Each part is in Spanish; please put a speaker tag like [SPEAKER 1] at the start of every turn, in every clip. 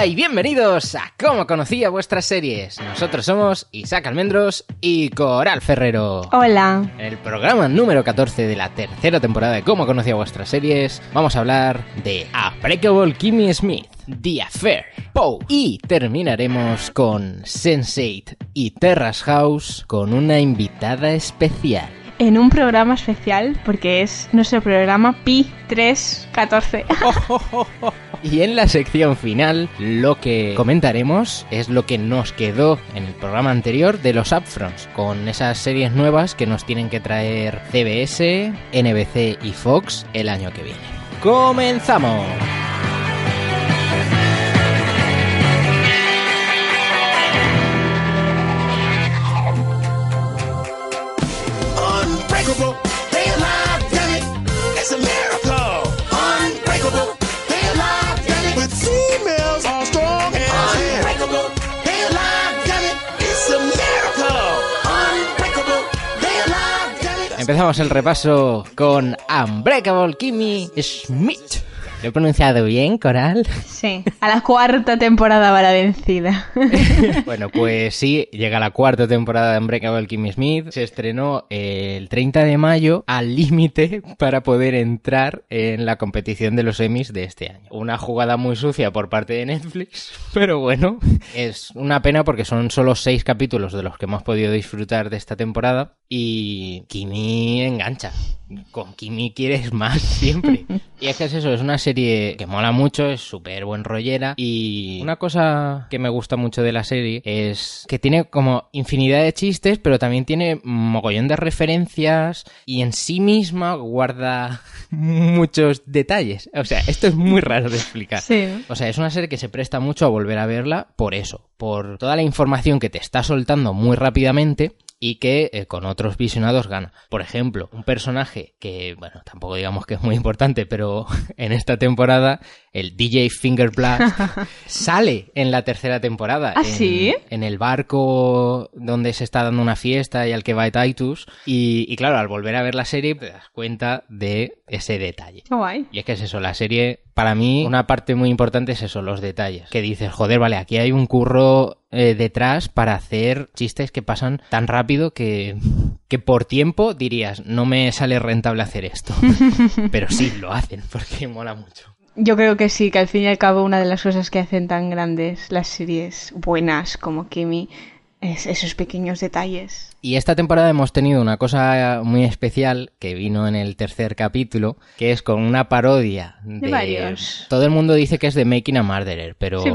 [SPEAKER 1] Hola y bienvenidos a Cómo conocía vuestras series. Nosotros somos Isaac Almendros y Coral Ferrero.
[SPEAKER 2] Hola.
[SPEAKER 1] En el programa número 14 de la tercera temporada de Cómo conocía vuestras series, vamos a hablar de Unbreakable Kimmy Smith, The Affair, Poe y terminaremos con Sense8 y Terrace House con una invitada especial.
[SPEAKER 2] En un programa especial, porque es nuestro programa Pi 314.
[SPEAKER 1] Y en la sección final, lo que comentaremos es lo que nos quedó en el programa anterior de los Upfronts, con esas series nuevas que nos tienen que traer CBS, NBC y Fox el año que viene. ¡Comenzamos! Empezamos el repaso con Unbreakable Kimmy Schmidt. ¿Lo he pronunciado bien, Coral?
[SPEAKER 2] Sí, a la cuarta temporada va la vencida.
[SPEAKER 1] Bueno, pues sí, llega la cuarta temporada de Unbreakable Kimmy Smith. Se estrenó el 30 de mayo al límite para poder entrar en la competición de los Emmys de este año. Una jugada muy sucia por parte de Netflix, pero bueno, es una pena porque son solo seis capítulos de los que hemos podido disfrutar de esta temporada y Kimmy engancha. Con Kimi quieres más siempre. Y es que es eso, es una serie que mola mucho, es súper buen rollera. Y una cosa que me gusta mucho de la serie es que tiene como infinidad de chistes, pero también tiene mogollón de referencias y en sí misma guarda muchos detalles. O sea, esto es muy raro de explicar.
[SPEAKER 2] Sí.
[SPEAKER 1] O sea, es una serie que se presta mucho a volver a verla por eso, por toda la información que te está soltando muy rápidamente y que eh, con otros visionados gana. Por ejemplo, un personaje que, bueno, tampoco digamos que es muy importante, pero en esta temporada, el DJ Fingerblast sale en la tercera temporada.
[SPEAKER 2] ¿Ah,
[SPEAKER 1] en,
[SPEAKER 2] sí?
[SPEAKER 1] En el barco donde se está dando una fiesta y al que va Titus. Y, y claro, al volver a ver la serie te das cuenta de ese detalle.
[SPEAKER 2] Qué guay.
[SPEAKER 1] Y es que es eso, la serie, para mí, una parte muy importante es eso, los detalles. Que dices, joder, vale, aquí hay un curro eh, detrás para hacer chistes que pasan tan rápido que, que por tiempo dirías, no me sale rentable hacer esto. Pero sí, lo hacen, porque mola mucho.
[SPEAKER 2] Yo creo que sí, que al fin y al cabo una de las cosas que hacen tan grandes las series buenas como Kimi es esos pequeños detalles.
[SPEAKER 1] Y esta temporada hemos tenido una cosa muy especial que vino en el tercer capítulo, que es con una parodia de...
[SPEAKER 2] De varios.
[SPEAKER 1] Todo el mundo dice que es de Making a Murderer, pero
[SPEAKER 2] Sí,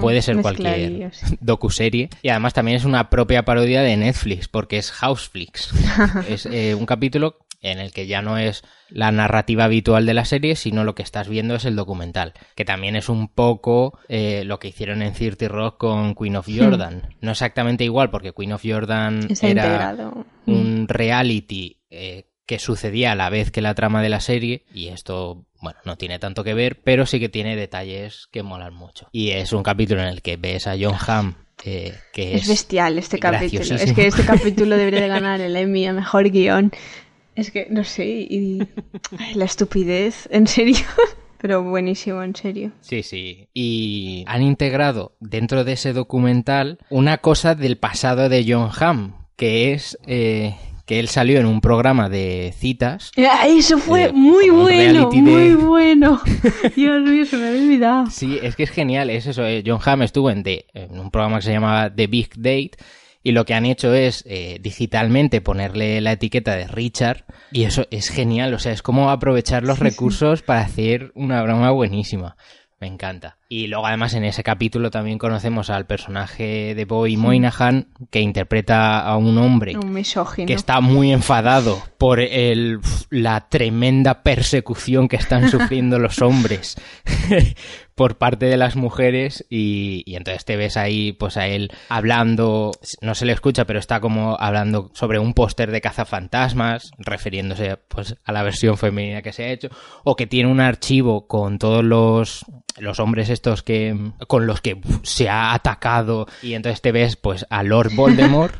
[SPEAKER 1] puede ser cualquier docuserie. Y además también es una propia parodia de Netflix, porque es Houseflix. es eh, un capítulo en el que ya no es la narrativa habitual de la serie, sino lo que estás viendo es el documental, que también es un poco eh, lo que hicieron en 30 Rock con Queen of Jordan. No exactamente igual, porque Queen of Jordan
[SPEAKER 2] Está
[SPEAKER 1] era
[SPEAKER 2] integrado.
[SPEAKER 1] un reality eh, que sucedía a la vez que la trama de la serie, y esto, bueno, no tiene tanto que ver, pero sí que tiene detalles que molan mucho. Y es un capítulo en el que ves a John Hamm, eh, que es...
[SPEAKER 2] Es bestial este capítulo. Es que este capítulo debería de ganar el Emmy a mejor guion. Es que, no sé, y ay, la estupidez, en serio. Pero buenísimo, en serio.
[SPEAKER 1] Sí, sí. Y han integrado dentro de ese documental una cosa del pasado de John Hamm, que es eh, que él salió en un programa de citas.
[SPEAKER 2] Ah, Eso fue
[SPEAKER 1] Eh,
[SPEAKER 2] muy bueno,
[SPEAKER 1] de-
[SPEAKER 2] muy bueno. Dios mío, se me había olvidado.
[SPEAKER 1] Sí, es que es genial, es eso. eh, John Hamm estuvo en, The- en un programa que se llamaba The Big Date y lo que han hecho es eh, digitalmente ponerle la etiqueta de Richard y eso es genial, o sea, es como aprovechar los recursos para hacer una broma buenísima. Me encanta. Y luego además en ese capítulo también conocemos al personaje de Boy Moynihan que interpreta a un hombre
[SPEAKER 2] Un
[SPEAKER 1] que está muy enfadado por el, la tremenda persecución que están sufriendo los hombres por parte de las mujeres y, y entonces te ves ahí pues a él hablando, no se le escucha pero está como hablando sobre un póster de cazafantasmas refiriéndose pues a la versión femenina que se ha hecho o que tiene un archivo con todos los los hombres estos que con los que se ha atacado. Y entonces te ves pues a Lord Voldemort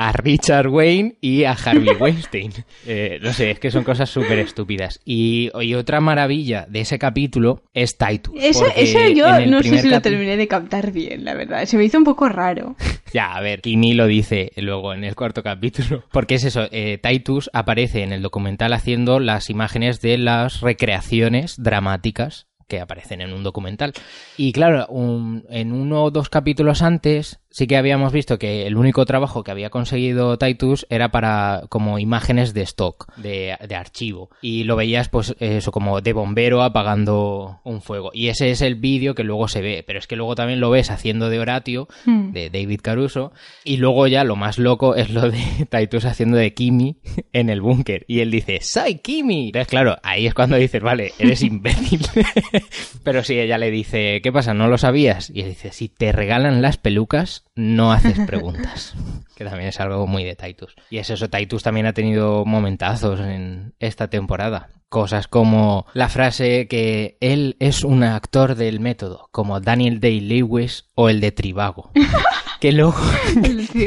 [SPEAKER 1] a Richard Wayne y a Harvey Weinstein. Eh, no sé, es que son cosas súper estúpidas. Y, y otra maravilla de ese capítulo es Titus.
[SPEAKER 2] Ese yo no sé si lo terminé de captar bien, la verdad. Se me hizo un poco raro.
[SPEAKER 1] Ya, a ver, Kimi lo dice luego en el cuarto capítulo. Porque es eso, eh, Titus aparece en el documental haciendo las imágenes de las recreaciones dramáticas que aparecen en un documental. Y claro, un- en uno o dos capítulos antes sí que habíamos visto que el único trabajo que había conseguido Titus era para como imágenes de stock, de, de archivo. Y lo veías pues eso como de bombero apagando un fuego. Y ese es el vídeo que luego se ve. Pero es que luego también lo ves haciendo de Horatio,
[SPEAKER 2] Hmm.
[SPEAKER 1] de David Caruso. Y luego ya lo más loco es lo de Titus haciendo de Kimi en el búnker. Y él dice, ¡Soy Kimi! Entonces, claro, ahí es cuando dices, vale, eres imbécil. Pero si ella le dice, ¿qué pasa? ¿No lo sabías? Y él dice, si te regalan las pelucas, no haces preguntas. que también es algo muy de Titus. Y es eso, Titus también ha tenido momentazos en esta temporada. Cosas como la frase que él es un actor del método, como Daniel Day-Lewis o el de Trivago. que luego...
[SPEAKER 2] El.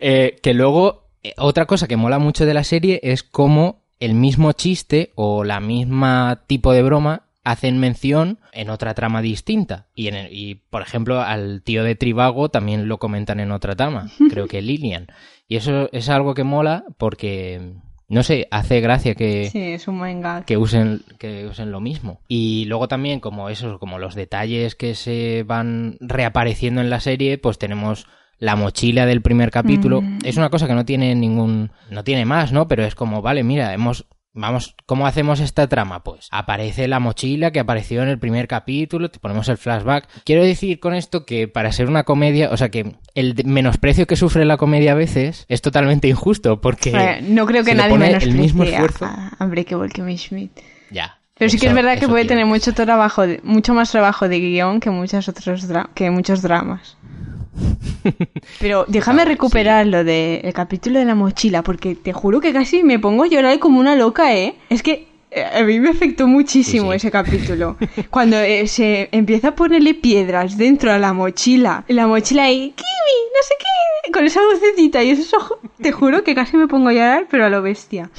[SPEAKER 1] Eh, que luego, eh, otra cosa que mola mucho de la serie es cómo el mismo chiste o la misma tipo de broma hacen mención en otra trama distinta. Y, en el- y, por ejemplo, al tío de Trivago también lo comentan en otra trama, creo que Lilian. Y eso es algo que mola porque, no sé, hace gracia que,
[SPEAKER 2] Sí, es un manga.
[SPEAKER 1] que usen que usen lo mismo y luego también como esos como los detalles que se van reapareciendo en la serie pues tenemos la mochila del primer capítulo
[SPEAKER 2] Mm.
[SPEAKER 1] es una cosa que no tiene ningún no tiene más no pero es como vale mira hemos Vamos, ¿cómo hacemos esta trama? Pues aparece la mochila que apareció en el primer capítulo, te ponemos el flashback. Quiero decir con esto que para ser una comedia, o sea que el menosprecio que sufre la comedia a veces es totalmente injusto porque
[SPEAKER 2] Eh, no creo que nadie
[SPEAKER 1] el mismo esfuerzo.
[SPEAKER 2] a, a Breakable Kimmy Schmidt.
[SPEAKER 1] ya.
[SPEAKER 2] Pero sí que es verdad que puede
[SPEAKER 1] tiene.
[SPEAKER 2] tener mucho trabajo, mucho más trabajo de guion que muchos otros que muchos dramas. Pero déjame
[SPEAKER 1] sí.
[SPEAKER 2] recuperar lo del capítulo de la mochila, porque te juro que casi me pongo a llorar como una loca, ¿eh? Es que eh, a mí me afectó muchísimo
[SPEAKER 1] Sí, sí.
[SPEAKER 2] ese capítulo. Cuando eh, se empieza a ponerle piedras dentro a la mochila, y la mochila ahí, Kimi, no sé qué, con esa vocecita y esos ojos, te juro que casi me pongo a llorar, pero a lo bestia.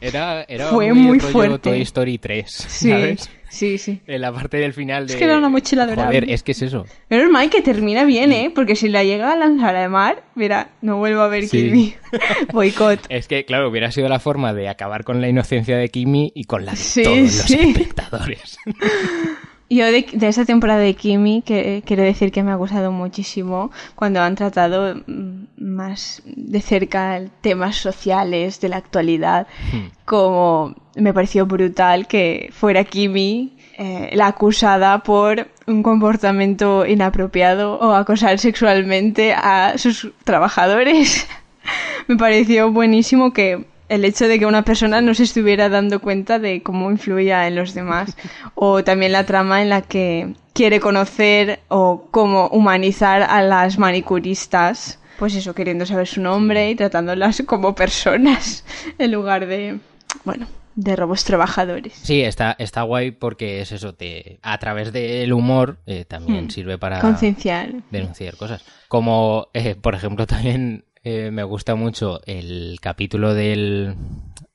[SPEAKER 1] Era, era
[SPEAKER 2] Fue
[SPEAKER 1] muy,
[SPEAKER 2] fuerte.
[SPEAKER 1] Toy Story 3,
[SPEAKER 2] Sí,
[SPEAKER 1] ¿sabes?
[SPEAKER 2] sí, sí.
[SPEAKER 1] En la parte del final de...
[SPEAKER 2] Es que era una mochila dorable.
[SPEAKER 1] Joder, es que es eso.
[SPEAKER 2] Pero es mal que termina bien, ¿eh? Porque si la llega a lanzar al mar, mira, no vuelvo a ver
[SPEAKER 1] Sí.
[SPEAKER 2] Kimi. Boicot.
[SPEAKER 1] Es que, claro, hubiera sido la forma de acabar con la inocencia de Kimi y con la de
[SPEAKER 2] Sí,
[SPEAKER 1] todos los
[SPEAKER 2] sí.
[SPEAKER 1] espectadores.
[SPEAKER 2] Yo de, de esa temporada de Kimi, que quiero decir que me ha gustado muchísimo cuando han tratado mm, más de cerca temas sociales de la actualidad,
[SPEAKER 1] Hmm.
[SPEAKER 2] como me pareció brutal que fuera Kimi eh, la acusada por un comportamiento inapropiado o acosar sexualmente a sus trabajadores. me pareció buenísimo que el hecho de que una persona no se estuviera dando cuenta de cómo influía en los demás o también la trama en la que quiere conocer o cómo humanizar a las manicuristas pues eso queriendo saber su nombre y tratándolas como personas en lugar de bueno de robos trabajadores
[SPEAKER 1] Sí, está, está guay porque es eso, te, a través del humor eh, también
[SPEAKER 2] Hmm.
[SPEAKER 1] sirve para
[SPEAKER 2] concienciar
[SPEAKER 1] denunciar cosas. Como, eh, por ejemplo, también eh, me gusta mucho el capítulo del,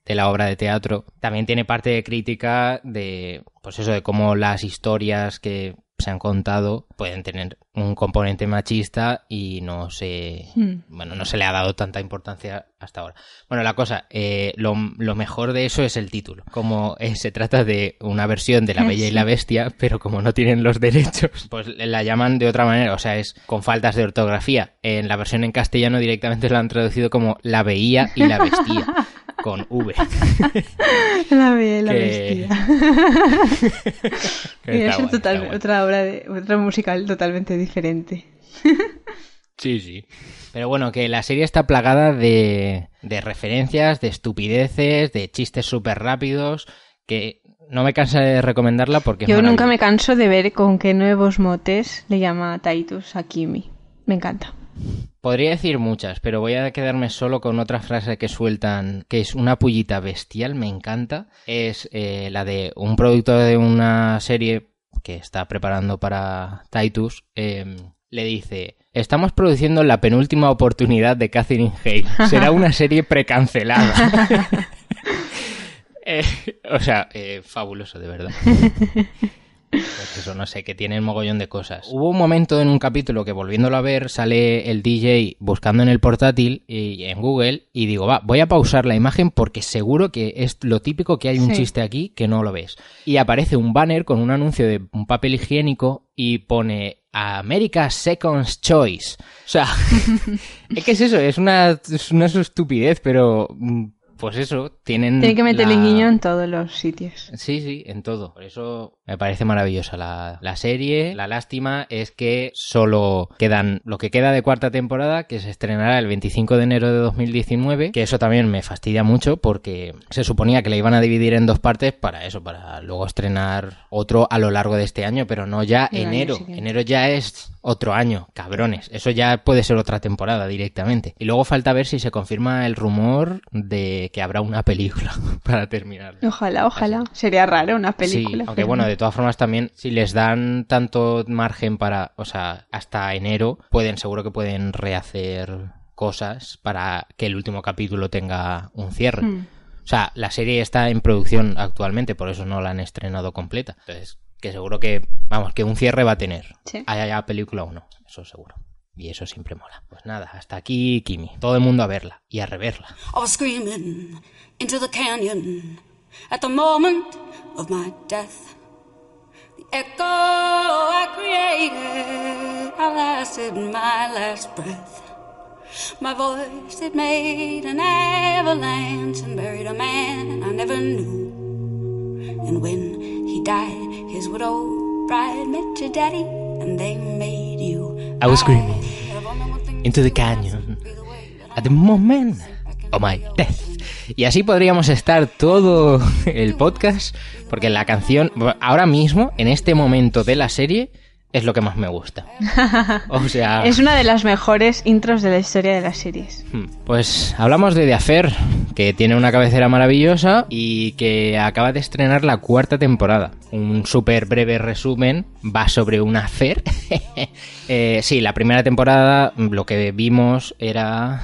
[SPEAKER 1] de la obra de teatro. También tiene parte de crítica de, pues eso, de cómo las historias que se han contado pueden tener un componente machista y no se,
[SPEAKER 2] Hmm.
[SPEAKER 1] bueno, no se le ha dado tanta importancia hasta ahora. Bueno, la cosa, eh, lo, lo mejor de eso es el título. Como eh, se trata de una versión de La Bella y la Bestia, pero como no tienen los derechos, pues la llaman de otra manera, o sea, es con faltas de ortografía. En la versión en castellano directamente la han traducido como La Veía y la Vestía, con V.
[SPEAKER 2] la bella y la
[SPEAKER 1] Que-
[SPEAKER 2] bestia
[SPEAKER 1] Que
[SPEAKER 2] ser
[SPEAKER 1] guay,
[SPEAKER 2] total- otra obra de otra musical totalmente diferente
[SPEAKER 1] Sí, sí. Pero bueno, que la serie está plagada de, de referencias, de estupideces, de chistes súper rápidos, que no me cansa de recomendarla porque es
[SPEAKER 2] Yo nunca me canso de ver con qué nuevos motes le llama Titus a Kimi. Me encanta.
[SPEAKER 1] Podría decir muchas, pero voy a quedarme solo con otra frase que sueltan, que es una pullita bestial, me encanta. Es eh, la de un productor de una serie que está preparando para Titus. eh, le dice, estamos produciendo la penúltima oportunidad de Catherine Hale. Será una serie precancelada. Eh, o sea, eh, fabuloso, de verdad. Pues eso, no sé, que tiene un mogollón de cosas. Hubo un momento en un capítulo que volviéndolo a ver sale el DJ buscando en el portátil y en Google y digo, va, voy a pausar la imagen porque seguro que es lo típico que hay un
[SPEAKER 2] Sí.
[SPEAKER 1] chiste aquí que no lo ves. Y aparece un banner con un anuncio de un papel higiénico y pone America's Second Choice. O sea, que es eso, es una, es una estupidez, pero mm, pues eso, tienen...
[SPEAKER 2] Tiene que meterle
[SPEAKER 1] la-
[SPEAKER 2] guiño en todos los sitios.
[SPEAKER 1] Sí, sí, en todo. Por eso me parece maravillosa la, la serie. La lástima es que solo quedan lo que queda de cuarta temporada, que se estrenará el 25 de enero de 2019, que eso también me fastidia mucho porque se suponía que la iban a dividir en dos partes para eso, para luego estrenar otro a lo largo de este año, pero no ya
[SPEAKER 2] El
[SPEAKER 1] enero. Enero ya es otro año, cabrones. Eso ya puede ser otra temporada directamente. Y luego falta ver si se confirma el rumor de que habrá una película para terminar.
[SPEAKER 2] Ojalá, ojalá. Sería raro una película.
[SPEAKER 1] Sí, aunque
[SPEAKER 2] pero-
[SPEAKER 1] bueno, de todas formas también, si les dan tanto margen para, o sea, hasta enero, pueden, seguro que pueden rehacer cosas para que el último capítulo tenga un cierre.
[SPEAKER 2] Hmm.
[SPEAKER 1] O sea, la serie está en producción actualmente, por eso no la han estrenado completa. Entonces, que seguro que, vamos, que un cierre va a tener.
[SPEAKER 2] Sí.
[SPEAKER 1] Haya ya película o no, eso seguro. Y eso siempre mola. Pues nada, hasta aquí Kimi. Todo el mundo a verla y a reverla.
[SPEAKER 3] I was screaming into the canyon at the moment of my death. The echo I created, I lasted my last breath. My voice, it made an avalanche and buried a man I never knew. And when he died, his widow bride met your daddy, and they made.
[SPEAKER 1] I was screaming into the canyon at the moment of my death. Y así podríamos estar todo el podcast, porque la canción, ahora mismo, en este momento de la serie, es lo que más me gusta. O sea,
[SPEAKER 2] Es una de las mejores intros de la historia de las series.
[SPEAKER 1] hmm, pues hablamos de The Affair, que tiene una cabecera maravillosa y que acaba de estrenar la cuarta temporada. Un súper breve resumen va sobre una affair. Eh, sí, la primera temporada lo que vimos era,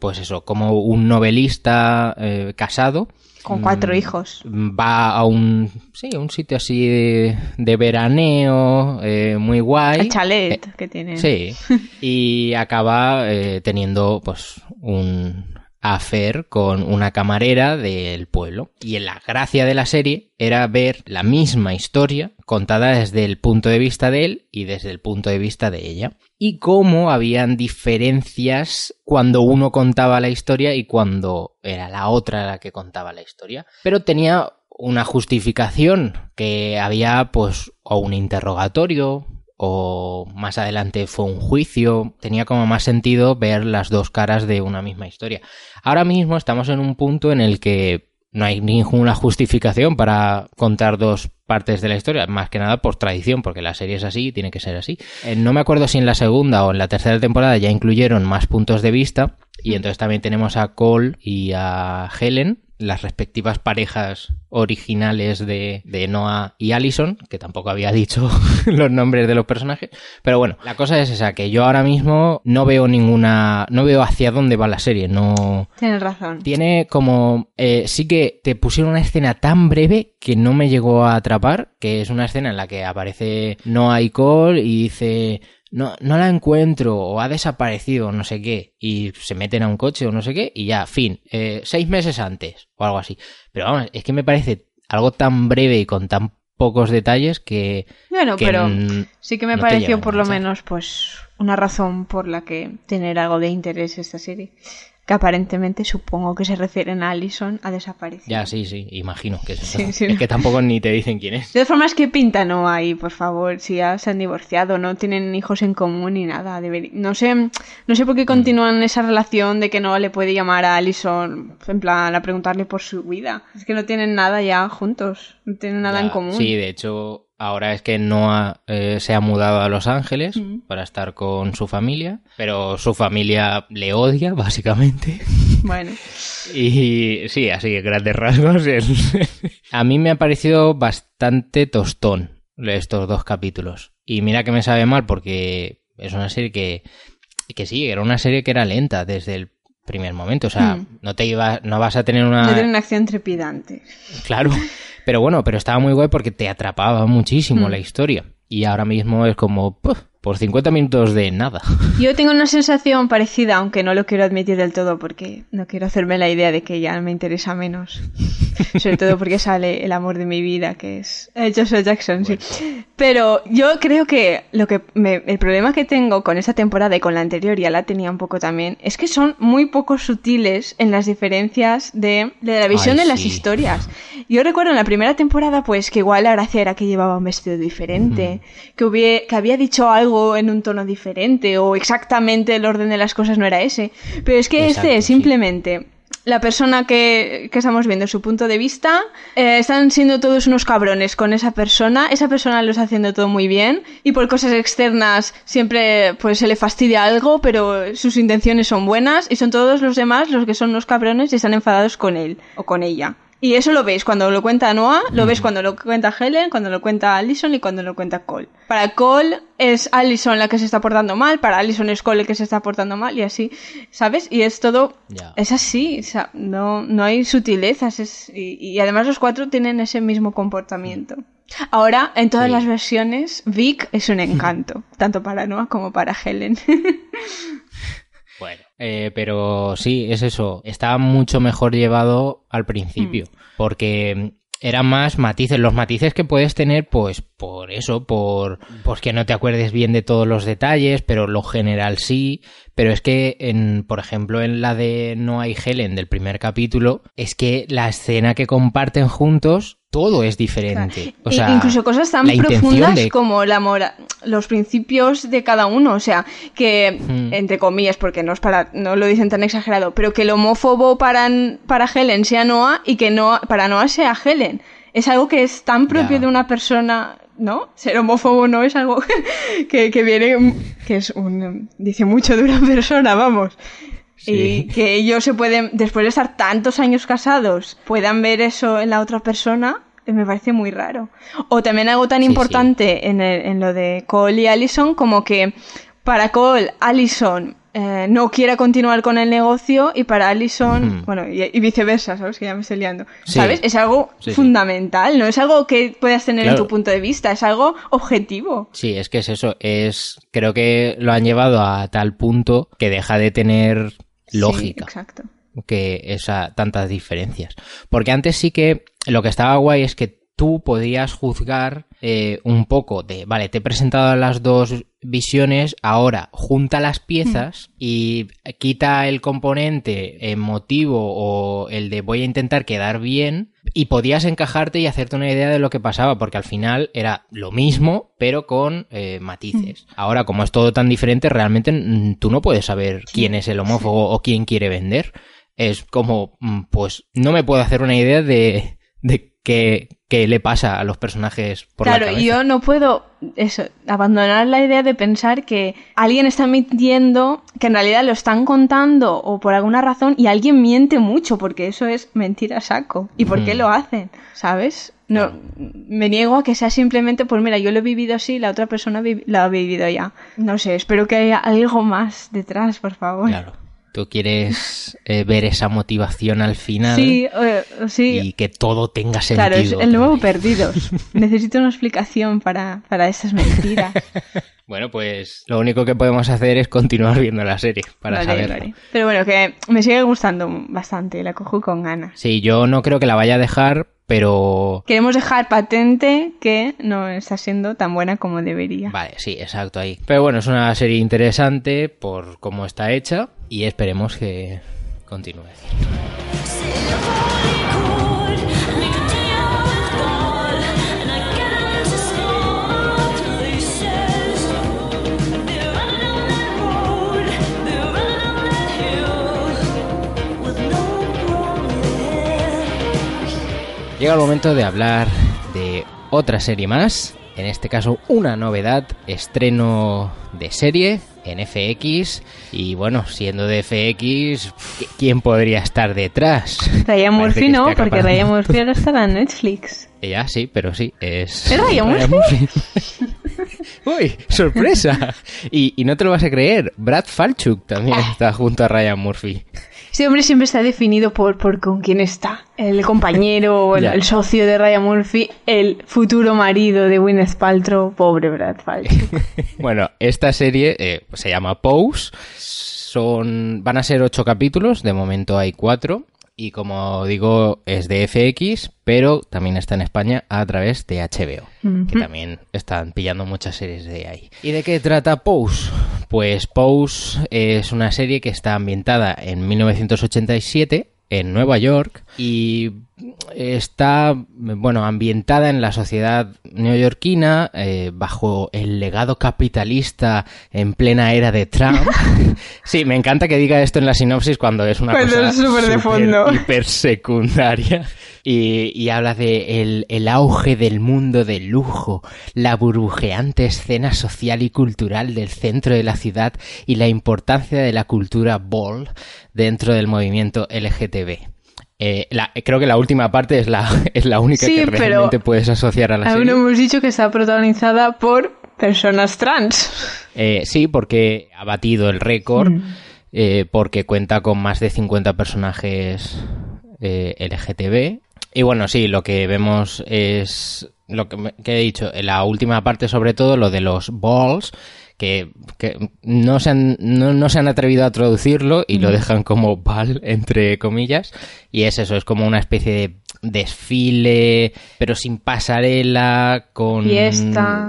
[SPEAKER 1] pues eso, como un novelista eh, casado
[SPEAKER 2] Con cuatro
[SPEAKER 1] Mm,
[SPEAKER 2] hijos.
[SPEAKER 1] va a un sí un sitio así de, de veraneo eh, muy guay
[SPEAKER 2] El chalet que tiene.
[SPEAKER 1] sí y acaba eh, teniendo pues un affair con una camarera del pueblo. Y la gracia de la serie era ver la misma historia contada desde el punto de vista de él y desde el punto de vista de ella. Y cómo habían diferencias cuando uno contaba la historia y cuando era la otra la que contaba la historia. Pero tenía una justificación que había pues o un interrogatorio o más adelante fue un juicio, tenía como más sentido ver las dos caras de una misma historia. Ahora mismo estamos en un punto en el que no hay ninguna justificación para contar dos partes de la historia, más que nada por tradición, porque la serie es así y tiene que ser así. Eh, no me acuerdo si en la segunda o en la tercera temporada ya incluyeron más puntos de vista, y entonces también tenemos a Cole y a Helen, las respectivas parejas originales de, de Noah y Allison, que tampoco había dicho los nombres de los personajes. Pero bueno, la cosa es esa, que yo ahora mismo no veo ninguna, no veo hacia dónde va la serie, no...
[SPEAKER 2] Tienes razón.
[SPEAKER 1] Tiene como... eh, sí que te pusieron una escena tan breve que no me llegó a atrapar, que es una escena en la que aparece Noah y Cole y dice... No, no la encuentro o ha desaparecido o no sé qué y se meten a un coche o no sé qué y ya, fin, eh, seis meses antes o algo así. Pero vamos, es que me parece algo tan breve y con tan pocos detalles que...
[SPEAKER 2] Bueno,
[SPEAKER 1] que
[SPEAKER 2] pero sí que me
[SPEAKER 1] no
[SPEAKER 2] pareció por lo menos pues una razón por la que tener algo de interés esta serie. Que aparentemente supongo que se refieren a Allison a desaparecer.
[SPEAKER 1] Ya, sí, sí, imagino que es eso.
[SPEAKER 2] Sí, sí.
[SPEAKER 1] Es que tampoco ni te dicen quién es.
[SPEAKER 2] De todas formas, ¿qué pinta no hay, por favor? Si ya se han divorciado, no tienen hijos en común ni nada. No sé, no sé por
[SPEAKER 1] Mm.
[SPEAKER 2] qué continúan esa relación de que no le puede llamar a Allison, en plan, a preguntarle por su vida. Es que no tienen nada ya juntos, no tienen nada
[SPEAKER 1] Ya,
[SPEAKER 2] en común.
[SPEAKER 1] Sí, de hecho, ahora es que Noah eh, se ha mudado a Los Ángeles
[SPEAKER 2] Mm.
[SPEAKER 1] para estar con su familia, pero su familia le odia, básicamente.
[SPEAKER 2] Bueno,
[SPEAKER 1] Y sí, así, grandes rasgos. a mí me ha parecido bastante tostón estos dos capítulos. Y mira que me sabe mal porque es una serie que, que sí, era una serie que era lenta desde el primer momento. O sea,
[SPEAKER 2] Mm.
[SPEAKER 1] no te iba, no vas a tener una.
[SPEAKER 2] Tiene una acción trepidante.
[SPEAKER 1] Claro. Pero bueno, pero estaba muy guay porque te atrapaba muchísimo
[SPEAKER 2] Mm.
[SPEAKER 1] la historia. Y ahora mismo es como, puf, por 50 minutos de nada.
[SPEAKER 2] Yo tengo una sensación parecida, aunque no lo quiero admitir del todo porque no quiero hacerme la idea de que ya me interesa menos. Sobre todo porque sale el amor de mi vida, que es eh, Joshua Jackson, sí. Pero yo creo que lo que me- el problema que tengo con esta temporada y con la anterior, ya la tenía un poco también, es que son muy poco sutiles en las diferencias de, de la visión
[SPEAKER 1] Ay,
[SPEAKER 2] de las
[SPEAKER 1] sí.
[SPEAKER 2] historias. Yo recuerdo en la primera temporada, pues que igual la gracia era que llevaba un vestido diferente, que, hubie- que había dicho algo en un tono diferente, o exactamente el orden de las cosas no era ese. Pero es que
[SPEAKER 1] Exacto,
[SPEAKER 2] este es
[SPEAKER 1] sí.
[SPEAKER 2] simplemente la persona que, que estamos viendo, su punto de vista, eh, están siendo todos unos cabrones con esa persona, esa persona lo está haciendo todo muy bien, y por cosas externas siempre pues se le fastidia algo, pero sus intenciones son buenas, y son todos los demás los que son unos cabrones y están enfadados con él o con ella. Y eso lo veis cuando lo cuenta Noah, lo ves cuando lo cuenta Helen, cuando lo cuenta Allison y cuando lo cuenta Cole. Para Cole es Allison la que se está portando mal, para Allison es Cole el que se está portando mal y así, ¿sabes? Y es todo, es así, o sea, no, no hay sutilezas es, y, y además los cuatro tienen ese mismo comportamiento. Ahora, en todas
[SPEAKER 1] Sí.
[SPEAKER 2] las versiones, Vic es un encanto, tanto para Noah como para Helen.
[SPEAKER 1] Eh, pero sí, es eso. Estaba mucho mejor llevado al principio. Porque eran más matices. Los matices que puedes tener, pues, por eso, por. Pues que no te acuerdes bien de todos los detalles, pero lo general sí. Pero es que, en, por ejemplo, en la de No hay Helen del primer capítulo, es que la escena que comparten juntos, todo es diferente. O
[SPEAKER 2] Y-
[SPEAKER 1] sea,
[SPEAKER 2] incluso cosas tan profundas
[SPEAKER 1] de-
[SPEAKER 2] como la mora los principios de cada uno, o sea, que
[SPEAKER 1] Hmm.
[SPEAKER 2] entre comillas, porque no es para no lo dicen tan exagerado, pero que el homófobo para para Helen sea Noah y que Noah para Noah sea Helen. Es algo que es tan propio de una persona, ¿no? Ser homófobo no es algo que, que viene que es un dice mucho de una persona, vamos.
[SPEAKER 1] Sí.
[SPEAKER 2] Y que ellos se pueden, después de estar tantos años casados, puedan ver eso en la otra persona, eh, me parece muy raro. O también algo tan
[SPEAKER 1] Sí,
[SPEAKER 2] importante En, el- en lo de Cole y Allison, como que para Cole, Allison eh, no quiere continuar con el negocio y para Allison,
[SPEAKER 1] Hmm.
[SPEAKER 2] bueno, y, y viceversa, ¿sabes? Que ya me estoy liando.
[SPEAKER 1] Sí.
[SPEAKER 2] ¿Sabes? Es algo
[SPEAKER 1] Sí, sí.
[SPEAKER 2] fundamental, no es algo que puedas tener en tu punto de vista, es algo objetivo.
[SPEAKER 1] Sí, es que es eso, es creo que lo han llevado a tal punto que deja de tener lógica
[SPEAKER 2] exacto.
[SPEAKER 1] que esa tantas diferencias. Porque antes sí que lo que estaba guay es que tú podías juzgar eh, un poco de, vale, te he presentado las dos visiones, ahora junta las piezas y quita el componente emotivo o el de voy a intentar quedar bien y podías encajarte y hacerte una idea de lo que pasaba, porque al final era lo mismo, pero con eh, matices. Ahora, como es todo tan diferente, realmente mm, tú no puedes saber quién es el homófobo o quién quiere vender. Es como, mm, pues, no me puedo hacer una idea de, de qué, qué le pasa a los personajes por
[SPEAKER 2] claro,
[SPEAKER 1] la
[SPEAKER 2] y
[SPEAKER 1] cabeza.
[SPEAKER 2] yo no puedo eso, abandonar la idea de pensar que alguien está mintiendo, que en realidad lo están contando o por alguna razón y alguien miente mucho porque eso es mentira saco. ¿Y por qué
[SPEAKER 1] Hmm.
[SPEAKER 2] lo hacen? ¿Sabes? No, me niego a que sea simplemente, pues mira, yo lo he vivido así, la otra persona vi- lo ha vivido ya. No sé, espero que haya algo más detrás, por favor.
[SPEAKER 1] Claro. Tú quieres eh, ver esa motivación al final
[SPEAKER 2] Sí, eh, sí.
[SPEAKER 1] y que todo tenga sentido.
[SPEAKER 2] Claro, es el nuevo
[SPEAKER 1] vez.
[SPEAKER 2] Perdidos. Necesito una explicación para, para estas mentiras.
[SPEAKER 1] Bueno, pues lo único que podemos hacer es continuar viendo la serie para
[SPEAKER 2] Vale,
[SPEAKER 1] saberlo.
[SPEAKER 2] vale. Pero bueno, que me sigue gustando bastante, la cojo con ganas.
[SPEAKER 1] Sí, yo no creo que la vaya a dejar, pero...
[SPEAKER 2] Queremos dejar patente que no está siendo tan buena como debería.
[SPEAKER 1] Vale, sí, exacto ahí. Pero bueno, es una serie interesante por cómo está hecha y esperemos que continúe. Llega el momento de hablar de otra serie más, en este caso una novedad, estreno de serie en FX y bueno, siendo de FX, ¿quién podría estar detrás?
[SPEAKER 2] Ryan
[SPEAKER 1] Parece
[SPEAKER 2] Murphy no, porque Ryan Murphy ahora estará en Netflix.
[SPEAKER 1] Ya, sí, pero sí, es...
[SPEAKER 2] ¿Es Ryan Murphy?
[SPEAKER 1] ¡Uy! ¡Sorpresa! Y, y no te lo vas a creer, Brad Falchuk también está junto a Ryan Murphy.
[SPEAKER 2] Este hombre siempre está definido por, por con quién está. El compañero, el, el socio de Ryan Murphy, el futuro marido de Gwyneth Paltrow, pobre Brad Falchuk.
[SPEAKER 1] Bueno, esta serie eh, se llama Pose. Son, van a ser ocho capítulos, de momento hay cuatro. Y como digo, es de FX, pero también está en España a través de HBO, que también están pillando muchas series de ahí. ¿Y de qué trata Pose? Pues Pose es una serie que está ambientada en 1987 en Nueva York y está, bueno, ambientada en la sociedad neoyorquina eh, bajo el legado capitalista en plena era de Trump. sí, me encanta que diga esto en la sinopsis cuando es una
[SPEAKER 2] Cuando
[SPEAKER 1] cosa
[SPEAKER 2] súper de fondo.
[SPEAKER 1] hiper secundaria y, y habla de el, el auge del mundo del lujo, la burbujeante escena social y cultural del centro de la ciudad y la importancia de la cultura ball dentro del movimiento LGTB. Eh, la- creo que la última parte es la, es la única
[SPEAKER 2] Sí,
[SPEAKER 1] que
[SPEAKER 2] pero
[SPEAKER 1] realmente puedes asociar a la
[SPEAKER 2] Aún
[SPEAKER 1] serie.
[SPEAKER 2] no hemos dicho que está protagonizada por personas trans.
[SPEAKER 1] Eh, sí, porque ha batido el récord, eh, porque cuenta con más de 50 personajes eh, LGTB. Y bueno, sí, lo que vemos es lo que, he dicho, en la última parte sobre todo, lo de los balls, que, que no, se han, no, no se han atrevido a traducirlo y lo dejan como ball, entre comillas. Y es eso, es como una especie de desfile, pero sin pasarela, con...
[SPEAKER 2] Fiesta.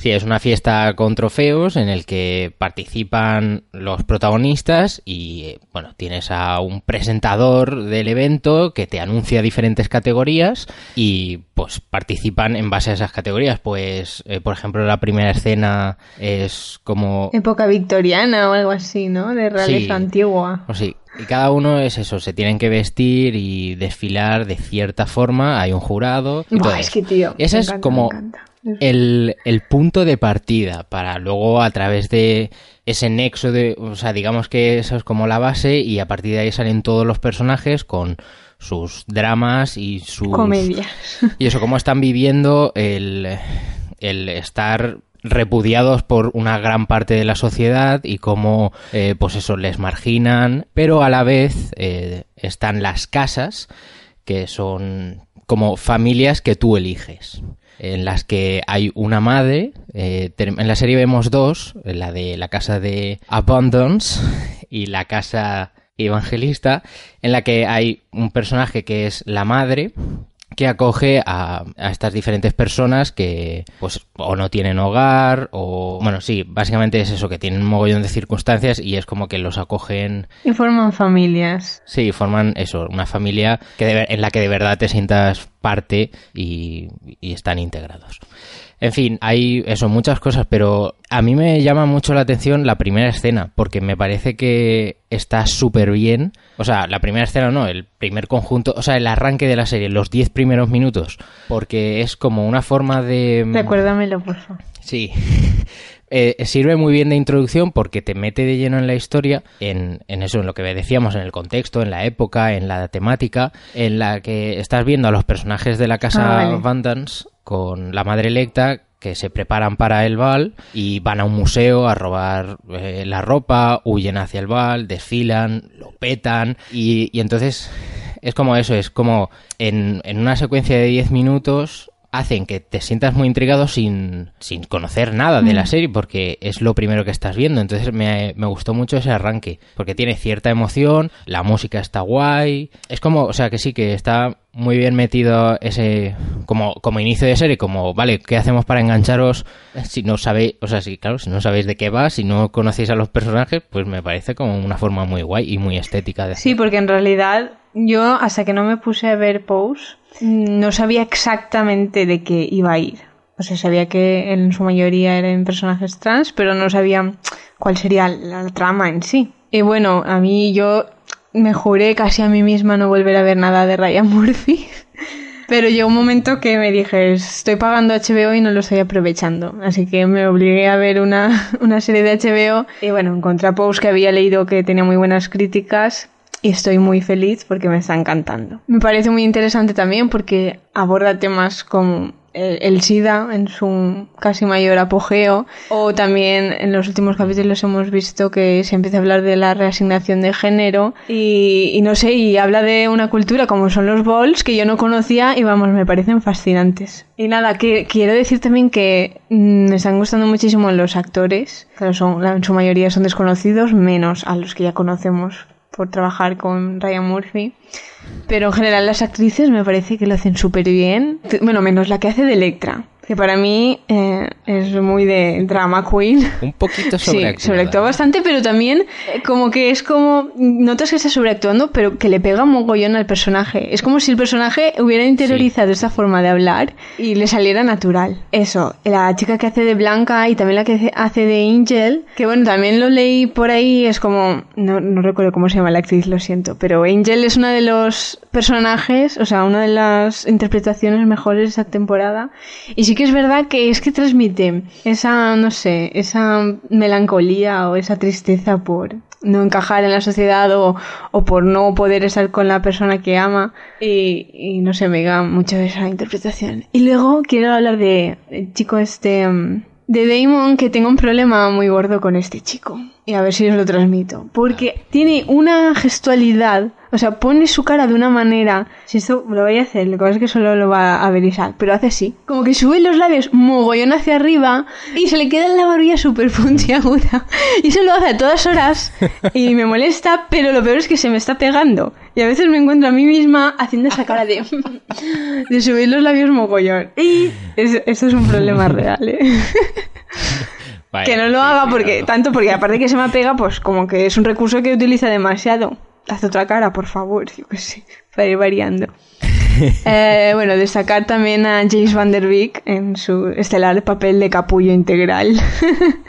[SPEAKER 1] Sí, es una fiesta con trofeos en el que participan los protagonistas y, eh, bueno, tienes a un presentador del evento que te anuncia diferentes categorías y, pues, participan en base a esas categorías. Pues, eh, por ejemplo, la primera escena es como...
[SPEAKER 2] Época victoriana o algo así, ¿no? De realeza
[SPEAKER 1] Sí.
[SPEAKER 2] antigua.
[SPEAKER 1] O sí, y cada uno es eso, se tienen que vestir y desfilar de cierta forma, hay un jurado. Y
[SPEAKER 2] Buah,
[SPEAKER 1] todo
[SPEAKER 2] es que, tío, me
[SPEAKER 1] es
[SPEAKER 2] encanta,
[SPEAKER 1] como. El, el punto de partida para luego a través de ese nexo de, o sea, digamos que eso es como la base y a partir de ahí salen todos los personajes con sus dramas y sus
[SPEAKER 2] Comedia.
[SPEAKER 1] y eso, cómo están viviendo el, el estar repudiados por una gran parte de la sociedad y cómo, eh, pues eso, les marginan, pero a la vez eh, están las casas, que son como familias que tú eliges en las que hay una madre. eh, en la serie vemos dos, la de la casa de Abundance y la casa evangelista, en la que hay un personaje que es la madre que acoge a, a estas diferentes personas que pues o no tienen hogar o bueno sí básicamente es eso que tienen un mogollón de circunstancias y es como que los acogen
[SPEAKER 2] Y forman familias.
[SPEAKER 1] Sí, forman eso, una familia que de en la que de verdad te sientas parte y, y están integrados. En fin, hay eso, muchas cosas, pero a mí me llama mucho la atención la primera escena, porque me parece que está súper bien. O sea, la primera escena no, el primer conjunto, o sea, el arranque de la serie, los 10 primeros minutos, porque es como una forma de...
[SPEAKER 2] Recuérdamelo, por favor.
[SPEAKER 1] Sí. Eh, sirve muy bien de introducción porque te mete de lleno en la historia, en, en eso, en lo que decíamos, en el contexto, en la época, en la temática, en la que estás viendo a los personajes de la casa
[SPEAKER 2] Ah, vale.
[SPEAKER 1] Con la madre electa que se preparan para el bal y van a un museo a robar eh, la ropa, huyen hacia el bal, desfilan, lo petan y, y entonces es como eso, es como en, en una secuencia de 10 minutos hacen que te sientas muy intrigado sin, sin conocer nada de la serie porque es lo primero que estás viendo. Entonces me, me gustó mucho ese arranque porque tiene cierta emoción, la música está guay. Es como, o sea que sí, que está muy bien metido ese como, como inicio de serie, como, vale, ¿qué hacemos para engancharos si no sabéis, o sea, si claro, si no sabéis de qué va, si no conocéis a los personajes, pues me parece como una forma muy guay y muy estética de
[SPEAKER 2] Sí, porque en realidad yo, hasta que no me puse a ver Pose, no sabía exactamente de qué iba a ir. O sea, sabía que en su mayoría eran personajes trans, pero no sabía cuál sería la trama en sí. Y bueno, a mí yo me juré casi a mí misma no volver a ver nada de Ryan Murphy. Pero llegó un momento que me dije, estoy pagando HBO y no lo estoy aprovechando. Así que me obligué a ver una, una serie de HBO. Y bueno, encontré a Pose que había leído que tenía muy buenas críticas. Y estoy muy feliz porque me está encantando. Me parece muy interesante también porque aborda temas como el, SIDA en su casi mayor apogeo. O también en los últimos capítulos hemos visto que se empieza a hablar de la reasignación de género. Y, y no sé, y habla de una cultura como son los balls que yo no conocía y vamos, me parecen fascinantes. Y nada, que quiero decir también que mm, me están gustando muchísimo los actores. Claro, son, en su mayoría son desconocidos, menos a los que ya conocemos por trabajar con Ryan Murphy. Pero en general las actrices me parece que lo hacen súper bien. Bueno, menos la que hace de Electra, que para mí eh, es muy de drama queen.
[SPEAKER 1] Un poquito
[SPEAKER 2] Sí,
[SPEAKER 1] sobreactuada.
[SPEAKER 2] sobreactúa bastante, pero también eh, como que es como... Notas que está sobreactuando, pero que le pega mogollón al personaje. Es como si el personaje hubiera interiorizado esta forma de hablar y le saliera natural. Eso, la chica que hace de Blanca y también la que hace- hace de Angel, que bueno, también lo leí por ahí, es como... No, no recuerdo cómo se llama la actriz, lo siento, pero Angel es una de los personajes, o sea, una de las interpretaciones mejores de esta temporada. Y sí que es verdad que es que transmite esa, no sé, esa melancolía o esa tristeza por no encajar en la sociedad o, o por no poder estar con la persona que ama. Y, y no sé, me da mucho esa interpretación. Y luego quiero hablar de el chico este... mm, de Damon que tengo un problema muy gordo con este chico. Y a ver si os lo transmito. Porque tiene una gestualidad, o sea, pone su cara de una manera. Si esto lo voy a hacer, lo que pasa es que solo lo va a ver Isaac, pero hace así. Como que sube los labios mogollón hacia arriba y se le queda en la barbilla súper puntiaguda. Y eso lo hace a todas horas y me molesta, pero lo peor es que se me está pegando. Y a veces me encuentro a mí misma haciendo esa cara de, de subir los labios mogollón. Y es- eso es un problema real, ¿eh?
[SPEAKER 1] Vaya,
[SPEAKER 2] que no lo
[SPEAKER 1] sí,
[SPEAKER 2] haga porque tanto porque aparte que se me apega pues como que es un recurso que utiliza demasiado haz otra cara por favor yo qué sé para ir variando Eh, bueno destacar también a James Van Der Beek en su estelar papel de capullo integral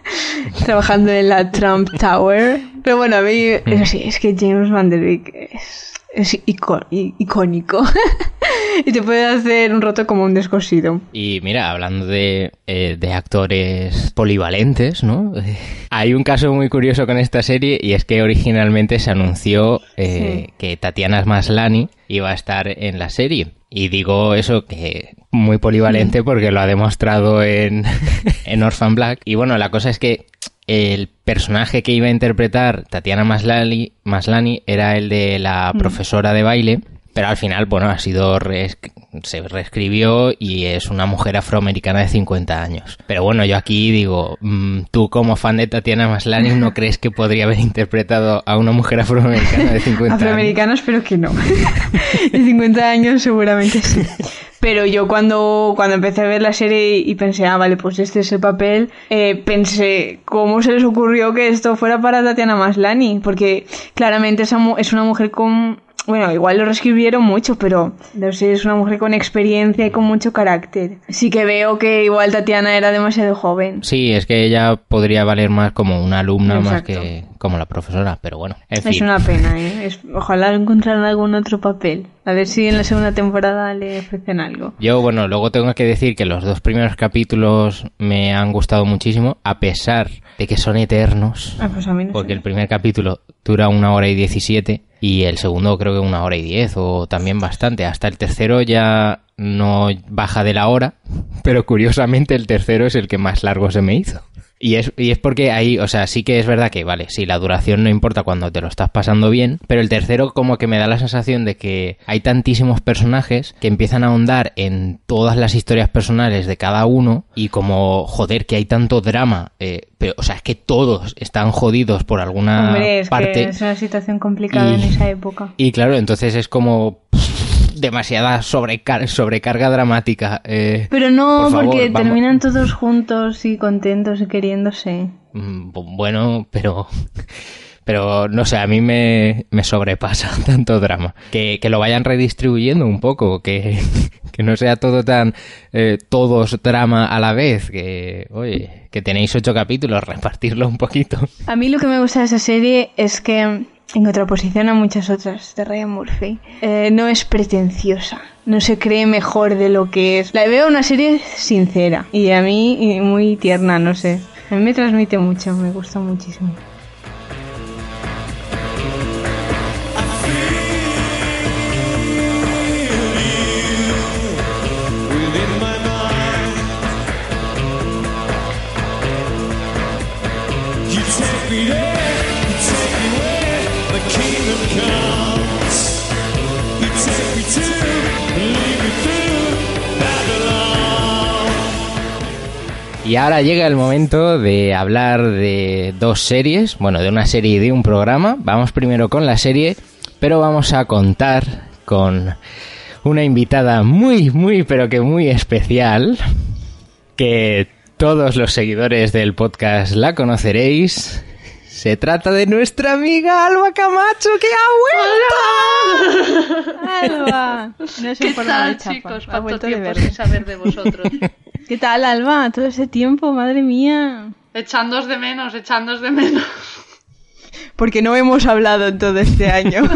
[SPEAKER 2] trabajando en la Trump Tower pero bueno a mí eso sí es que James Van Der Beek es, es icónico y te puede hacer un roto como un descosido
[SPEAKER 1] Y mira, hablando de, eh, de actores polivalentes, ¿no? Hay un caso muy curioso con esta serie y es que originalmente se anunció eh,
[SPEAKER 2] Sí.
[SPEAKER 1] que Tatiana Maslany iba a estar en la serie. Y digo eso que muy polivalente porque lo ha demostrado en, en Orphan Black. Y bueno, la cosa es que el personaje que iba a interpretar Tatiana Maslany era el de la profesora de baile. Pero al final, bueno, ha sido se reescribió y es una mujer afroamericana de 50 años. Pero bueno, yo aquí digo, mm, tú como fan de Tatiana Maslany, ¿no crees que podría haber interpretado a una mujer afroamericana de 50 años?
[SPEAKER 2] Afroamericanos, pero que no. De 50 años seguramente sí. Pero yo cuando, cuando empecé a ver la serie y pensé, ah, vale, pues este es el papel, eh, pensé, ¿cómo se les ocurrió que esto fuera para Tatiana Maslany? Porque claramente es una mujer con... Bueno, igual lo reescribieron mucho, pero no sé, es una mujer con experiencia y con mucho carácter. Sí que veo que igual Tatiana era demasiado joven.
[SPEAKER 1] Sí, es que ella podría valer más como una alumna más
[SPEAKER 2] Exacto.
[SPEAKER 1] que como la profesora, pero bueno, en fin.
[SPEAKER 2] Es una pena, ¿eh? Es- ojalá encontraran algún otro papel. A ver si en la segunda temporada le ofrecen algo.
[SPEAKER 1] Yo, bueno, luego tengo que decir que los dos primeros capítulos me han gustado muchísimo, a pesar de que son eternos.
[SPEAKER 2] Ah, pues a mí no
[SPEAKER 1] Porque
[SPEAKER 2] sé.
[SPEAKER 1] el primer capítulo dura una hora y diecisiete y el segundo creo que una hora y diez o también bastante. Hasta el tercero ya no baja de la hora, pero curiosamente el tercero es el que más largo se me hizo. Y es, y es porque ahí, o sea, sí que es verdad que, vale, sí, la duración no importa cuando te lo estás pasando bien, pero el tercero como que me da la sensación de que hay tantísimos personajes que empiezan a ahondar en todas las historias personales de cada uno y como, joder, que hay tanto drama, eh, pero, o sea, es que todos están jodidos por alguna
[SPEAKER 2] Hombre, es
[SPEAKER 1] parte.
[SPEAKER 2] que es una situación complicada
[SPEAKER 1] Y-
[SPEAKER 2] en esa época.
[SPEAKER 1] Y claro, entonces es como pff, demasiada sobrecar- sobrecarga dramática. eh.
[SPEAKER 2] Pero no,
[SPEAKER 1] Por favor,
[SPEAKER 2] porque
[SPEAKER 1] vamos.
[SPEAKER 2] terminan todos juntos y contentos y queriéndose.
[SPEAKER 1] Mm, bu- Bueno, pero... Pero no sé, a mí me, me sobrepasa tanto drama. Que, que lo vayan redistribuyendo un poco, que, que no sea todo tan... eh, todos drama a la vez, que, oye, que tenéis ocho capítulos, repartirlo un poquito.
[SPEAKER 2] A mí lo que me gusta de esa serie es que, en contraposición a muchas otras de Ryan Murphy, eh, no es pretenciosa. No se cree mejor de lo que es. La veo una serie sincera y a mí muy tierna, no sé. A mí me transmite mucho, me gusta muchísimo.
[SPEAKER 1] Y ahora llega el momento de hablar de dos series, bueno, de una serie y de un programa. Vamos primero con la serie, pero vamos a contar con una invitada muy, muy, pero que muy especial, que todos los seguidores del podcast la conoceréis. Se trata de nuestra amiga Alba Camacho, que ha vuelto.
[SPEAKER 2] Alba. No es
[SPEAKER 4] ¿Qué tal, chicos? ¿Cuánto tiempo sin saber de vosotros?
[SPEAKER 2] ¿Qué tal, Alba? Todo ese tiempo, madre mía.
[SPEAKER 4] echándos de menos, echándos de menos.
[SPEAKER 2] Porque no hemos hablado en todo este año.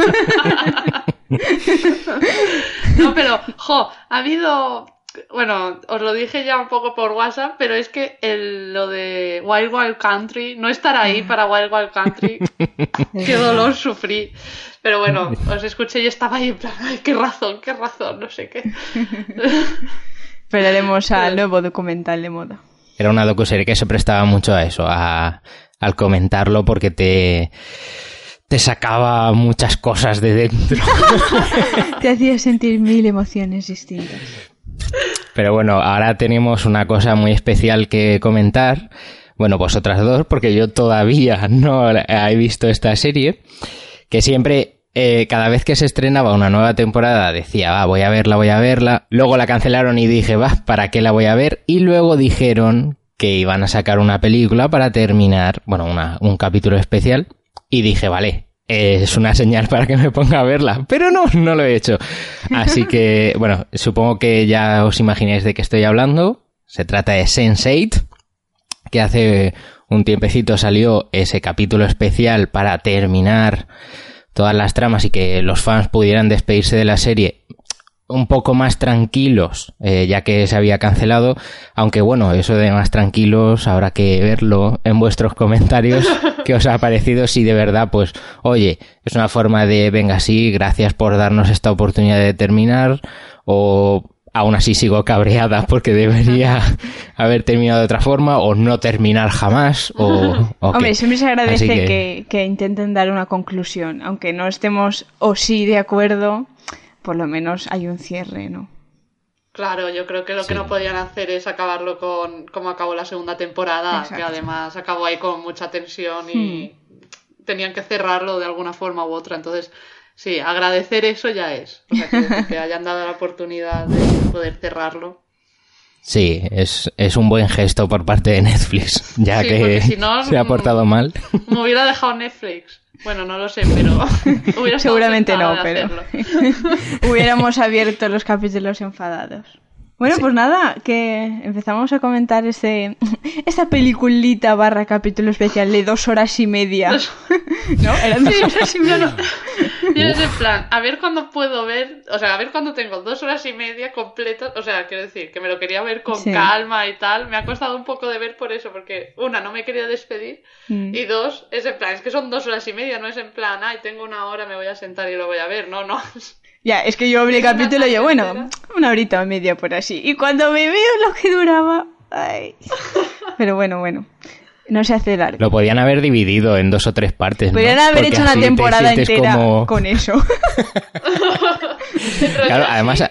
[SPEAKER 4] No, pero, jo, ha habido... Bueno, os lo dije ya un poco por WhatsApp, pero es que el, lo de Wild Wild Country, no estar ahí para Wild Wild Country, qué dolor sufrí. Pero bueno, os escuché y estaba ahí en plan, ay, qué razón, qué razón, no sé qué.
[SPEAKER 2] Esperaremos al nuevo documental de moda.
[SPEAKER 1] Era una docuserie que se prestaba mucho a eso, a, al comentarlo porque te, te sacaba muchas cosas de dentro.
[SPEAKER 2] Te hacía sentir mil emociones distintas.
[SPEAKER 1] Pero bueno, ahora tenemos una cosa muy especial que comentar. Bueno, vosotras dos, porque yo todavía no he visto esta serie. Que siempre, eh, cada vez que se estrenaba una nueva temporada, decía, va, voy a verla, voy a verla. Luego la cancelaron y dije, va, ¿para qué la voy a ver? Y luego dijeron que iban a sacar una película para terminar, bueno, una- un capítulo especial. Y dije, vale, es una señal para que me ponga a verla. Pero no, no lo he hecho. Así que, bueno, supongo que ya os imagináis de qué estoy hablando. Se trata de Sense8, que hace un tiempecito salió ese capítulo especial para terminar todas las tramas y que los fans pudieran despedirse de la serie un poco más tranquilos, eh, ya que se había cancelado, aunque bueno, eso de más tranquilos habrá que verlo en vuestros comentarios, qué os ha parecido, si de verdad, pues, oye, es una forma de, venga, sí, gracias por darnos esta oportunidad de terminar, o aún así sigo cabreada porque debería haber terminado de otra forma, o no terminar jamás, o... o qué.
[SPEAKER 2] Hombre, siempre se agradece que... que intenten dar una conclusión. Aunque no estemos o sí de acuerdo, por lo menos hay un cierre, ¿no?
[SPEAKER 4] Claro, yo creo que lo que no podían hacer es acabarlo con como acabó la segunda temporada,
[SPEAKER 2] Exacto.
[SPEAKER 4] que además acabó ahí con mucha tensión y tenían que cerrarlo de alguna forma u otra. Entonces, sí, agradecer eso ya es. O sea, que, que hayan dado la oportunidad de poder cerrarlo.
[SPEAKER 1] Sí, es, es un buen gesto por parte de Netflix, ya
[SPEAKER 4] Sí,
[SPEAKER 1] que
[SPEAKER 4] si no,
[SPEAKER 1] se ha
[SPEAKER 4] mm,
[SPEAKER 1] portado mal.
[SPEAKER 4] Me hubiera dejado Netflix. Bueno, no lo sé, pero hubiera
[SPEAKER 2] Seguramente no, pero hubiéramos abierto los capítulos enfadados. Bueno, pues nada, que empezamos a comentar este, esta peliculita barra capítulo especial de dos horas y media. ¿No? Eran dos
[SPEAKER 4] Sí,
[SPEAKER 2] horas y
[SPEAKER 4] no,
[SPEAKER 2] media.
[SPEAKER 4] no. Yo es en plan, a ver cuándo puedo ver, o sea, a ver cuándo tengo dos horas y media completas, o sea, quiero decir, que me lo quería ver con
[SPEAKER 2] Sí.
[SPEAKER 4] calma y tal, me ha costado un poco de ver por eso, porque una, no me quería despedir,
[SPEAKER 2] Mm.
[SPEAKER 4] y dos, es en plan, es que son dos horas y media, no es en plan, ay, tengo una hora, me voy a sentar y lo voy a ver, no, no.
[SPEAKER 2] Ya, es que yo abrí el capítulo y yo, bueno, una horita o media por así. Y cuando me veo lo que duraba, ay. Pero bueno, bueno, no se hace largo.
[SPEAKER 1] Lo podían haber dividido en dos o tres partes. ¿no?
[SPEAKER 2] Podrían haber
[SPEAKER 1] Porque
[SPEAKER 2] hecho una
[SPEAKER 1] te
[SPEAKER 2] temporada entera
[SPEAKER 1] como-
[SPEAKER 2] con eso.
[SPEAKER 1] Claro, además.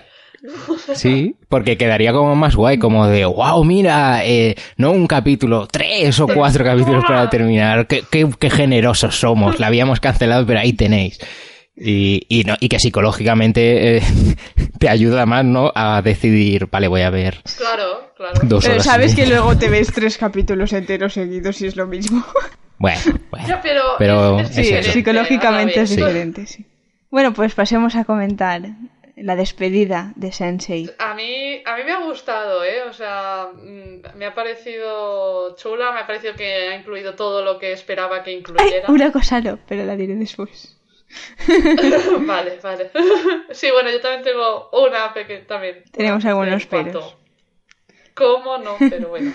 [SPEAKER 1] Sí, porque quedaría como más guay, como de, wow, mira, eh, no un capítulo, tres o cuatro capítulos para terminar, qué, qué- qué generosos somos, la habíamos cancelado, pero ahí tenéis. Y, y, no, y que psicológicamente eh, te ayuda más, ¿no? A decidir, vale, voy a ver
[SPEAKER 4] Claro, claro.
[SPEAKER 1] dos
[SPEAKER 2] Pero
[SPEAKER 1] horas.
[SPEAKER 2] sabes que luego te ves tres capítulos enteros seguidos y es lo mismo.
[SPEAKER 1] Bueno, bueno.
[SPEAKER 4] Pero,
[SPEAKER 1] Pero
[SPEAKER 4] es, es
[SPEAKER 1] es
[SPEAKER 2] Sí, psicológicamente es diferente, sí. Bueno, pues pasemos a comentar la despedida de Sensei.
[SPEAKER 4] A mí, a mí me ha gustado, ¿eh? O sea, mm, me ha parecido chula, me ha parecido que ha incluido todo lo que esperaba que
[SPEAKER 2] Ay,
[SPEAKER 4] incluyera.
[SPEAKER 2] una cosa no, pero la diré después.
[SPEAKER 4] vale, vale. sí, bueno, yo también tengo una pequeña también.
[SPEAKER 2] Tenemos algunos peros.
[SPEAKER 4] ¿Cómo no? Pero bueno.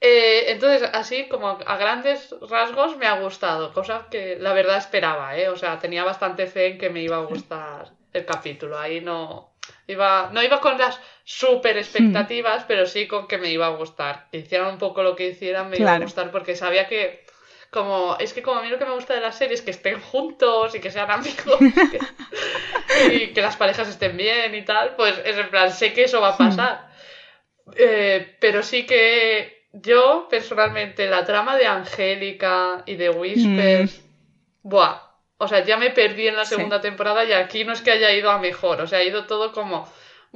[SPEAKER 4] Eh, entonces, así como a grandes rasgos me ha gustado, cosa que la verdad esperaba, ¿eh? O sea, tenía bastante fe en que me iba a gustar el capítulo. Ahí no iba, no iba con las super expectativas, pero sí con que me iba a gustar. Que hicieran un poco lo que hicieran, me iba a gustar porque sabía que, como, es que como a mí lo que me gusta de la serie es que estén juntos y que sean amigos que- y que las parejas estén bien y tal, pues es en plan, sé que eso va a pasar. Eh, pero sí que yo, personalmente, la trama de Angélica y de Whispers, buah, o sea, ya me perdí en la
[SPEAKER 2] Sí.
[SPEAKER 4] segunda temporada y aquí no es que haya ido a mejor, o sea, ha ido todo como,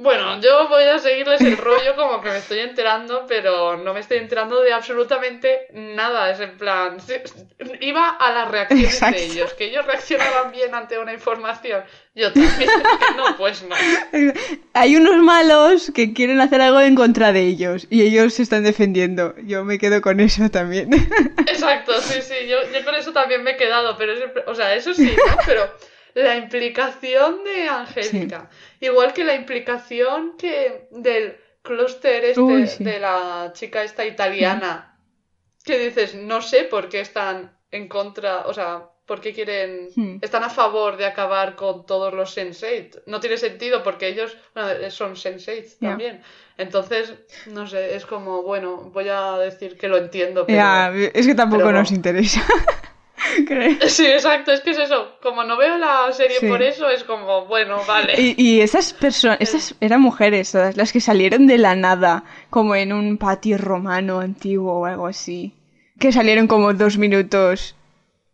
[SPEAKER 4] bueno, yo voy a seguirles el rollo como que me estoy enterando, pero no me estoy enterando de absolutamente nada, es en plan, iba a las reacciones
[SPEAKER 2] Exacto.
[SPEAKER 4] de ellos, que ellos reaccionaban bien ante una información, yo también, no, pues no.
[SPEAKER 2] Hay unos malos que quieren hacer algo en contra de ellos y ellos se están defendiendo. Yo me quedo con eso también.
[SPEAKER 4] Exacto, sí, sí, yo, yo con eso también me he quedado, pero es, o sea, eso sí, ¿no? Pero la implicación de Angélica, igual que la implicación que del clúster este
[SPEAKER 2] Uy, sí.
[SPEAKER 4] de la chica esta italiana, que dices, no sé por qué están en contra, o sea, por qué quieren,
[SPEAKER 2] Hmm.
[SPEAKER 4] están a favor de acabar con todos los senseis. No tiene sentido porque ellos bueno, son senseis
[SPEAKER 2] Ya.
[SPEAKER 4] también. Entonces, no sé, es como, bueno, voy a decir que lo entiendo, pero...
[SPEAKER 2] Ya, es que tampoco
[SPEAKER 4] pero no.
[SPEAKER 2] nos interesa.
[SPEAKER 4] Sí, exacto, es que es eso. Como no veo la serie
[SPEAKER 2] Sí.
[SPEAKER 4] por eso, es como, bueno, vale.
[SPEAKER 2] Y, y esas personas, esas eran mujeres todas, las que salieron de la nada, como en un patio romano antiguo o algo así. Que salieron como dos minutos.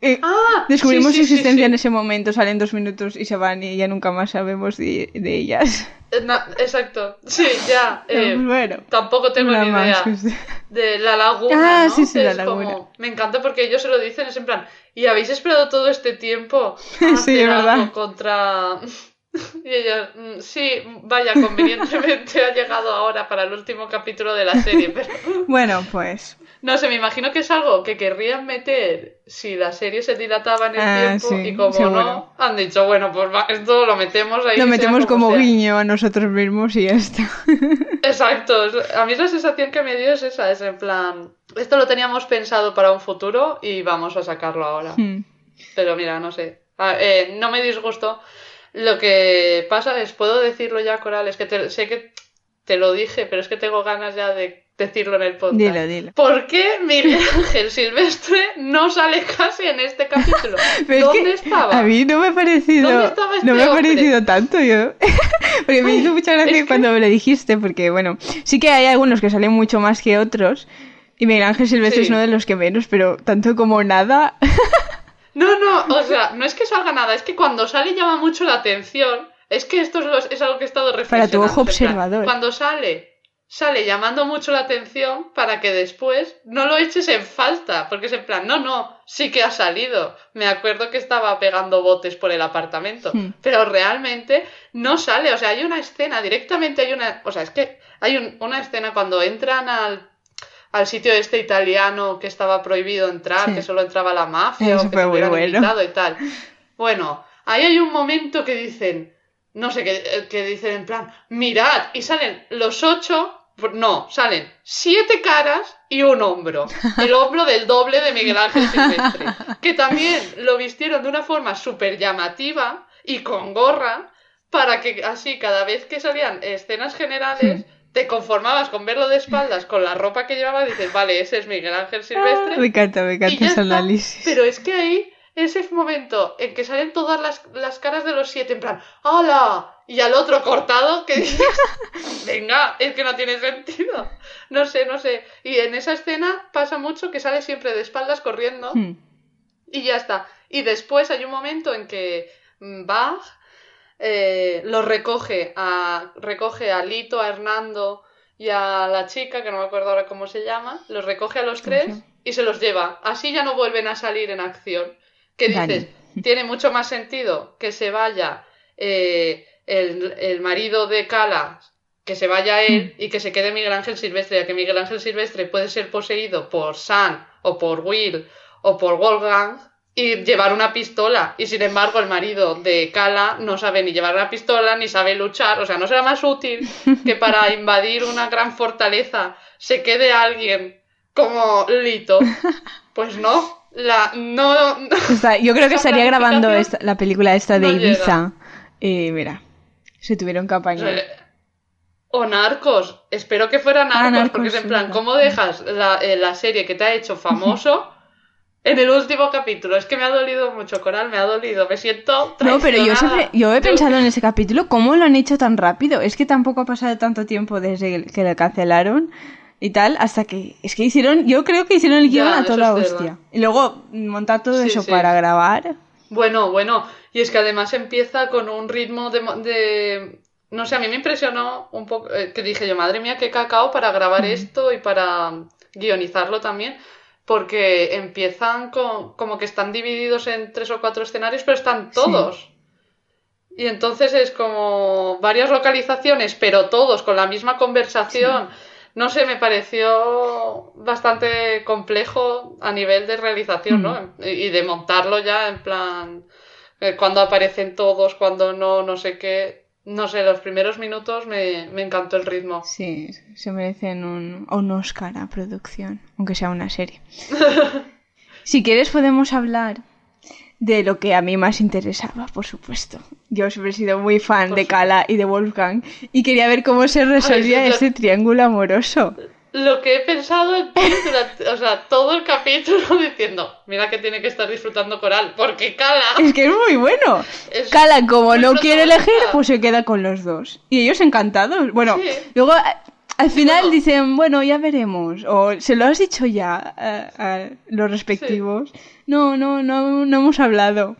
[SPEAKER 2] Eh,
[SPEAKER 4] Ah,
[SPEAKER 2] descubrimos
[SPEAKER 4] sí, sí,
[SPEAKER 2] su existencia
[SPEAKER 4] sí,
[SPEAKER 2] en ese momento, salen dos minutos y se van y ya nunca más sabemos de, de ellas.
[SPEAKER 4] Eh, exacto, sí, ya. eh,
[SPEAKER 2] Pues bueno,
[SPEAKER 4] tampoco tengo ni idea. De la laguna.
[SPEAKER 2] Ah,
[SPEAKER 4] ¿no?
[SPEAKER 2] sí, sí, la
[SPEAKER 4] Es
[SPEAKER 2] laguna.
[SPEAKER 4] como- me encanta porque ellos se lo dicen, es en plan, y habéis esperado todo este tiempo a
[SPEAKER 2] Sí,
[SPEAKER 4] hacer
[SPEAKER 2] ¿verdad?
[SPEAKER 4] algo contra. Y ellos, "Mm, sí, vaya, convenientemente ha llegado ahora para el último capítulo de la serie, pero.
[SPEAKER 2] Bueno, pues.
[SPEAKER 4] No sé, me imagino que es algo que querrían meter si la serie se dilataba en el
[SPEAKER 2] Ah,
[SPEAKER 4] tiempo
[SPEAKER 2] sí,
[SPEAKER 4] y como
[SPEAKER 2] seguro.
[SPEAKER 4] no, han dicho, bueno, pues va, esto lo metemos ahí.
[SPEAKER 2] Lo metemos como guiño a nosotros mismos y ya está.
[SPEAKER 4] Exacto, a mí la sensación que me dio es esa, es en plan, esto lo teníamos pensado para un futuro y vamos a sacarlo ahora.
[SPEAKER 2] Hmm.
[SPEAKER 4] Pero mira, no sé, Ah, eh, no me disgusto. Lo que pasa es, puedo decirlo ya, Coral, es que te- sé que te lo dije, pero es que tengo ganas ya de decirlo en el podcast.
[SPEAKER 2] Dilo, dilo.
[SPEAKER 4] ¿Por qué Miguel Ángel Silvestre no sale casi en este capítulo?
[SPEAKER 2] Es
[SPEAKER 4] ¿Dónde estaba?
[SPEAKER 2] A mí no me ha parecido.
[SPEAKER 4] ¿Dónde estaba este
[SPEAKER 2] no me ha parecido tanto yo. porque me
[SPEAKER 4] Ay,
[SPEAKER 2] hizo mucha gracia
[SPEAKER 4] que-
[SPEAKER 2] cuando me lo dijiste, porque bueno, sí que hay algunos que salen mucho más que otros. Y Miguel Ángel Silvestre
[SPEAKER 4] Sí.
[SPEAKER 2] es uno de los que menos, pero tanto como nada.
[SPEAKER 4] No, no, o sea, no es que salga nada, es que cuando sale llama mucho la atención. Es que esto es, lo- es algo que he estado reflexionando.
[SPEAKER 2] tu ojo observador.
[SPEAKER 4] Cuando sale, sale llamando mucho la atención para que después no lo eches en falta, porque es en plan, no, no, sí que ha salido. Me acuerdo que estaba pegando botes por el apartamento,
[SPEAKER 2] Hmm.
[SPEAKER 4] pero realmente no sale, o sea, hay una escena, directamente hay una, o sea, es que hay un- una escena cuando entran al al sitio este italiano que estaba prohibido entrar,
[SPEAKER 2] Sí.
[SPEAKER 4] que solo entraba la mafia
[SPEAKER 2] Eso
[SPEAKER 4] o que hubieran
[SPEAKER 2] bueno.
[SPEAKER 4] y tal. Bueno, ahí hay un momento que dicen, no sé, que, que dicen en plan, mirad, y salen los ocho, no, salen siete caras y un hombro. El hombro del doble de Miguel Ángel Silvestre. Que también lo vistieron de una forma súper llamativa y con gorra, para que así cada vez que salían escenas generales, te conformabas con verlo de espaldas con la ropa que llevaba y dices, vale, ese es Miguel Ángel Silvestre.
[SPEAKER 2] me encanta, me encanta ese análisis.
[SPEAKER 4] Pero es que ahí, ese momento en que salen todas las, las caras de los siete, en plan, ¡Hala! Y al otro cortado, que dices, venga, es que no tiene sentido. No sé, no sé. Y en esa escena pasa mucho que sale siempre de espaldas corriendo
[SPEAKER 2] Hmm.
[SPEAKER 4] y ya está. Y después hay un momento en que mm, Bach eh, los recoge a, recoge a Lito, a Hernando y a la chica, que no me acuerdo ahora cómo se llama, los recoge a los
[SPEAKER 2] ¿Cómo
[SPEAKER 4] tres y se los lleva. Así ya no vuelven a salir en acción. Que
[SPEAKER 2] Vale.
[SPEAKER 4] dices, tiene mucho más sentido que se vaya eh, el, el marido de Cala, que se vaya él y que se quede Miguel Ángel Silvestre, ya que Miguel Ángel Silvestre puede ser poseído por San o por Will o por Wolfgang y llevar una pistola. Y sin embargo, el marido de Kala no sabe ni llevar una pistola ni sabe luchar. O sea, no será más útil que para invadir una gran fortaleza se quede alguien como Lito. Pues no. La, no,
[SPEAKER 2] yo creo que estaría grabando esta- la película esta de
[SPEAKER 4] no.
[SPEAKER 2] Ibiza. Y mira, se tuvieron que apañar.
[SPEAKER 4] Eh, O Narcos. Espero que fuera Narcos,
[SPEAKER 2] Narcos,
[SPEAKER 4] porque es en plan. ¿cómo dejas la, eh, la serie que te ha hecho famoso En el último capítulo, es que me ha dolido mucho, Coral, me ha dolido, me siento
[SPEAKER 2] No, pero yo siempre, yo he pensado en ese capítulo, ¿cómo lo han hecho tan rápido? Es que tampoco ha pasado tanto tiempo desde que lo cancelaron y tal, hasta que, es que hicieron, yo creo que hicieron el
[SPEAKER 4] Ya,
[SPEAKER 2] guion a toda
[SPEAKER 4] es
[SPEAKER 2] hostia.
[SPEAKER 4] verdad.
[SPEAKER 2] Y luego montar todo
[SPEAKER 4] Sí,
[SPEAKER 2] eso
[SPEAKER 4] sí.
[SPEAKER 2] para grabar.
[SPEAKER 4] Bueno, bueno, y es que además empieza con un ritmo de, de- no sé, a mí me impresionó un poco, eh, que dije yo, madre mía, qué cacao para grabar esto y para guionizarlo también, porque empiezan con, como que están divididos en tres o cuatro escenarios, pero están todos. Y entonces es como varias localizaciones, pero todos con la misma conversación. No sé, me pareció bastante complejo a nivel de realización, ¿no? Y y de montarlo ya en plan, eh, cuando aparecen todos, cuando no, no sé qué. No sé, los primeros minutos me, me encantó el ritmo.
[SPEAKER 2] Sí, se merecen un, un Oscar a producción, aunque sea una serie. si quieres podemos hablar de lo que a mí más interesaba, por supuesto. Yo siempre he sido muy fan de Kala y de Wolfgang y quería ver cómo se resolvía
[SPEAKER 4] Ay,
[SPEAKER 2] ese triángulo amoroso.
[SPEAKER 4] Lo que he pensado en durante, o sea, todo el capítulo diciendo, mira que tiene que estar disfrutando Coral, porque Cala
[SPEAKER 2] Es que es muy bueno.
[SPEAKER 4] Es
[SPEAKER 2] Kala, como no quiere elegir, pues se queda con los dos. Y ellos encantados. Bueno,
[SPEAKER 4] Sí.
[SPEAKER 2] luego al final
[SPEAKER 4] Bueno.
[SPEAKER 2] dicen, bueno, ya veremos. O se lo has dicho ya a, a los respectivos. No, no, no, no hemos hablado.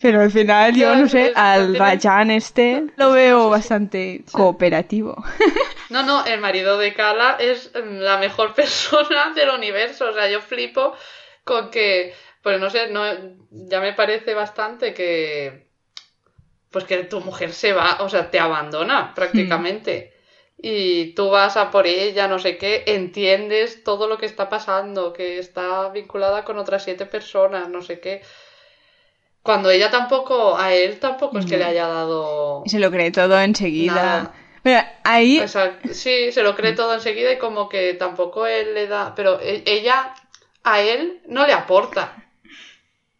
[SPEAKER 2] Pero al final, yo no sé, al Rayan este lo veo bastante cooperativo.
[SPEAKER 4] No, no, el marido de Kala es mm, la mejor persona del universo. O sea, yo flipo con que, pues no sé, no, ya me parece bastante que, pues que tu mujer se va, o sea, te abandona prácticamente. Y tú vas a por ella, no sé qué, entiendes todo lo que está pasando, que está vinculada con otras siete personas, no sé qué. Cuando ella tampoco, a él tampoco es que le haya dado
[SPEAKER 2] se lo cree todo enseguida.
[SPEAKER 4] Nada.
[SPEAKER 2] Pero ahí.
[SPEAKER 4] Sí, se lo cree todo enseguida y como que tampoco él le da, pero e- ella a él no le aporta.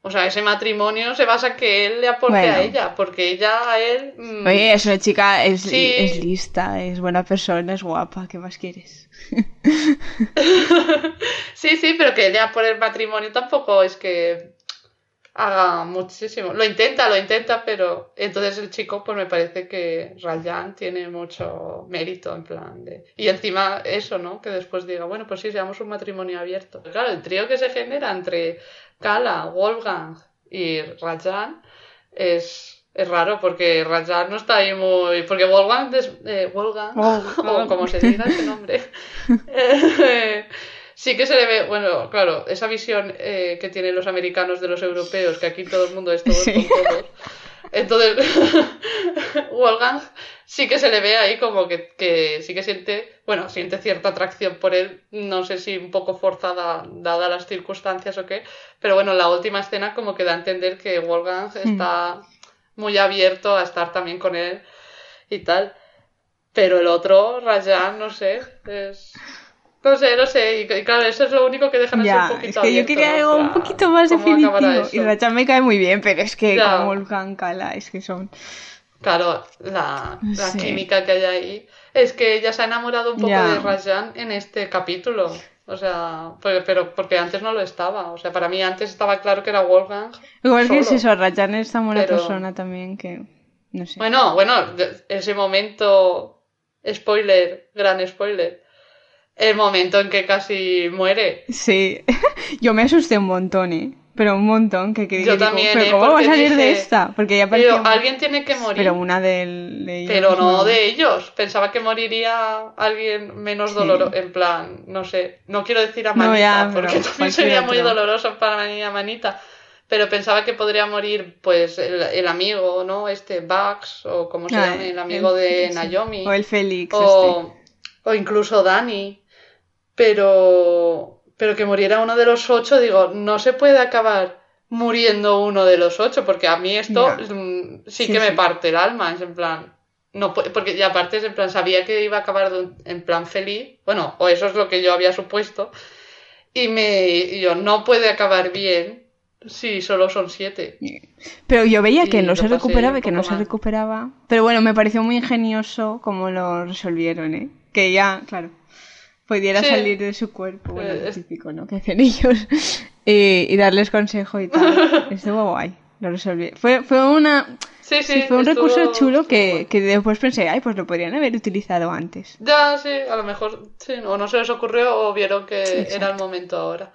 [SPEAKER 4] O sea, ese matrimonio se basa en que él le aporte
[SPEAKER 2] Bueno.
[SPEAKER 4] a ella, porque ella a él... mm,
[SPEAKER 2] oye, es una chica, es,
[SPEAKER 4] Sí.
[SPEAKER 2] es lista, es buena persona, es guapa, ¿qué más quieres?
[SPEAKER 4] Sí, sí, pero que ella por el matrimonio tampoco es que haga muchísimo. Lo intenta, lo intenta, pero entonces el chico, pues me parece que Rayan tiene mucho mérito en plan de... Y encima eso, ¿no? Que después diga, bueno, pues sí, seamos un matrimonio abierto. Claro, el trío que se genera entre Kala, Wolfgang y Rayan es, es raro porque Rayan no está ahí muy... Porque Wolfgang, des- eh, Wolfgang, o como se diga ese nombre, eh, sí que se le ve, bueno, claro, esa visión eh, que tienen los americanos de los europeos, que aquí todo el mundo es todos
[SPEAKER 2] Sí.
[SPEAKER 4] con todos. Entonces, Wolfgang sí que se le ve ahí como que, que sí que siente, bueno, siente cierta atracción por él, no sé si un poco forzada dadas las circunstancias o qué, pero bueno, la última escena como que da a entender que Wolfgang está muy abierto a estar también con él y tal. Pero el otro, Rayan, no sé, es... No sé, no sé, y, y claro, eso es lo único que dejan
[SPEAKER 2] Ya,
[SPEAKER 4] así un poquito
[SPEAKER 2] es que yo
[SPEAKER 4] abierto,
[SPEAKER 2] quería
[SPEAKER 4] ¿no?
[SPEAKER 2] algo un poquito más
[SPEAKER 4] ¿cómo acabará
[SPEAKER 2] definitivo. Y
[SPEAKER 4] eso?
[SPEAKER 2] Racha me cae muy bien, pero es que
[SPEAKER 4] Ya.
[SPEAKER 2] como Cala, es que son...
[SPEAKER 4] Claro, la, química que hay ahí. Es que ella se ha enamorado un poco
[SPEAKER 2] Ya.
[SPEAKER 4] de Rajan en este capítulo. O sea, pero, pero porque antes no lo estaba. O sea, para mí antes estaba claro que era Wolfgang.
[SPEAKER 2] Igual que es
[SPEAKER 4] solo.
[SPEAKER 2] eso, Rayan es tan buena
[SPEAKER 4] Pero-
[SPEAKER 2] persona también que... No sé.
[SPEAKER 4] Bueno, bueno, ese momento, spoiler, gran spoiler. El momento en que casi muere.
[SPEAKER 2] Sí, yo me asusté un montón, ¿eh? Pero un montón, que, que
[SPEAKER 4] Yo también,
[SPEAKER 2] ¿pero
[SPEAKER 4] ¿eh?
[SPEAKER 2] cómo va a salir de esta? Porque ya
[SPEAKER 4] Pero alguien tiene que morir.
[SPEAKER 2] Pero una del- de, ellos,
[SPEAKER 4] Pero no de ellos. Pensaba que moriría alguien menos
[SPEAKER 2] Sí.
[SPEAKER 4] doloroso. En plan, no sé. No quiero decir a
[SPEAKER 2] No,
[SPEAKER 4] Manita,
[SPEAKER 2] pero
[SPEAKER 4] porque también sería muy doloroso para mí a Manita. Pero pensaba que podría morir, pues, el, el amigo, ¿no? Este Bugs, o como se
[SPEAKER 2] Ah,
[SPEAKER 4] llame, el amigo
[SPEAKER 2] el-
[SPEAKER 4] de
[SPEAKER 2] sí.
[SPEAKER 4] Naomi.
[SPEAKER 2] O el Félix,
[SPEAKER 4] o, o incluso Dani. Pero, pero que muriera uno de los ocho, digo, no se puede acabar muriendo uno de los ocho, porque a mí esto mm, sí,
[SPEAKER 2] Sí,
[SPEAKER 4] que me parte el alma, es en plan, no porque y aparte es en plan, sabía que iba a acabar un- en plan feliz, bueno, o eso es lo que yo había supuesto, y me, y yo, no puede acabar bien si solo son siete.
[SPEAKER 2] Pero yo veía que no se recuperaba que no se recuperaba. Pero bueno, me pareció muy ingenioso cómo lo resolvieron, ¿eh? Que ya, claro. Pudiera
[SPEAKER 4] Sí.
[SPEAKER 2] salir de su cuerpo, bueno,
[SPEAKER 4] Eh,
[SPEAKER 2] lo típico, ¿no? Que hacen ellos, y, y darles consejo y tal. Estuvo guay, lo resolví. Fue, fue una...
[SPEAKER 4] Sí, sí,
[SPEAKER 2] Sí, fue un
[SPEAKER 4] estuvo-
[SPEAKER 2] recurso chulo que, que después pensé, ay, pues lo podrían haber utilizado antes.
[SPEAKER 4] Ya, sí, a lo mejor, sí, o no se les ocurrió o vieron que
[SPEAKER 2] Exacto.
[SPEAKER 4] era el momento ahora.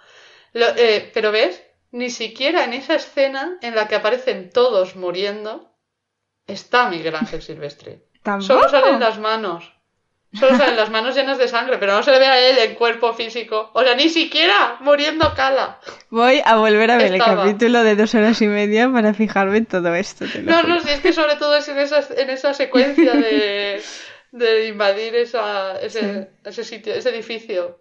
[SPEAKER 4] Lo- eh, pero ves, ni siquiera en esa escena en la que aparecen todos muriendo está Miguel Ángel Silvestre.
[SPEAKER 2] Tampoco.
[SPEAKER 4] Solo salen las manos. Solo salen las manos llenas de sangre, pero no se le ve a él en cuerpo físico. O sea, ni siquiera muriendo cala.
[SPEAKER 2] Voy a volver a ver el capítulo de dos horas y media para fijarme en todo esto.
[SPEAKER 4] No,
[SPEAKER 2] juro.
[SPEAKER 4] no, si es que sobre todo es en esa, en esa secuencia de, de invadir esa, ese, ese sitio, ese edificio.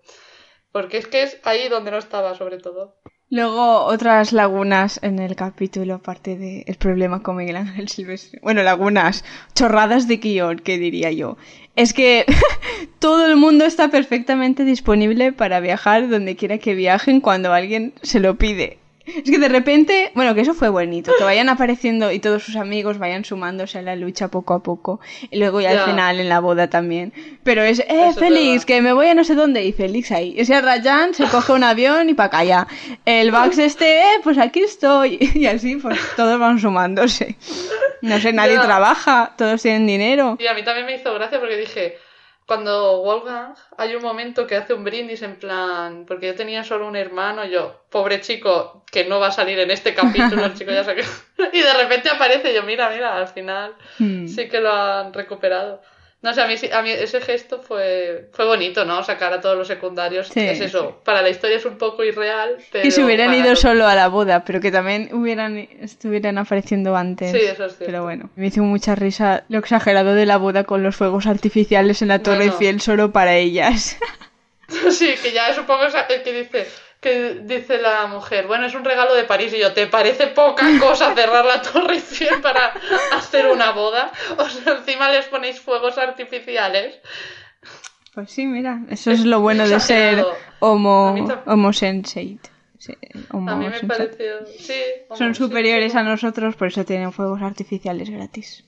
[SPEAKER 4] Porque es que es ahí donde no estaba, sobre todo.
[SPEAKER 2] Luego otras lagunas en el capítulo, aparte del problema con Miguel Ángel Silvestre. Bueno, lagunas, chorradas de guion, que diría yo. Es que todo el mundo está perfectamente disponible para viajar donde quiera que viajen cuando alguien se lo pide. Es que de repente, bueno, que eso fue bonito, que vayan apareciendo y todos sus amigos vayan sumándose a la lucha poco a poco. Y luego ya,
[SPEAKER 4] Ya.
[SPEAKER 2] al final en la boda también. Pero es, eh,
[SPEAKER 4] Eso
[SPEAKER 2] Félix, que me voy a no sé dónde. Y Félix ahí. Ese Rayan se coge un avión y para acá ya. El Bax este, eh, pues aquí estoy. Y así, pues todos van sumándose. No sé, nadie
[SPEAKER 4] Ya.
[SPEAKER 2] trabaja, todos tienen dinero.
[SPEAKER 4] Y a mí también me hizo gracia porque dije, cuando Wolfgang hay un momento que hace un brindis en plan, porque yo tenía solo un hermano, yo, pobre chico, que no va a salir en este capítulo, el chico ya se. Y de repente aparece yo, mira, mira, al final
[SPEAKER 2] Hmm.
[SPEAKER 4] sí que lo han recuperado. No sé, a mí, sí- a mí ese gesto fue, fue bonito, ¿no? Sacar a todos los secundarios.
[SPEAKER 2] Sí,
[SPEAKER 4] es eso, para la historia es un poco irreal, pero...
[SPEAKER 2] Que se hubieran ido
[SPEAKER 4] lo-
[SPEAKER 2] solo a la boda, pero que también hubieran estuvieran apareciendo antes.
[SPEAKER 4] Sí, eso es cierto.
[SPEAKER 2] Pero bueno, me hizo mucha risa lo exagerado de la boda con los fuegos artificiales en la Torre
[SPEAKER 4] Bueno.
[SPEAKER 2] Eiffel solo para ellas.
[SPEAKER 4] Sí, que ya es un poco esa- el que dice que dice la mujer, bueno, es un regalo de París y yo, ¿te parece poca cosa cerrar la Torre Eiffel para hacer una boda? O sea, encima les ponéis fuegos artificiales.
[SPEAKER 2] Pues sí, mira, eso es lo bueno de ser homo, homo sensate. Sí, homo
[SPEAKER 4] A mí me
[SPEAKER 2] sensate.
[SPEAKER 4] pareció, sí.
[SPEAKER 2] Son superiores a nosotros, por eso tienen fuegos artificiales gratis.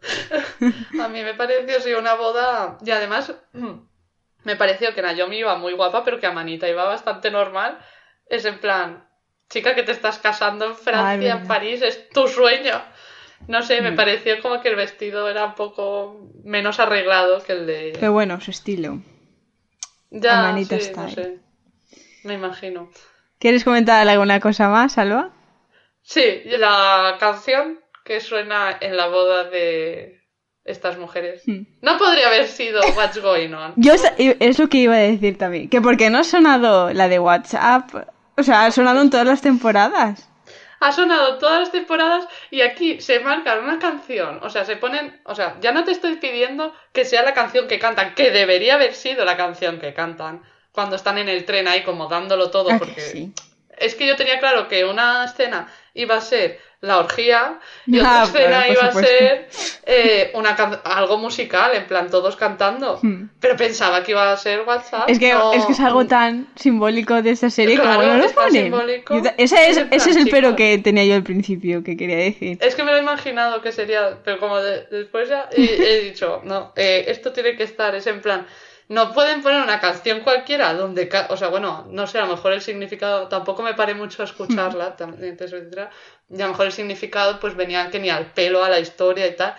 [SPEAKER 4] A mí me pareció, sí, una boda. Y además, me pareció que Naomi iba muy guapa, pero que Amanita iba bastante normal. Es en plan, chica, que te estás casando en Francia, en. París, es tu sueño. No sé, me
[SPEAKER 2] Mm.
[SPEAKER 4] pareció como que el vestido era un poco menos arreglado que el de.
[SPEAKER 2] Pero bueno, su estilo.
[SPEAKER 4] ya,
[SPEAKER 2] Amanita
[SPEAKER 4] sí, no sé. Me imagino.
[SPEAKER 2] ¿Quieres comentar alguna cosa más, Alba?
[SPEAKER 4] Sí, la canción que suena en la boda de estas mujeres.
[SPEAKER 2] Hmm.
[SPEAKER 4] No podría haber sido What's Going On.
[SPEAKER 2] Yo es lo que iba a decir también. Que porque no ha sonado la de WhatsApp. O sea, ha sonado en todas las temporadas.
[SPEAKER 4] Ha sonado todas las temporadas y aquí se marca una canción. O sea, se ponen. O sea, ya no te estoy pidiendo que sea la canción que cantan, que debería haber sido la canción que cantan cuando están en el tren ahí como dándolo todo.
[SPEAKER 2] Ah, que
[SPEAKER 4] Porque
[SPEAKER 2] sí.
[SPEAKER 4] es que yo tenía claro que una escena iba a ser la orgía y otra
[SPEAKER 2] Ah,
[SPEAKER 4] escena
[SPEAKER 2] claro,
[SPEAKER 4] iba a
[SPEAKER 2] supuesto.
[SPEAKER 4] ser eh, una algo musical, en plan todos cantando.
[SPEAKER 2] Hmm.
[SPEAKER 4] Pero pensaba que iba a ser WhatsApp.
[SPEAKER 2] Es que, es que es algo tan simbólico de esta serie
[SPEAKER 4] Claro,
[SPEAKER 2] como no lo ponen. Ese es,
[SPEAKER 4] Es
[SPEAKER 2] ese es el pero que tenía yo al principio, que quería decir.
[SPEAKER 4] Es que me lo he imaginado que sería, pero como de- después ya he, he dicho, no, eh, esto tiene que estar, es en plan, no pueden poner una canción cualquiera donde, ca- o sea, bueno, no sé, a lo mejor el significado, tampoco me paré mucho a escucharla, soy sincera, y a lo mejor el significado pues venía que ni al pelo a la historia y tal.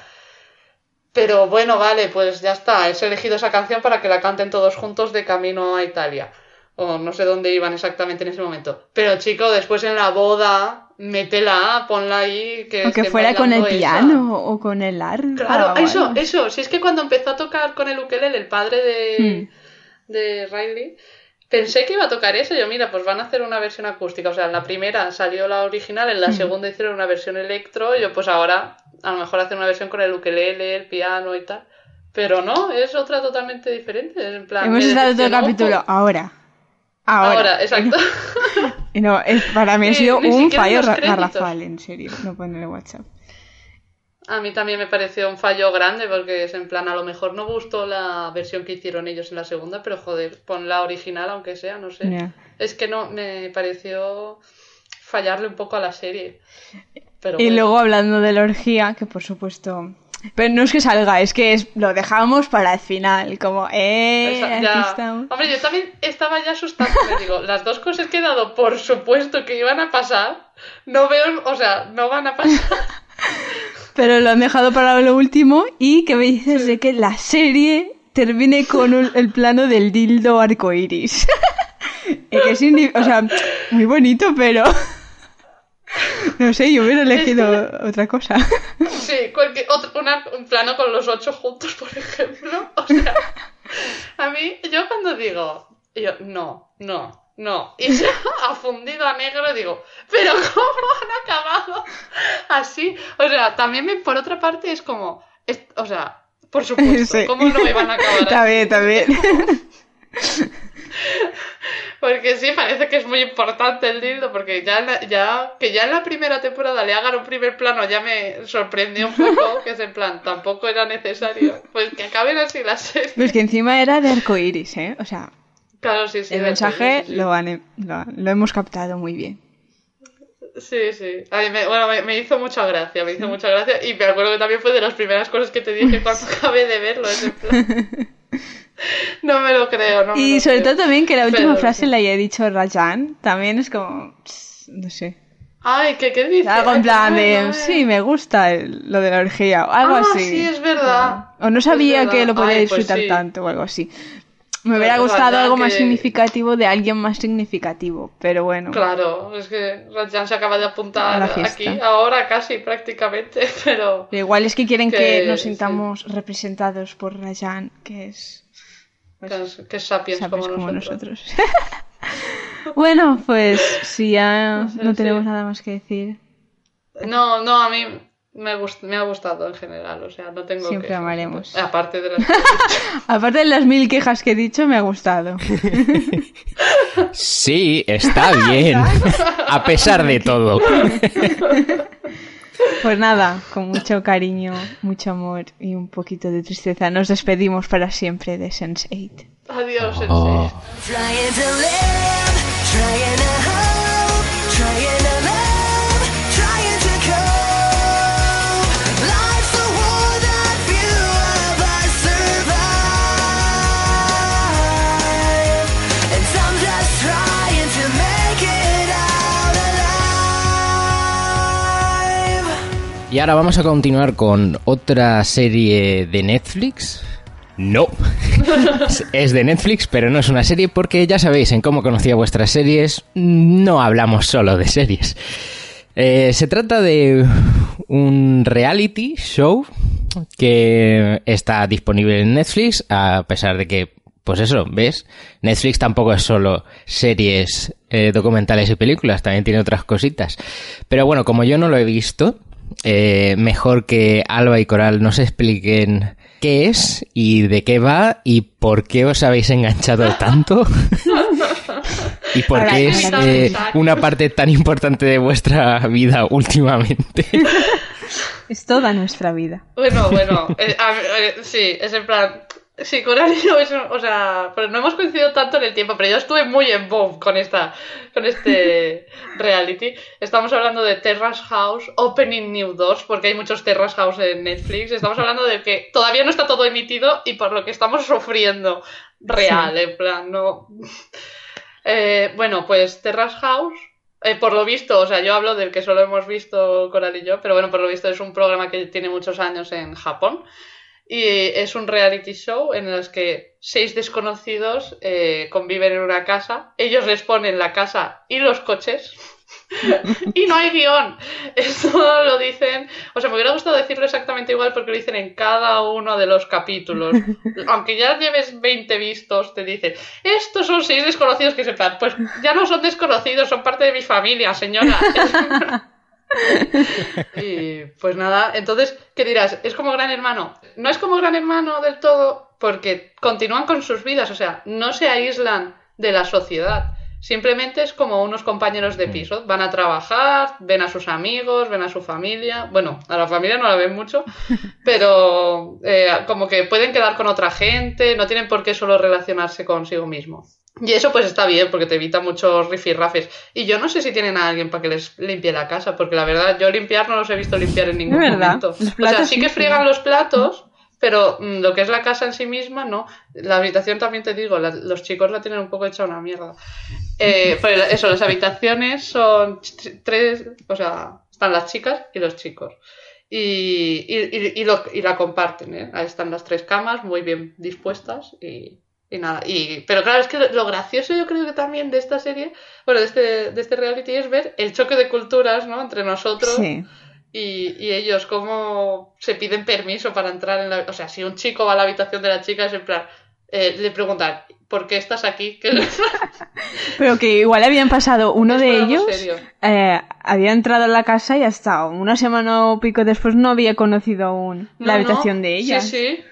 [SPEAKER 4] Pero bueno, vale, pues ya está, he elegido esa canción para que la canten todos juntos de camino a Italia. O no sé dónde iban exactamente en ese momento. Pero chico, después en la boda, métela, ponla ahí. Que
[SPEAKER 2] Aunque
[SPEAKER 4] estén
[SPEAKER 2] fuera con el
[SPEAKER 4] esa.
[SPEAKER 2] piano o con el arpa.
[SPEAKER 4] Claro,
[SPEAKER 2] o
[SPEAKER 4] eso, eso. Si es que cuando empezó a tocar con el ukelele, el padre de,
[SPEAKER 2] Hmm.
[SPEAKER 4] de Riley, pensé que iba a tocar eso. Yo, mira, pues van a hacer una versión acústica. O sea, en la primera salió la original, en la
[SPEAKER 2] Hmm.
[SPEAKER 4] segunda hicieron una versión electro. Yo, pues ahora, a lo mejor hacen una versión con el ukelele, el piano y tal. Pero no, es otra totalmente diferente. En plan,
[SPEAKER 2] Hemos estado todo el capítulo. Ahora. Ahora.
[SPEAKER 4] Ahora, exacto.
[SPEAKER 2] Y No, es- para mí ha sido
[SPEAKER 4] ni
[SPEAKER 2] un fallo garrafal, en serio, no ponerle WhatsApp.
[SPEAKER 4] A mí también me pareció un fallo grande porque es en plan, a lo mejor no gustó la versión que hicieron ellos en la segunda, pero joder, pon la original aunque sea, no sé. Es que no, me pareció fallarle un poco a la serie. Pero
[SPEAKER 2] Y
[SPEAKER 4] bueno.
[SPEAKER 2] luego hablando de la orgía, que por supuesto Pero no es que salga, es que es, lo dejamos para el final. Como, eh,
[SPEAKER 4] Esa-
[SPEAKER 2] aquí estamos.
[SPEAKER 4] Hombre, yo también estaba ya asustándome. Digo, las dos cosas que he dado por supuesto que iban a pasar, no veo, o sea, no van a pasar.
[SPEAKER 2] Pero lo han dejado para lo último. ¿Y qué me dices de que la serie termine con un- el plano del dildo arcoiris? ¿Y qué signi- O sea, muy bonito, pero. No sé, yo hubiera elegido otra cosa.
[SPEAKER 4] Sí, cualquier, otro, una- un plano con los ocho juntos, por ejemplo. O sea, a mí, yo cuando digo, yo, no, no, no, y ya ha fundido a negro, digo, pero ¿cómo han acabado así? O sea, también me- por otra parte es como, es- o sea, por supuesto,
[SPEAKER 2] Sí.
[SPEAKER 4] ¿cómo no iban a acabar
[SPEAKER 2] Está bien, está bien.
[SPEAKER 4] Porque sí, parece que es muy importante el dildo, porque ya, en la- ya que ya en la primera temporada le hagan un primer plano ya me sorprendió un poco, que es en plan, tampoco era necesario. Pues que acaben así la serie.
[SPEAKER 2] Pues que encima era de arcoiris, ¿eh? O sea,
[SPEAKER 4] Claro, sí, sí.
[SPEAKER 2] el mensaje
[SPEAKER 4] sí, sí.
[SPEAKER 2] lo, han, lo, lo hemos captado muy bien.
[SPEAKER 4] Sí, sí. A mí me, bueno, me, me hizo mucha gracia, me hizo mucha gracia. Y me acuerdo que también fue de las primeras cosas que te dije cuando acabé de verlo. Es en plan... No me lo creo, no me
[SPEAKER 2] Y
[SPEAKER 4] lo
[SPEAKER 2] sobre
[SPEAKER 4] creo.
[SPEAKER 2] todo también que la última
[SPEAKER 4] Pero,
[SPEAKER 2] frase la haya dicho Rajan, también es como, no sé.
[SPEAKER 4] Ay, ¿qué, qué dice?
[SPEAKER 2] Algo en plan de,
[SPEAKER 4] Ay, ay.
[SPEAKER 2] sí, me gusta el- lo de la orgía, o algo
[SPEAKER 4] Ah,
[SPEAKER 2] así.
[SPEAKER 4] sí, es verdad.
[SPEAKER 2] O no sabía que lo podía
[SPEAKER 4] Ay, pues
[SPEAKER 2] disfrutar
[SPEAKER 4] sí.
[SPEAKER 2] tanto o algo así. Me hubiera
[SPEAKER 4] Pues
[SPEAKER 2] gustado algo más significativo de alguien más significativo, pero bueno.
[SPEAKER 4] Claro, es que Rajan se acaba de apuntar aquí, ahora casi prácticamente, pero...
[SPEAKER 2] Pero igual es que quieren que,
[SPEAKER 4] Que-
[SPEAKER 2] nos
[SPEAKER 4] sí.
[SPEAKER 2] sintamos representados por Rajan, que es
[SPEAKER 4] Que es, que es sapiens,
[SPEAKER 2] sabes
[SPEAKER 4] como,
[SPEAKER 2] como
[SPEAKER 4] nosotros.
[SPEAKER 2] nosotros. bueno, pues si ya
[SPEAKER 4] No sé,
[SPEAKER 2] no
[SPEAKER 4] sí.
[SPEAKER 2] tenemos nada más que decir,
[SPEAKER 4] No, no, a mí me, gust- me ha gustado en general, o sea, no tengo
[SPEAKER 2] Siempre
[SPEAKER 4] quejas.
[SPEAKER 2] amaremos.
[SPEAKER 4] Aparte de las...
[SPEAKER 2] aparte de las mil quejas que he dicho, me ha gustado.
[SPEAKER 1] Sí, está bien. A pesar de todo.
[SPEAKER 2] Pues nada, con mucho cariño, mucho amor y un poquito de tristeza, nos despedimos para siempre de Sense8.
[SPEAKER 4] Adiós, Sensei.
[SPEAKER 1] Oh. Y ahora vamos a continuar con otra serie de Netflix. No. es de Netflix, pero no es una serie porque ya sabéis, en cómo conocía vuestras series, no hablamos solo de series. Eh, se trata de un reality show que está disponible en Netflix, a pesar de que, pues eso, ¿ves? Netflix tampoco es solo series, eh, documentales y películas, también tiene otras cositas. Pero bueno, como yo no lo he visto, eh, mejor que Alba y Coral nos expliquen qué es y de qué va y por qué os habéis enganchado tanto. y por
[SPEAKER 2] Ahora,
[SPEAKER 1] qué es eh, una parte tan importante de vuestra vida últimamente.
[SPEAKER 2] Es toda nuestra vida.
[SPEAKER 4] Bueno, bueno, eh, a- eh, sí, es en plan. Sí, Coral y yo, es un- o sea, pero no hemos coincidido tanto en el tiempo, pero yo estuve muy en boom con esta, con este reality. Estamos hablando de Terrace House, Opening New Doors, porque hay muchos Terrace House en Netflix. Estamos hablando de que todavía no está todo emitido y por lo que estamos sufriendo real, en plan, no. Eh, bueno, pues Terrace House, eh, por lo visto, o sea, yo hablo del que solo hemos visto Coral y yo, pero bueno, por lo visto es un programa que tiene muchos años en Japón y es un reality show en el que seis desconocidos eh, conviven en una casa, ellos les ponen la casa y los coches y no hay guion. Esto lo dicen, o sea, me hubiera gustado decirlo exactamente igual porque lo dicen en cada uno de los capítulos. Aunque ya lleves 20 vistos, te dicen, estos son seis desconocidos que sepan, pues ya no son desconocidos, son parte de mi familia, señora. Y pues nada, entonces, ¿qué dirás? ¿Es como Gran Hermano? No es como Gran Hermano del todo porque continúan con sus vidas, o sea, no se aíslan de la sociedad. Simplemente es como unos compañeros de piso. Van a trabajar, ven a sus amigos, ven a su familia. Bueno, a la familia no la ven mucho, pero eh, como que pueden quedar con otra gente, no tienen por qué solo relacionarse consigo mismo. Y eso pues está bien porque te evita muchos rifirrafes. Y yo no sé si tienen a alguien para que les limpie la casa, porque la verdad yo limpiar no los he visto limpiar en ningún momento.
[SPEAKER 2] Los
[SPEAKER 4] O sea, sí que friegan los platos, pero mm, lo que es la casa en sí misma, no. La habitación también te digo, la- los chicos la tienen un poco hecha una mierda. Eh, pero eso, las habitaciones son tr- tres, o sea, están las chicas y los chicos. Y, y, y- y lo- y la comparten, ¿eh? Ahí están las tres camas muy bien dispuestas y, y nada. Y, pero claro, es que lo, gracioso yo creo que también de esta serie, bueno, de este, de este reality es ver el choque de culturas, ¿no? Entre nosotros
[SPEAKER 2] Sí.
[SPEAKER 4] y, y ellos cómo se piden permiso para entrar en la... O sea, si un chico va a la habitación de la chica es en plan... eh, le preguntan, ¿por qué estás aquí?
[SPEAKER 2] Pero que igual habían pasado uno
[SPEAKER 4] Es
[SPEAKER 2] de ellos, eh, había entrado a la casa y hasta una semana o pico después no había conocido aún
[SPEAKER 4] No,
[SPEAKER 2] la
[SPEAKER 4] no.
[SPEAKER 2] habitación de ella.
[SPEAKER 4] Sí, sí.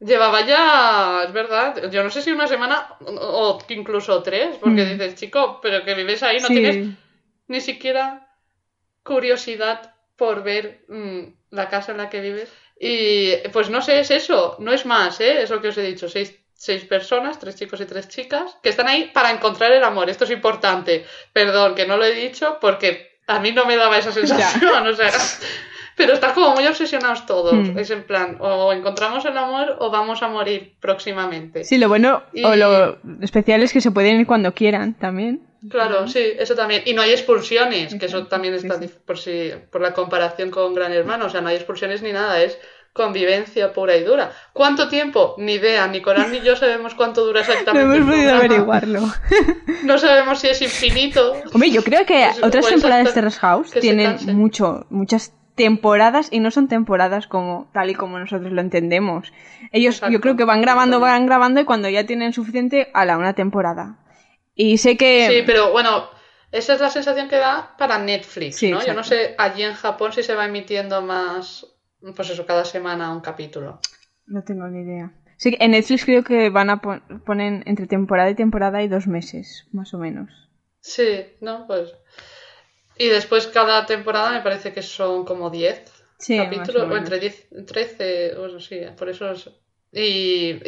[SPEAKER 4] Llevaba ya, es verdad, yo no sé si una semana o incluso tres, porque
[SPEAKER 2] Mm.
[SPEAKER 4] dices, chico, pero que vives ahí, no
[SPEAKER 2] Sí.
[SPEAKER 4] tienes ni siquiera curiosidad por ver mm, la casa en la que vives. Y pues no sé, es eso, no es más, ¿eh? Es lo que os he dicho, seis, seis personas, tres chicos y tres chicas, que están ahí para encontrar el amor. Esto es importante. Perdón, que no lo he dicho porque a mí no me daba esa sensación, o sea... Pero están como muy obsesionados todos.
[SPEAKER 2] Mm.
[SPEAKER 4] Es en plan, o encontramos el amor o vamos a morir próximamente.
[SPEAKER 2] Sí, lo bueno
[SPEAKER 4] Y-
[SPEAKER 2] o lo especial es que se pueden ir cuando quieran también.
[SPEAKER 4] Claro, sí, eso también. Y no hay expulsiones, que eso también está
[SPEAKER 2] sí.
[SPEAKER 4] por si por la comparación con Gran Hermano, o sea, no hay expulsiones ni nada, es convivencia pura y dura. ¿Cuánto tiempo? Ni idea, ni Coral ni yo sabemos cuánto dura
[SPEAKER 2] No
[SPEAKER 4] exactamente.
[SPEAKER 2] hemos
[SPEAKER 4] el
[SPEAKER 2] podido averiguarlo.
[SPEAKER 4] No sabemos si es infinito.
[SPEAKER 2] Hombre, yo creo que
[SPEAKER 4] Pues
[SPEAKER 2] otras temporadas de Terrace House tienen mucho, muchas temporadas y no son temporadas como tal y como nosotros lo entendemos. Ellos yo creo que van grabando, van grabando y cuando ya tienen suficiente, a la una temporada. Y sé que...
[SPEAKER 4] Sí, pero bueno, esa es la sensación que da para Netflix,
[SPEAKER 2] Sí,
[SPEAKER 4] ¿no? Yo no sé allí en Japón si se va emitiendo más, pues eso, cada semana un capítulo.
[SPEAKER 2] No tengo ni idea. Sí, en Netflix creo que van a pon- ponen entre temporada y temporada y dos meses, más o menos.
[SPEAKER 4] Sí, ¿no? Pues... Y después cada temporada me parece que son como 10
[SPEAKER 2] Sí,
[SPEAKER 4] capítulos,
[SPEAKER 2] o
[SPEAKER 4] o entre
[SPEAKER 2] menos.
[SPEAKER 4] 10, 13, o eso sí, por eso es... Y,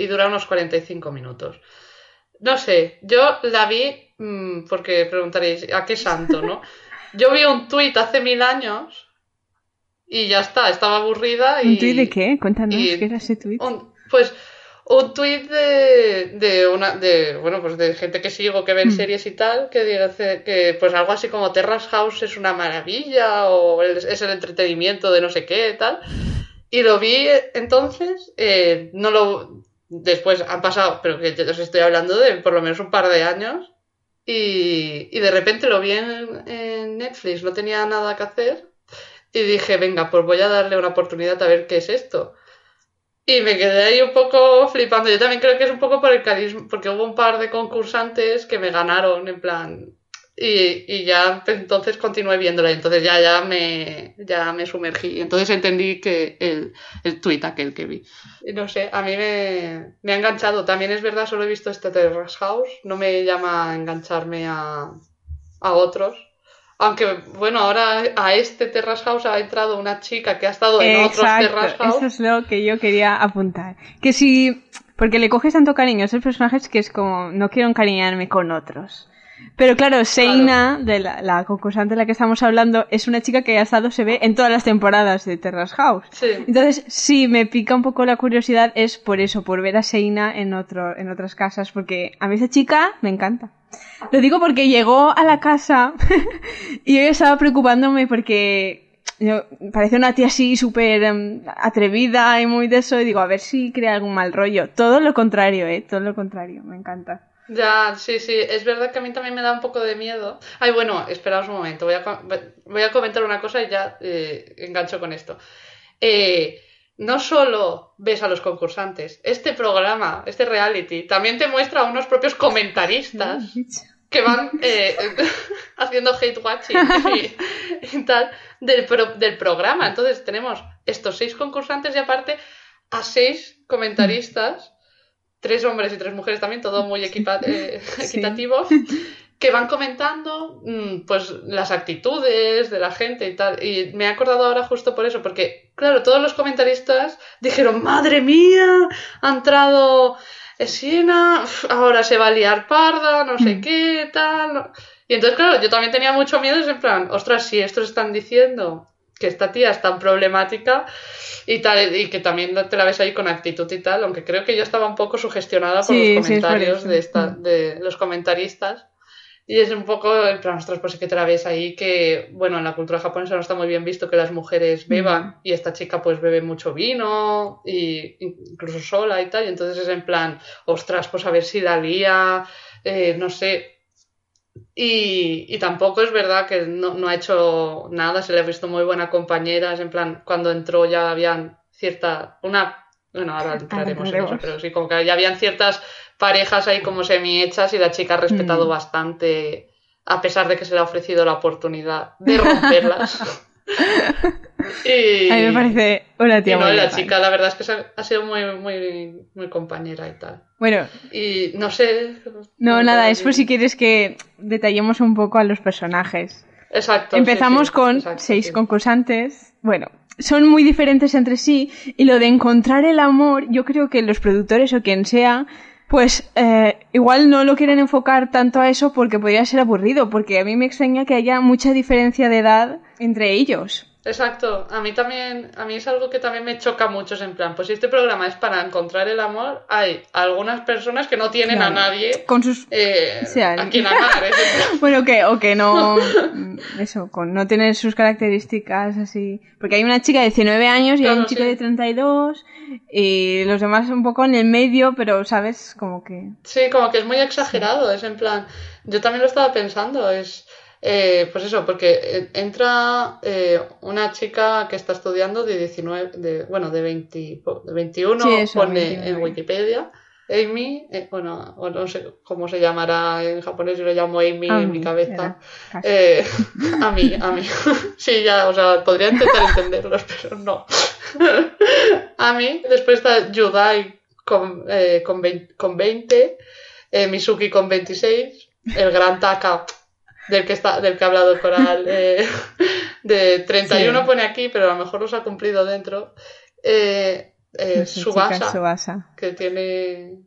[SPEAKER 4] y dura unos 45 minutos. No sé, yo la vi mm, porque preguntaréis, ¿a qué santo, no? Yo vi un tuit hace mil años y ya está, estaba aburrida y...
[SPEAKER 2] ¿Un tuit de qué? Cuéntanos,
[SPEAKER 4] y-
[SPEAKER 2] ¿qué era ese tuit?
[SPEAKER 4] un- pues un tuit de, de una de bueno pues de gente que sigo que ven
[SPEAKER 2] Mm.
[SPEAKER 4] series y tal que dice que pues algo así como Terrace House es una maravilla o es, el entretenimiento de no sé qué tal y lo vi eh, entonces eh, no lo después han pasado pero que os estoy hablando de por lo menos un par de años y, y de repente lo vi en, en Netflix no tenía nada que hacer y dije venga pues voy a darle una oportunidad a ver qué es esto y me quedé ahí un poco flipando. Yo también creo que es un poco por el carisma, porque hubo un par de concursantes que me ganaron, en plan. Y, y ya pues, entonces continué viéndola. Entonces ya, ya, me, ya me sumergí. Entonces entendí que el, el tuit aquel que vi. No sé, a mí me, me ha enganchado. También es verdad, solo he visto este Terrace House. No me llama a engancharme a, a otros. Aunque, bueno, ahora a este Terrace House ha entrado una chica que ha estado en otros Terrace House.
[SPEAKER 2] eso es lo que yo quería apuntar. Que si... Porque le coges tanto cariño a esos personajes que es como, no quiero encariñarme con otros. Pero claro, Seina, de la, la concursante de la que estamos hablando, es una chica que ha estado, se ve, en todas las temporadas de Terrace House.
[SPEAKER 4] Sí.
[SPEAKER 2] Entonces, sí, me pica un poco la curiosidad, es por eso, por ver a Seina en, otro, en otras casas, porque a mí esa chica me encanta. Lo digo porque llegó a la casa y yo estaba preocupándome porque parece una tía así súper em, atrevida y muy de eso, y digo, a ver si crea algún mal rollo. Todo lo contrario, ¿eh? Todo lo contrario, me encanta.
[SPEAKER 4] Ya, sí, sí, es verdad que a mí también me da un poco de miedo. Ay, bueno, esperaos un momento, voy a, voy a comentar una cosa y ya eh, engancho con esto. Eh, no solo ves a los concursantes, este programa, este reality, también te muestra a unos propios comentaristas que van eh, haciendo hate watching y, y tal del, pro- del programa. Entonces tenemos estos seis concursantes y aparte a seis comentaristas, tres hombres y tres mujeres también, todo muy equipa- eh,
[SPEAKER 2] Sí.
[SPEAKER 4] equitativo, que van comentando mm, pues las actitudes de la gente y tal. Y me he acordado ahora justo por eso, porque claro, todos los comentaristas dijeron, madre mía, ha entrado Esina, uf, ahora se va a liar parda, no sé qué, tal. Y entonces, claro, yo también tenía mucho miedo, es en plan, ostras, si estos están diciendo que esta tía es tan problemática y tal, y que también te la ves ahí con actitud y tal, aunque creo que yo estaba un poco sugestionada por
[SPEAKER 2] Sí,
[SPEAKER 4] los comentarios de, esta,
[SPEAKER 2] Mm.
[SPEAKER 4] de los comentaristas. Y es un poco, en plan, ostras, pues sí que te la ves ahí que, bueno, en la cultura japonesa no está muy bien visto que las mujeres beban y esta chica pues bebe mucho vino y incluso sola y tal, y entonces es en plan, ostras, pues a ver si la lía, eh, no sé. Y, y tampoco es verdad que no, no ha hecho nada, se le ha visto muy buena compañera, es en plan, cuando entró ya habían cierta, una, bueno, ahora entraremos en eso, pero sí, como que ya habían ciertas parejas ahí como semi hechas y la chica ha respetado
[SPEAKER 2] Mm.
[SPEAKER 4] bastante, a pesar de que se le ha ofrecido la oportunidad de romperlas. y,
[SPEAKER 2] A mí me parece una
[SPEAKER 4] y
[SPEAKER 2] tía
[SPEAKER 4] no,
[SPEAKER 2] muy
[SPEAKER 4] la chica la verdad es que ha, sido muy, muy, muy compañera y tal.
[SPEAKER 2] Bueno,
[SPEAKER 4] Y no sé.
[SPEAKER 2] no, nada, es por si quieres que detallemos un poco a los personajes.
[SPEAKER 4] Exacto. sí,
[SPEAKER 2] Empezamos
[SPEAKER 4] sí,
[SPEAKER 2] con
[SPEAKER 4] exacto,
[SPEAKER 2] seis
[SPEAKER 4] sí.
[SPEAKER 2] concursantes. Bueno, son muy diferentes entre sí y lo de encontrar el amor, yo creo que los productores o quien sea, pues eh, igual no lo quieren enfocar tanto a eso porque podría ser aburrido, porque a mí me extraña que haya mucha diferencia de edad entre ellos.
[SPEAKER 4] Exacto, a mí también, a mí es algo que también me choca mucho, es en plan, pues si este programa es para encontrar el amor, hay algunas personas que no tienen
[SPEAKER 2] Claro.
[SPEAKER 4] a nadie
[SPEAKER 2] Con sus...
[SPEAKER 4] eh, a quien amar,
[SPEAKER 2] Bueno, que, o que no, mm, eso, con no tener sus características así. Porque hay una chica de 19 años y hay un chico
[SPEAKER 4] sí.
[SPEAKER 2] de 32 y los demás un poco en el medio, pero sabes, como que...
[SPEAKER 4] Sí, como que es muy exagerado, es en plan, yo también lo estaba pensando, es, eh, pues eso, porque eh, entra eh, una chica que está estudiando de 19, de, bueno, de, 20, po- de 21,
[SPEAKER 2] Sí, eso,
[SPEAKER 4] pone
[SPEAKER 2] 29.
[SPEAKER 4] en Wikipedia, Amy, eh, bueno, o no sé cómo se llamará en japonés, yo lo llamo Amy en mi cabeza. a mí, a mí. Sí, ya, o sea, podría intentar entenderlos, pero no. A mí, después está Yudai con, eh, con, 20, con 20, eh, Mizuki con 26, el gran Taka del que, está, del que ha hablado Coral, eh, de 31
[SPEAKER 2] Sí.
[SPEAKER 4] pone aquí, pero a lo mejor los ha cumplido dentro. Eh, eh, Tsubasa,
[SPEAKER 2] Tsubasa.
[SPEAKER 4] que tiene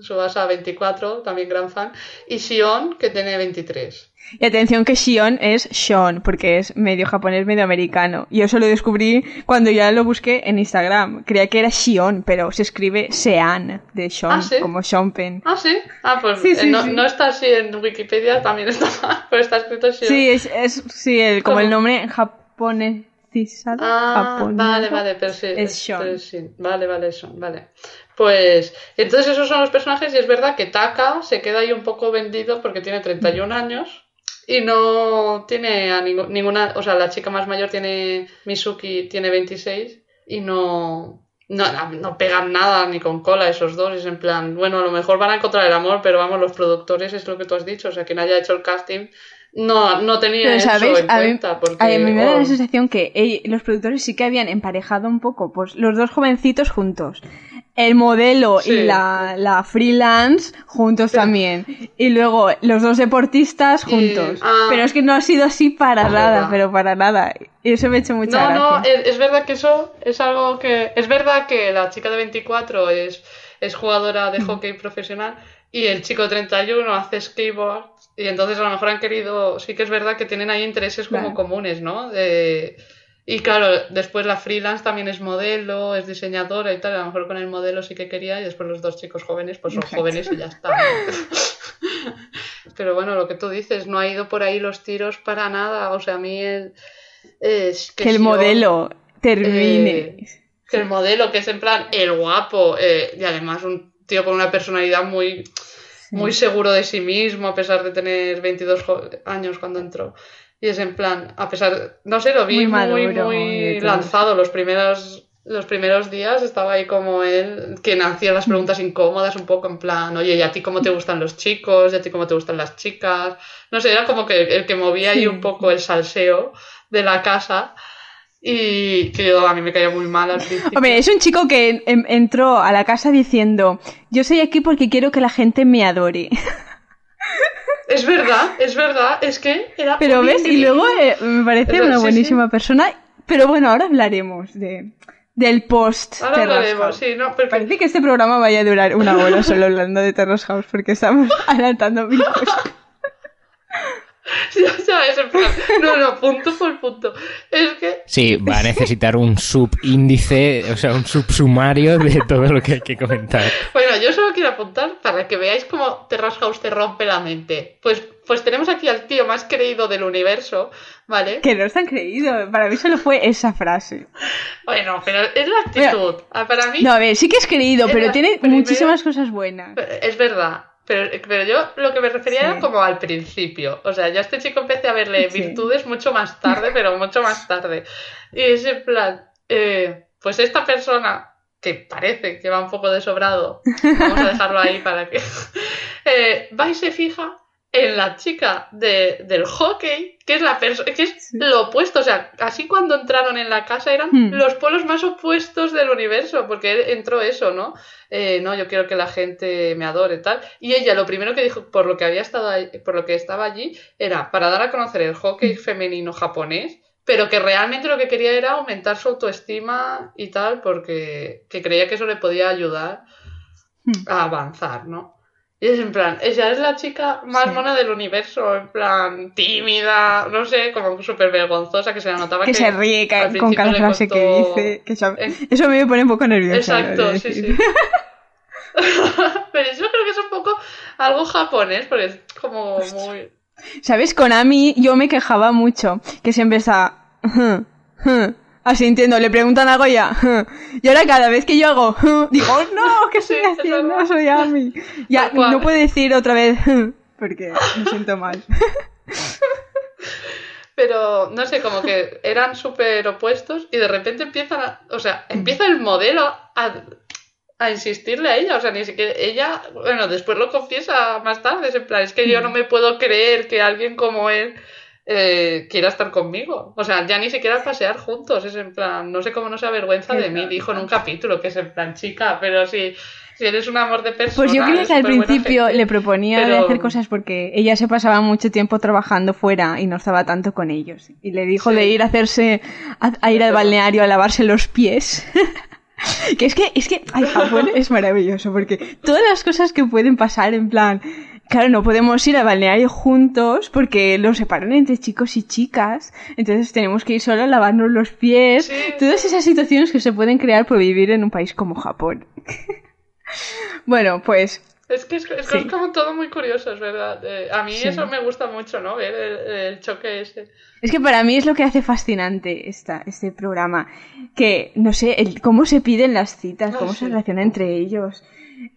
[SPEAKER 4] Subasa 24, también gran fan, y Shion, que tiene 23.
[SPEAKER 2] Y atención que Shion es Sean, porque es medio japonés, medio americano. Y eso lo descubrí cuando ya lo busqué en Instagram. Creía que era Shion, pero se escribe Sean, de Sean,
[SPEAKER 4] Ah, ¿sí?
[SPEAKER 2] como Sean Penn.
[SPEAKER 4] Ah, sí. Ah, pues
[SPEAKER 2] Sí, sí,
[SPEAKER 4] eh, no, está así en Wikipedia, también está mal, pero está escrito Shion.
[SPEAKER 2] Sí, es, es sí, el, como
[SPEAKER 4] ¿Cómo?
[SPEAKER 2] el nombre japonesizado.
[SPEAKER 4] Ah,
[SPEAKER 2] japonesado.
[SPEAKER 4] vale, vale, pero sí.
[SPEAKER 2] Es Sean.
[SPEAKER 4] pero sí. Vale, vale, Sean, vale. Pues, entonces esos son los personajes y es verdad que Taka se queda ahí un poco vendido porque tiene 31 años y no tiene a ningú- ninguna, o sea, la chica más mayor tiene, Mizuki tiene 26 y no, no, no pegan nada ni con cola esos dos, es en plan, bueno, a lo mejor van a encontrar el amor, pero vamos, los productores es lo que tú has dicho, o sea, quien haya hecho el casting no, no tenía
[SPEAKER 2] Pero,
[SPEAKER 4] eso en
[SPEAKER 2] A mí,
[SPEAKER 4] cuenta porque,
[SPEAKER 2] a mí me da
[SPEAKER 4] oh,
[SPEAKER 2] la sensación que los productores sí que habían emparejado un poco, pues los dos jovencitos juntos. El modelo
[SPEAKER 4] Sí.
[SPEAKER 2] y la, la freelance juntos también. Y luego los dos deportistas
[SPEAKER 4] Y-
[SPEAKER 2] juntos.
[SPEAKER 4] ah.
[SPEAKER 2] pero es que no ha sido así para
[SPEAKER 4] Es
[SPEAKER 2] nada,
[SPEAKER 4] verdad.
[SPEAKER 2] pero para nada. Y eso me ha hecho mucha
[SPEAKER 4] No, no,
[SPEAKER 2] gracia.
[SPEAKER 4] es, es verdad que eso es algo que... Es verdad que la chica de 24 es, es jugadora de hockey profesional y el chico de 31 hace skateboard y entonces a lo mejor han querido... Sí que es verdad que tienen ahí intereses como
[SPEAKER 2] Claro.
[SPEAKER 4] comunes, ¿no? De- y claro, después la freelance también es modelo, es diseñadora y tal, a lo mejor con el modelo sí que quería y después los dos chicos jóvenes pues son
[SPEAKER 2] Exacto.
[SPEAKER 4] jóvenes y ya está. Pero bueno, lo que tú dices, no ha ido por ahí los tiros para nada, o sea, a mí el... es
[SPEAKER 2] que el
[SPEAKER 4] si yo-
[SPEAKER 2] modelo termine.
[SPEAKER 4] eh, que el modelo, que es en plan el guapo, eh, y además un tío con una personalidad muy, muy seguro de sí mismo, a pesar de tener 22 jo- años cuando entró. Y es en plan, a pesar, no sé, lo vi
[SPEAKER 2] Muy
[SPEAKER 4] muy,
[SPEAKER 2] maduro
[SPEAKER 4] lanzado los primeros, los primeros días, estaba ahí como él, quien hacía las preguntas incómodas, un poco en plan, oye, ¿y a ti cómo te gustan los chicos? ¿Y a ti cómo te gustan las chicas? No sé, era como que el que movía ahí un poco el salseo de la casa. Y que yo, a mí me caía muy mal al principio.
[SPEAKER 2] Hombre, es un chico que entró a la casa diciendo, yo soy aquí porque quiero que la gente me adore.
[SPEAKER 4] Es verdad, es verdad, es que era.
[SPEAKER 2] Pero ves, y luego eh, me parece una
[SPEAKER 4] sí,
[SPEAKER 2] buenísima persona. Pero bueno, ahora hablaremos de, del post
[SPEAKER 4] Ahora
[SPEAKER 2] Terrace
[SPEAKER 4] hablaremos,
[SPEAKER 2] House.
[SPEAKER 4] sí, no, porque
[SPEAKER 2] Parece que este programa vaya a durar una hora solo hablando de Terrace House porque estamos adelantando mil cosas.
[SPEAKER 4] ya, ya es en plan, no, no, punto por punto. Es que
[SPEAKER 1] Sí, va a necesitar un subíndice, o sea, un subsumario de todo lo que hay que comentar.
[SPEAKER 4] Bueno, yo solo quiero apuntar para que veáis cómo Terrace House te rompe la mente. Pues, pues tenemos aquí al tío más creído del universo, ¿vale?
[SPEAKER 2] Que no está creído. Para mí solo fue esa frase.
[SPEAKER 4] Bueno, pero es la actitud. Ah, Para mí
[SPEAKER 2] No, a ver, sí que es creído,
[SPEAKER 4] Es
[SPEAKER 2] pero
[SPEAKER 4] la
[SPEAKER 2] tiene
[SPEAKER 4] primera-
[SPEAKER 2] muchísimas cosas buenas.
[SPEAKER 4] es verdad. Pero, pero yo lo que me refería
[SPEAKER 2] Sí.
[SPEAKER 4] era como al principio. O sea, yo a este chico empecé a verle
[SPEAKER 2] Sí.
[SPEAKER 4] virtudes mucho más tarde, pero mucho más tarde. Y es en plan, eh, pues esta persona que parece que va un poco de sobrado, vamos a dejarlo ahí para que eh, va y se fija en la chica de, del hockey, que es la que es
[SPEAKER 2] Sí.
[SPEAKER 4] lo opuesto, o sea, así cuando entraron en la casa eran
[SPEAKER 2] Hmm.
[SPEAKER 4] los polos más opuestos del universo, porque entró eso, ¿no? Eh, no, yo quiero que la gente me adore, tal. Y ella lo primero que dijo, por lo que había estado ahí- por lo que estaba allí, era para dar a conocer el hockey femenino japonés, pero que realmente lo que quería era aumentar su autoestima y tal, porque que creía que eso le podía ayudar
[SPEAKER 2] Hmm.
[SPEAKER 4] a avanzar, ¿no? Y es en plan, ella es la chica más
[SPEAKER 2] Sí.
[SPEAKER 4] mona del universo, en plan tímida, no sé, como súper vergonzosa, que se le notaba que,
[SPEAKER 2] Que se ríe con cada frase que dice. que eso,
[SPEAKER 4] Eh,
[SPEAKER 2] eso a mí me pone un poco nerviosa.
[SPEAKER 4] Exacto, sí, sí. Pero yo creo que es un poco algo japonés, porque es como muy...
[SPEAKER 2] ¿Sabes? Con Ami yo me quejaba mucho, que siempre está así entiendo, le preguntan algo y ya. Y ahora cada vez que yo hago digo, no, ¿qué estoy haciendo? Soy Ami. Ya, no puedo decir otra vez porque me siento mal.
[SPEAKER 4] Pero, no sé, como que eran súper opuestos y de repente empiezan a... O sea, empieza el modelo a, a insistirle a ella. O sea, ni siquiera... Ella, bueno, después lo confiesa más tarde. Es en plan, es que yo no me puedo creer que alguien como él eh, quiera estar conmigo. O sea, ya ni siquiera pasear juntos. Es en plan, no sé cómo no se avergüenza de mí, dijo en un capítulo, que es en plan, chica, pero si, si eres un amor de persona...
[SPEAKER 2] Pues yo creo que al principio le proponía de hacer cosas porque ella se pasaba mucho tiempo trabajando fuera y no estaba tanto con ellos. Y le dijo
[SPEAKER 4] Sí.
[SPEAKER 2] de ir a hacerse, a, a ir al balneario a lavarse los pies. que es que, es que, ay, Japón es maravilloso porque todas las cosas que pueden pasar en plan, claro, no podemos ir al balneario juntos porque lo separan entre chicos y chicas, entonces tenemos que ir solo a lavarnos los pies.
[SPEAKER 4] Sí.
[SPEAKER 2] Todas esas situaciones que se pueden crear por vivir en un país como Japón. bueno, pues
[SPEAKER 4] Es que es, es
[SPEAKER 2] Sí.
[SPEAKER 4] como todo muy curioso, es verdad. Eh, a mí
[SPEAKER 2] Sí.
[SPEAKER 4] eso me gusta mucho, ¿no? Ver el, el choque ese.
[SPEAKER 2] Es que para mí es lo que hace fascinante esta, este programa. Que, no sé, el, cómo se piden las citas, cómo
[SPEAKER 4] sí.
[SPEAKER 2] se relacionan entre ellos.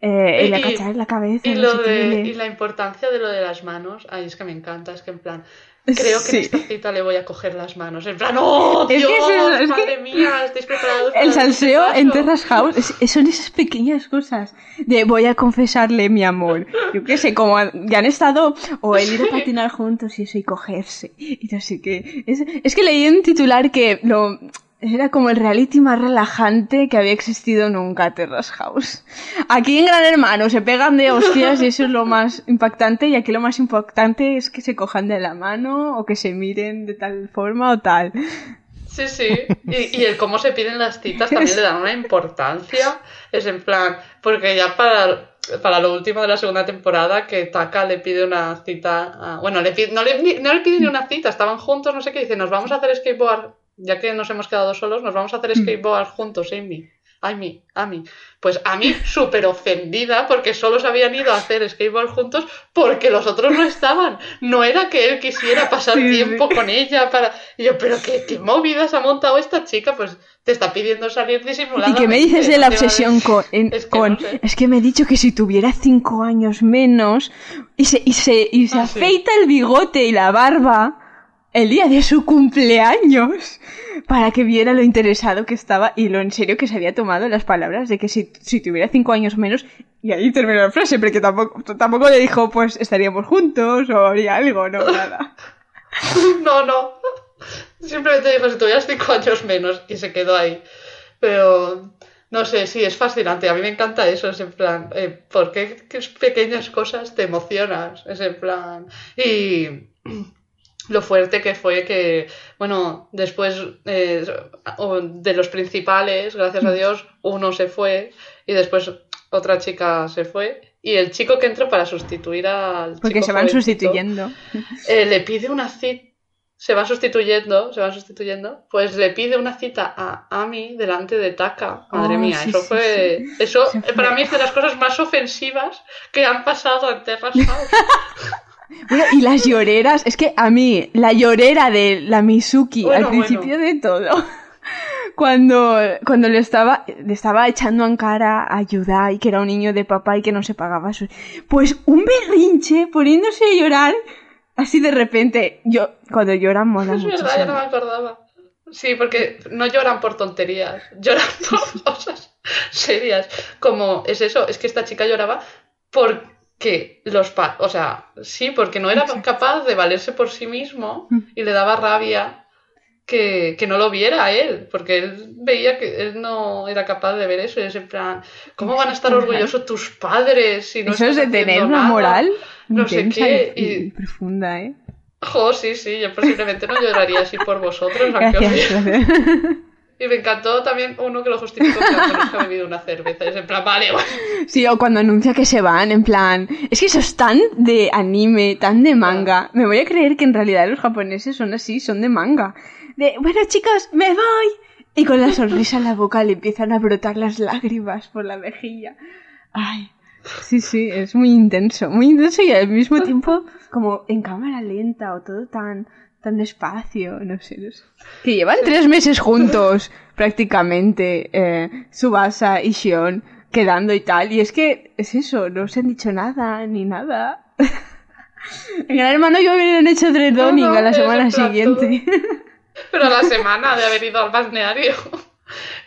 [SPEAKER 2] Eh,
[SPEAKER 4] Y-
[SPEAKER 2] acachar la cabeza.
[SPEAKER 4] Y,
[SPEAKER 2] no
[SPEAKER 4] lo
[SPEAKER 2] sé qué,
[SPEAKER 4] de,
[SPEAKER 2] le-
[SPEAKER 4] y la importancia de lo de las manos, ay, es que me encanta, es que en plan, creo que
[SPEAKER 2] Sí.
[SPEAKER 4] en esta cita le voy a coger las manos, en plan, ¡oh,
[SPEAKER 2] Es
[SPEAKER 4] Dios,
[SPEAKER 2] que es eso, es que
[SPEAKER 4] madre mía, estáis preparados para
[SPEAKER 2] El salseo en
[SPEAKER 4] paso?".
[SPEAKER 2] Terrace House es- son esas pequeñas cosas de voy a confesarle mi amor. Yo qué sé, como ya han estado, o el ir a patinar juntos y eso y cogerse. Y no sé qué. Es, es que leí un titular que lo era como el reality más relajante que había existido nunca, Terrace House. Aquí en Gran Hermano se pegan de hostias y eso es lo más impactante y aquí lo más impactante es que se cojan de la mano o que se miren de tal forma o tal.
[SPEAKER 4] Sí, sí. Y, y el cómo se piden las citas también le dan una importancia. Es en plan, porque ya para, para lo último de la segunda temporada, que Taka le pide una cita. a- bueno, le pide- no, le, no le pide ni una cita, estaban juntos, no sé qué, dice, nos vamos a hacer skateboard, ya que nos hemos quedado solos, nos vamos a hacer skateboard juntos, Amy. Amy, Amy. Pues a mí súper ofendida porque solo se habían ido a hacer skateboard juntos porque los otros no estaban. No era que él quisiera pasar
[SPEAKER 2] Sí, sí.
[SPEAKER 4] tiempo con ella para... Y yo, pero qué, qué movidas ha montado esta chica, pues te está pidiendo salir disimulada.
[SPEAKER 2] ¿Y qué me dices de la obsesión con, en-
[SPEAKER 4] Es que
[SPEAKER 2] con-
[SPEAKER 4] no sé.
[SPEAKER 2] es que me he dicho que si tuviera cinco años menos y se, y se, y se
[SPEAKER 4] Ah, sí.
[SPEAKER 2] afeita el bigote y la barba el día de su cumpleaños para que viera lo interesado que estaba y lo en serio que se había tomado las palabras de que si, si tuviera cinco años menos y ahí terminó la frase porque tampoco, tampoco le dijo pues estaríamos juntos o haría algo, no, nada.
[SPEAKER 4] No, no. Simplemente dijo si tuvieras cinco años menos y se quedó ahí. Pero no sé, sí, es fascinante. A mí me encanta eso. Es en plan, eh, ¿por qué qué pequeñas cosas te emocionas? Es en plan. Y. lo fuerte que fue que, bueno, después eh, de los principales, gracias a Dios, uno se fue y después otra chica se fue y el chico que entra para sustituir al
[SPEAKER 2] Porque
[SPEAKER 4] chico
[SPEAKER 2] se van sustituyendo.
[SPEAKER 4] eh, le pide una cita, se va sustituyendo, se van sustituyendo, pues le pide una cita a Ami delante de Taka. Madre
[SPEAKER 2] Oh,
[SPEAKER 4] mía,
[SPEAKER 2] sí,
[SPEAKER 4] eso
[SPEAKER 2] sí,
[SPEAKER 4] fue, eso
[SPEAKER 2] fue.
[SPEAKER 4] para mí es de las cosas más ofensivas que han pasado en House.
[SPEAKER 2] Bueno, y las lloreras, es que a mí, la llorera de la Mizuki
[SPEAKER 4] Bueno,
[SPEAKER 2] al principio de todo, cuando, cuando le estaba, le estaba echando en cara a Yudai, que era un niño de papá y que no se pagaba su... Pues un berrinche poniéndose a llorar así de repente. Yo, cuando lloran mola
[SPEAKER 4] Es verdad, ya no me acordaba. Sí, porque no lloran por tonterías, lloran por cosas serias. Como es eso, es que esta chica lloraba porque los pa o sea, sí, porque no era capaz de valerse por sí mismo y le daba rabia que, que no lo viera a él, porque él veía que él no era capaz de ver eso y es en plan, ¿cómo van a estar orgullosos tus padres si no
[SPEAKER 2] Eso es de tener una
[SPEAKER 4] nada?
[SPEAKER 2] moral
[SPEAKER 4] no sé qué,
[SPEAKER 2] y, profunda, ¿eh?
[SPEAKER 4] Jo, sí, sí, yo posiblemente no lloraría así por vosotros, aunque os. Y me encantó también uno que lo justificó que ha bebido una cerveza. Y es en plan, vale, bueno.
[SPEAKER 2] Sí, o cuando anuncia que se van, en plan, es que eso es tan de anime, tan de manga. Me voy a creer que en realidad los japoneses son así, son de manga. De, bueno chicos, me voy. Y con la sonrisa en la boca le empiezan a brotar las lágrimas por la mejilla. Ay, sí, sí, es muy intenso, muy intenso y al mismo tiempo como en cámara lenta o todo tan, tan despacio, no sé, no sé. Que llevan tres meses juntos, prácticamente, eh, Subasa y Shion, quedando y tal. Y es que es eso, no se han dicho nada, ni nada. En Gran Hermano yo hubieran hecho Dreadoning
[SPEAKER 4] No, no,
[SPEAKER 2] a la semana siguiente.
[SPEAKER 4] Pero la semana de haber ido al balneario.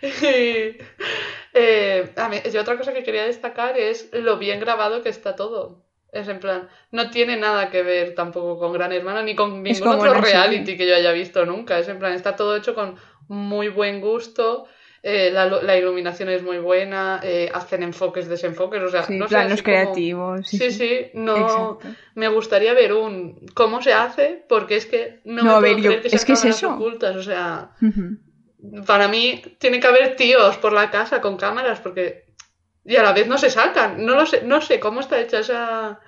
[SPEAKER 4] Y, eh, a mí- y otra cosa que quería destacar es lo bien grabado que está todo. Es en plan, no tiene nada que ver tampoco con Gran Hermano ni con ningún otro reality que yo haya visto nunca. Es en plan, está todo hecho con muy buen gusto. eh, la, lu- la iluminación es muy buena, eh, hacen enfoques, desenfoques, o sea,
[SPEAKER 2] Sí,
[SPEAKER 4] no sé,
[SPEAKER 2] planos
[SPEAKER 4] así como-
[SPEAKER 2] creativos.
[SPEAKER 4] Sí, sí, no.
[SPEAKER 2] Exacto.
[SPEAKER 4] Me gustaría ver un cómo se hace, porque es que no,
[SPEAKER 2] No,
[SPEAKER 4] me
[SPEAKER 2] a
[SPEAKER 4] puedo
[SPEAKER 2] yo-
[SPEAKER 4] creer que
[SPEAKER 2] es
[SPEAKER 4] sean
[SPEAKER 2] que es eso.
[SPEAKER 4] ocultas, o sea, para mí tiene que haber tíos por la casa con cámaras, porque y a la vez no se sacan. No lo sé, no sé cómo está hecha esa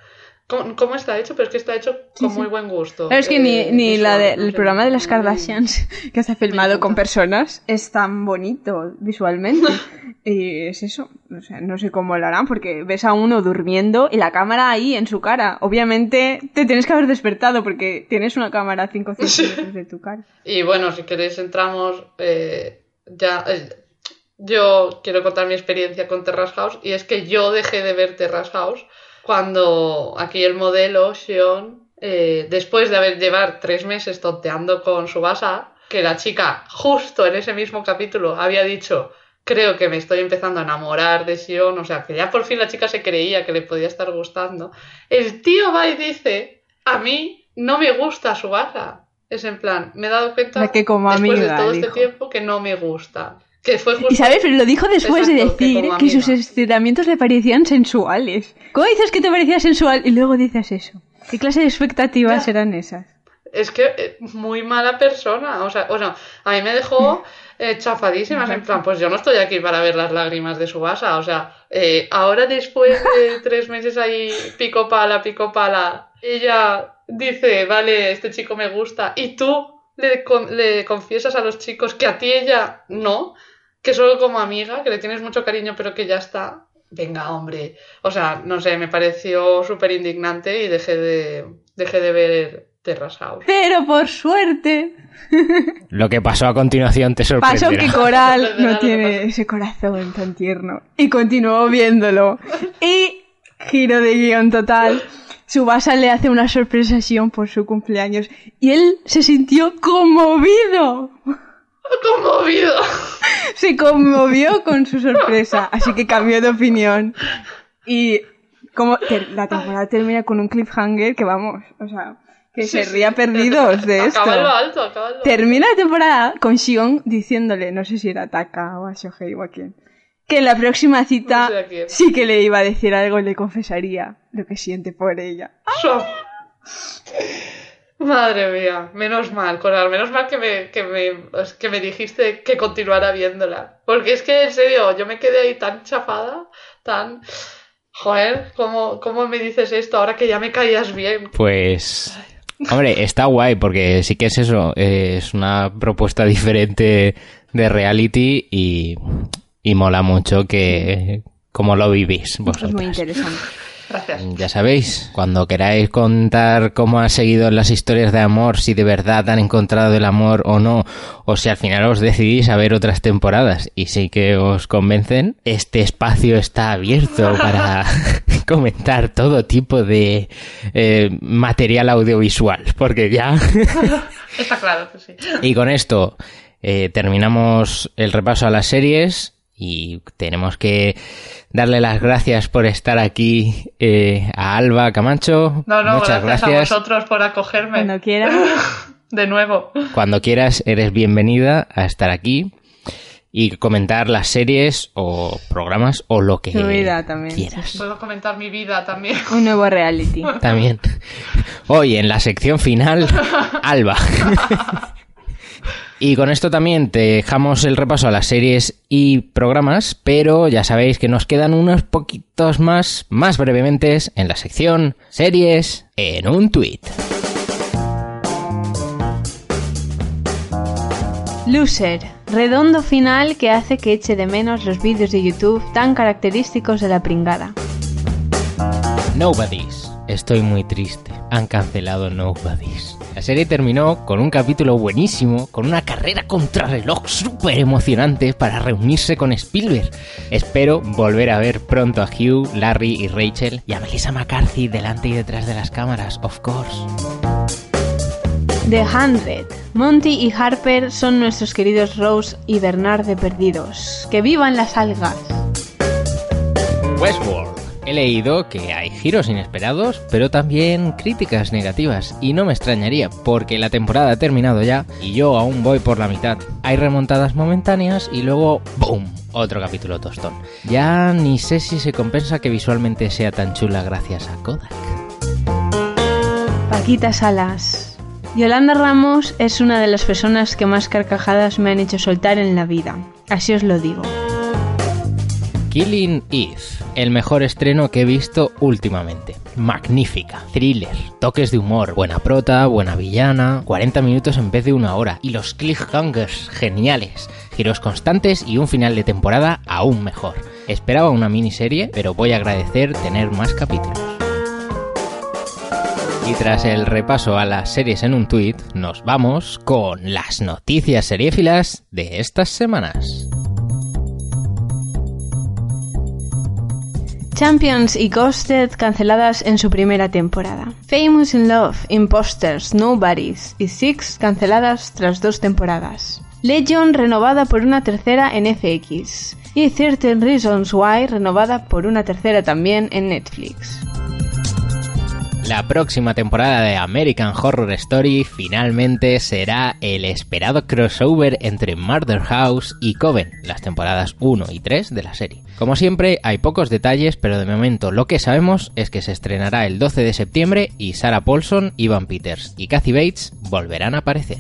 [SPEAKER 4] cómo, cómo está hecho, pero es que está hecho con
[SPEAKER 2] sí.
[SPEAKER 4] muy buen gusto.
[SPEAKER 2] Claro, es que
[SPEAKER 4] eh,
[SPEAKER 2] ni, ni
[SPEAKER 4] visual,
[SPEAKER 2] la de- el programa de las Kardashians que está filmado
[SPEAKER 4] encanta.
[SPEAKER 2] con personas es tan bonito visualmente. y es eso. O sea, no sé cómo lo harán porque ves a uno durmiendo y la cámara ahí en su cara. Obviamente te tienes que haber despertado porque tienes una cámara a 5 centímetros de tu cara.
[SPEAKER 4] Y bueno, si queréis entramos eh, ya. eh, yo quiero contar mi experiencia con Terrace House y es que yo dejé de ver Terrace House cuando aquí el modelo, Xion, eh, después de haber llevar tres meses tonteando con su basa, que la chica justo en ese mismo capítulo había dicho creo que me estoy empezando a enamorar de Xion, o sea, que ya por fin la chica se creía que le podía estar gustando, el tío va y dice, a mí no me gusta su basa. Es en plan, me he dado cuenta
[SPEAKER 2] La que como
[SPEAKER 4] después
[SPEAKER 2] amiga,
[SPEAKER 4] de todo este tiempo que no me gusta. Que fue justo...
[SPEAKER 2] Y sabes, pero lo dijo después de
[SPEAKER 4] Exacto,
[SPEAKER 2] decir que, sus estiramientos le parecían sensuales. ¿Cómo dices que te parecía sensual y luego dices eso? ¿Qué clase de expectativas
[SPEAKER 4] Ya.
[SPEAKER 2] eran esas?
[SPEAKER 4] Es que eh, muy mala persona. O sea, bueno, a mí me dejó eh, chafadísimas. En plan, pues yo no estoy aquí para ver las lágrimas de su basa. O sea, eh, ahora después de tres meses ahí, pico pala, pico pala, ella dice, vale, este chico me gusta. Y tú le, con- le confiesas a los chicos que a ti ella no, que solo como amiga, que le tienes mucho cariño, pero que ya está. Venga, hombre. O sea, no sé, me pareció súper indignante y dejé de, dejé de ver Terrace House.
[SPEAKER 2] Pero por suerte
[SPEAKER 1] Lo que pasó a continuación te
[SPEAKER 2] pasó
[SPEAKER 1] sorprenderá.
[SPEAKER 2] que Coral no tiene
[SPEAKER 4] pasó.
[SPEAKER 2] ese corazón tan tierno. Y continuó viéndolo. Y giro de guion total. Subasa le hace una sorpresa a Sion por su cumpleaños. Y él se sintió conmovido.
[SPEAKER 4] ¡Conmovido!
[SPEAKER 2] Se conmovió con su sorpresa. Así que cambió de opinión. Y como la temporada termina con un cliffhanger que vamos, o sea, que se
[SPEAKER 4] Sí, sí.
[SPEAKER 2] ría perdidos de esto.
[SPEAKER 4] Acaba en lo alto, acaba en lo alto.
[SPEAKER 2] Termina la temporada con Shion diciéndole, no sé si era Taka o a Shohei o a quién, que en la próxima cita
[SPEAKER 4] No sé
[SPEAKER 2] sí que le iba a decir algo y le confesaría lo que siente por ella.
[SPEAKER 4] So- Madre mía, menos mal, Coral, menos mal que me, que me, que me dijiste que continuara viéndola. Porque es que, en serio, yo me quedé ahí tan chafada, tan... Joder, ¿cómo, cómo me dices esto ahora que ya me caías bien?
[SPEAKER 1] Pues, hombre, está guay porque sí que es eso, es una propuesta diferente de reality y, y mola mucho que como lo vivís
[SPEAKER 2] Es muy interesante.
[SPEAKER 4] Gracias.
[SPEAKER 1] Ya sabéis, cuando queráis contar cómo ha seguido las historias de amor, si de verdad han encontrado el amor o no, o si al final os decidís a ver otras temporadas y sí que os convencen, este espacio está abierto para comentar todo tipo de eh, material audiovisual, porque ya...
[SPEAKER 4] Está claro que sí.
[SPEAKER 1] Y con esto eh, terminamos el repaso a las series y tenemos que darle las gracias por estar aquí eh, a Alba Camacho.
[SPEAKER 4] No, no,
[SPEAKER 1] Muchas
[SPEAKER 4] gracias,
[SPEAKER 1] gracias.
[SPEAKER 4] a vosotros por acogerme.
[SPEAKER 2] Cuando quiera.
[SPEAKER 4] De nuevo.
[SPEAKER 1] Cuando quieras, eres bienvenida a estar aquí y comentar las series o programas o lo que
[SPEAKER 2] Tu vida también,
[SPEAKER 1] quieras.
[SPEAKER 4] Puedo comentar mi vida también.
[SPEAKER 2] Un nuevo reality.
[SPEAKER 1] También. Hoy en la sección final, Alba. Y con esto también te dejamos el repaso a las series y programas, pero ya sabéis que nos quedan unos poquitos más, más brevemente, en la sección series en un tweet.
[SPEAKER 2] Loser. Redondo final que hace que eche de menos los vídeos de YouTube tan característicos de la pringada.
[SPEAKER 1] Nobodies. Estoy muy triste. Han cancelado Nobodies. La serie terminó con un capítulo buenísimo, con una carrera contra reloj súper emocionante para reunirse con Spielberg. Espero volver a ver pronto a Hugh, Larry y Rachel y a Melissa McCarthy delante y detrás de las cámaras, of course.
[SPEAKER 2] The Hundred. Monty y Harper son nuestros queridos Rose y Bernard de Perdidos. ¡Que vivan las algas!
[SPEAKER 1] Westworld. He leído que hay giros inesperados, pero también críticas negativas, y no me extrañaría, porque la temporada ha terminado ya y yo aún voy por la mitad. Hay remontadas momentáneas y luego ¡boom! Otro capítulo tostón. Ya ni sé si se compensa que visualmente sea tan chula gracias a Kodak.
[SPEAKER 2] Paquita Salas. Yolanda Ramos es una de las personas que más carcajadas me han hecho soltar en la vida. Así os lo digo.
[SPEAKER 1] Killing Eve, el mejor estreno que he visto últimamente. Magnífica, thriller, toques de humor, buena prota, buena villana, 40 minutos en vez de una hora y los cliffhangers geniales, giros constantes y un final de temporada aún mejor. Esperaba una miniserie, pero voy a agradecer tener más capítulos. Y tras el repaso a las series en un tuit, nos vamos con las noticias seriéfilas de estas semanas.
[SPEAKER 2] Champions y Ghosted canceladas en su primera temporada. Famous in Love, Imposters, Nobodies y Six canceladas tras dos temporadas. Legion renovada por una tercera en FX. Y 13 Reasons Why renovada por una tercera también en Netflix.
[SPEAKER 1] La próxima temporada de American Horror Story finalmente será el esperado crossover entre Murder House y Coven, las temporadas 1 y 3 de la serie. Como siempre, hay pocos detalles, pero de momento lo que sabemos es que se estrenará el 12 de septiembre y Sarah Paulson, Ivan Peters y Kathy Bates volverán a aparecer.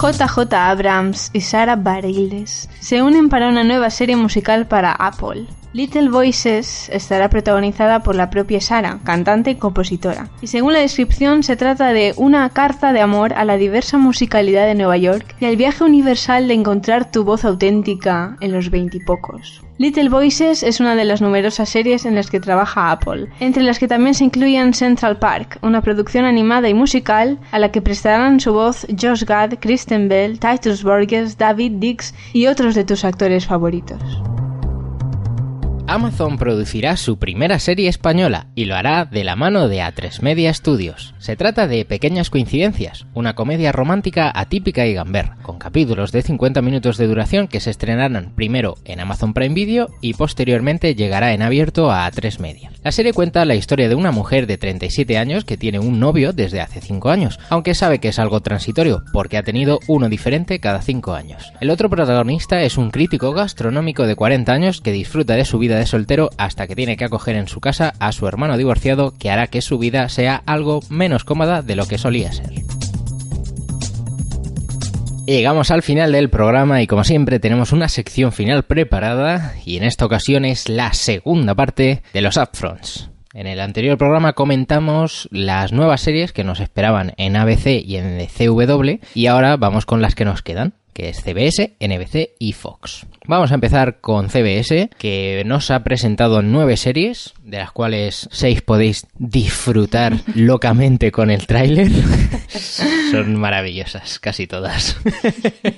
[SPEAKER 2] JJ Abrams y Sarah Bareilles se unen para una nueva serie musical para Apple. Little Voices estará protagonizada por la propia Sarah, cantante y compositora. Y según la descripción se trata de una carta de amor a la diversa musicalidad de Nueva York y al viaje universal de encontrar tu voz auténtica en los veintipocos. Little Voices es una de las numerosas series en las que trabaja Apple, entre las que también se incluyen Central Park, una producción animada y musical a la que prestarán su voz Josh Gad, Kristen Bell, Titus Burgess, David Dix y otros de tus actores favoritos.
[SPEAKER 1] Amazon producirá su primera serie española y lo hará de la mano de A3 Media Studios. Se trata de Pequeñas Coincidencias, una comedia romántica atípica y gamber, con capítulos de 50 minutos de duración que se estrenarán primero en Amazon Prime Video y posteriormente llegará en abierto a A3 Media. La serie cuenta la historia de una mujer de 37 años que tiene un novio desde hace 5 años, aunque sabe que es algo transitorio porque ha tenido uno diferente cada 5 años. El otro protagonista es un crítico gastronómico de 40 años que disfruta de su vida de soltero hasta que tiene que acoger en su casa a su hermano divorciado que hará que su vida sea algo menos cómoda de lo que solía ser. Llegamos al final del programa y como siempre tenemos una sección final preparada y en esta ocasión es la segunda parte de los upfronts. En el anterior programa comentamos las nuevas series que nos esperaban en ABC y en CW y ahora vamos con las que nos quedan, que es CBS, NBC y Fox. Vamos a empezar con CBS, que nos ha presentado nueve series, de las cuales seis podéis disfrutar locamente con el tráiler. Son maravillosas, casi todas.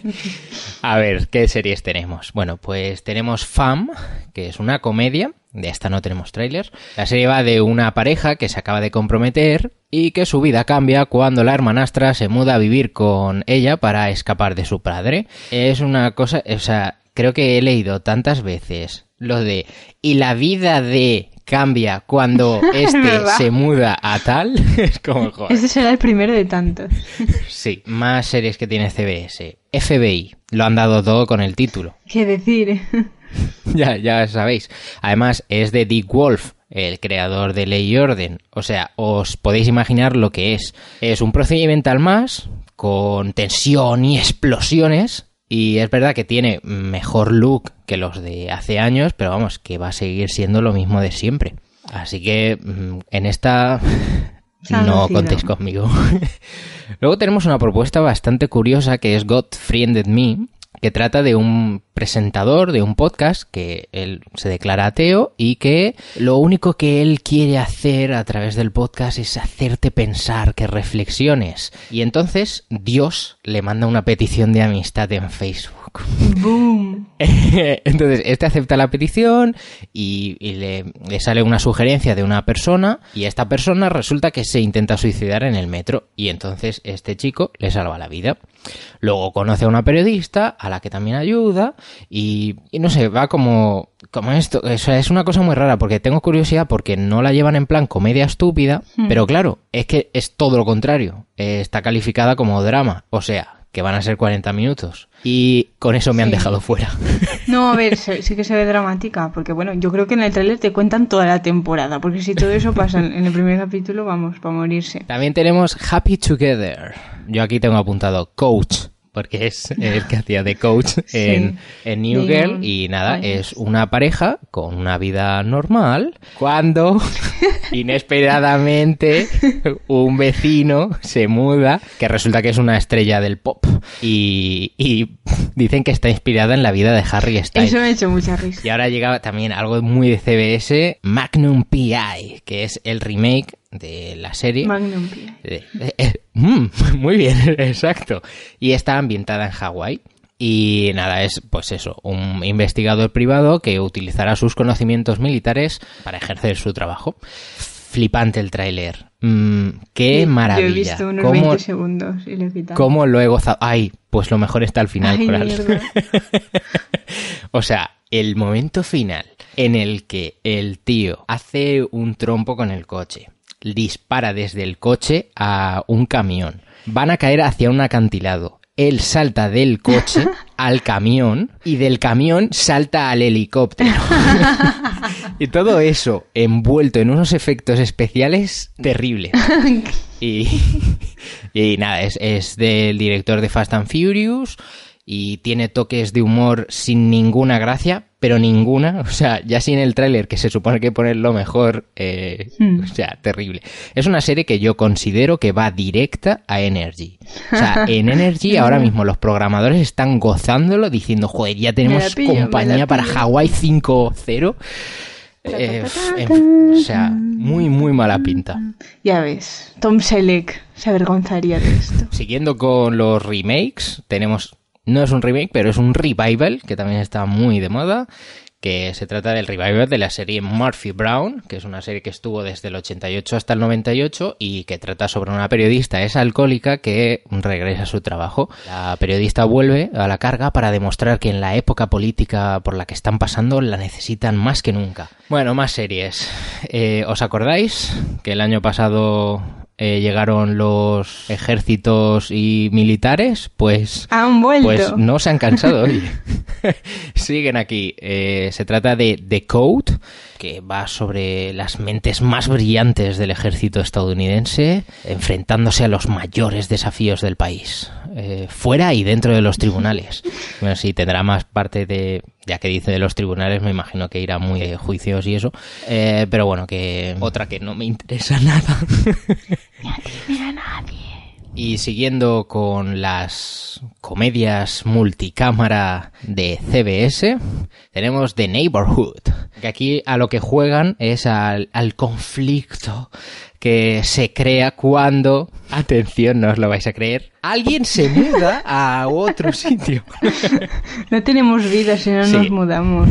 [SPEAKER 1] a ver, ¿qué series tenemos? Bueno, pues tenemos Fam, que es una comedia. De esta no tenemos tráiler. La serie va de una pareja que se acaba de comprometer y que su vida cambia cuando la hermanastra se muda a vivir con ella para escapar de su padre. Es una cosa, o sea, creo que he leído tantas veces lo de y la vida de cambia cuando este se muda a tal. es como joder.
[SPEAKER 2] Este será el primero de tantos.
[SPEAKER 1] Sí, más series que tiene CBS. FBI, lo han dado todo con el título.
[SPEAKER 2] ¿Qué decir?
[SPEAKER 1] ya, ya sabéis. Además, es de Dick Wolf, el creador de Ley y Orden. O sea, os podéis imaginar lo que es. Es un procedimental más, con tensión y explosiones. Y es verdad que tiene mejor look que los de hace años, pero vamos, que va a seguir siendo lo mismo de siempre. Así que mm, en esta no contéis conmigo. Luego tenemos una propuesta bastante curiosa que es God Friended Me, que trata de un presentador de un podcast que él se declara ateo y que lo único que él quiere hacer a través del podcast es hacerte pensar, que reflexiones. Y entonces Dios le manda una petición de amistad en Facebook.
[SPEAKER 2] Boom.
[SPEAKER 1] Entonces, este acepta la petición y, y le, le sale una sugerencia de una persona y esta persona resulta que se intenta suicidar en el metro y entonces este chico le salva la vida. Luego conoce a una periodista a la que también ayuda y, y no sé, va como, como esto. O sea, es una cosa muy rara porque tengo curiosidad porque no la llevan en plan comedia estúpida, pero claro, es que es todo lo contrario. Eh, Está calificada como drama, o sea, que van a ser 40 minutos. Y con eso me han
[SPEAKER 2] Sí.
[SPEAKER 1] dejado fuera.
[SPEAKER 2] No, a ver, sí que se ve dramática, porque bueno, yo creo que en el tráiler te cuentan toda la temporada, porque si todo eso pasa en el primer capítulo, vamos, para morirse.
[SPEAKER 1] También tenemos Happy Together. Yo aquí tengo apuntado Coach, porque es el que hacía de coach en, en New Girl. Y nada, es una pareja con una vida normal cuando inesperadamente un vecino se muda, que resulta que es una estrella del pop. Y, y dicen que está inspirada en la vida de Harry Styles.
[SPEAKER 2] Eso me ha hecho mucha risa.
[SPEAKER 1] Y ahora llega también algo muy de CBS, Magnum PI, que es el remake de la serie.
[SPEAKER 2] Magnum P.I.
[SPEAKER 1] Eh, eh, mm, muy bien, exacto. Y está ambientada en Hawái. Y nada, es pues eso, un investigador privado que utilizará sus conocimientos militares para ejercer su trabajo. Flipante el tráiler. Mm, qué maravilla.
[SPEAKER 2] Yo he visto unos
[SPEAKER 1] ¿Cómo,
[SPEAKER 2] 20 segundos y le he quitado.
[SPEAKER 1] cómo lo he gozado? Ay, pues lo mejor está al final,
[SPEAKER 2] Ay,
[SPEAKER 1] Coral. O sea, el momento final en el que el tío hace un trompo con el coche, dispara desde el coche a un camión, van a caer hacia un acantilado. Él salta del coche al camión y del camión salta al helicóptero. y todo eso envuelto en unos efectos especiales terribles. Y, y nada, es, es del director de Fast and Furious y tiene toques de humor sin ninguna gracia, pero ninguna, o sea, ya sin el tráiler que se supone que poner lo mejor, eh,
[SPEAKER 2] Hmm.
[SPEAKER 1] o sea, terrible. Es una serie que yo considero que va directa a Energy. O sea, en Energy ahora mismo los programadores están gozándolo diciendo, joder, ya tenemos
[SPEAKER 2] pillo,
[SPEAKER 1] compañía para
[SPEAKER 2] pillo".
[SPEAKER 1] Hawái 5.0. Eh, en- o sea, muy, muy mala pinta.
[SPEAKER 2] Ya ves, Tom Selleck se avergonzaría de esto.
[SPEAKER 1] Siguiendo con los remakes, tenemos, no es un remake, pero es un revival, que también está muy de moda, que se trata del revival de la serie Murphy Brown, que es una serie que estuvo desde el 88 hasta el 98 y que trata sobre una periodista, es alcohólica, que regresa a su trabajo. La periodista vuelve a la carga para demostrar que en la época política por la que están pasando la necesitan más que nunca. Bueno, más series. Eh, ¿Os acordáis que el año pasado eh, llegaron los ejércitos y militares, pues
[SPEAKER 2] Han vuelto.
[SPEAKER 1] pues no se han cansado, oye. Siguen aquí. Eh, se trata de The Code, que va sobre las mentes más brillantes del ejército estadounidense, enfrentándose a los mayores desafíos del país, eh, fuera y dentro de los tribunales. Bueno, sí, tendrá más parte de, ya que dice de los tribunales, me imagino que irá muy de juicios y eso. Eh, pero bueno, que otra que no me interesa nada. Y siguiendo con las comedias multicámara de CBS, tenemos The Neighborhood. Que aquí a lo que juegan es al, al conflicto que se crea cuando, atención, no os lo vais a creer, alguien se muda a otro sitio.
[SPEAKER 2] No tenemos vida si no
[SPEAKER 1] Sí.
[SPEAKER 2] nos mudamos.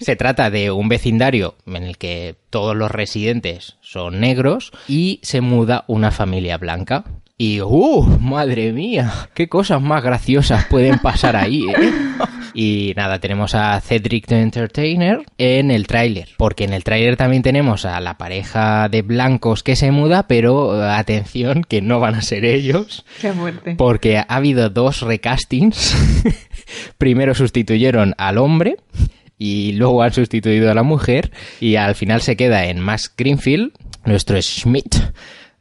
[SPEAKER 1] Se trata de un vecindario en el que todos los residentes son negros y se muda una familia blanca. Y, ¡uh! ¡Madre mía! ¡Qué cosas más graciosas pueden pasar ahí, eh! Y nada, tenemos a Cedric the Entertainer en el tráiler. Porque en el tráiler también tenemos a la pareja de blancos que se muda, pero eh, atención, que no van a ser ellos.
[SPEAKER 2] Qué fuerte.
[SPEAKER 1] Porque ha habido dos recastings. Primero sustituyeron al hombre y luego han sustituido a la mujer y al final se queda en Max Greenfield, nuestro Schmidt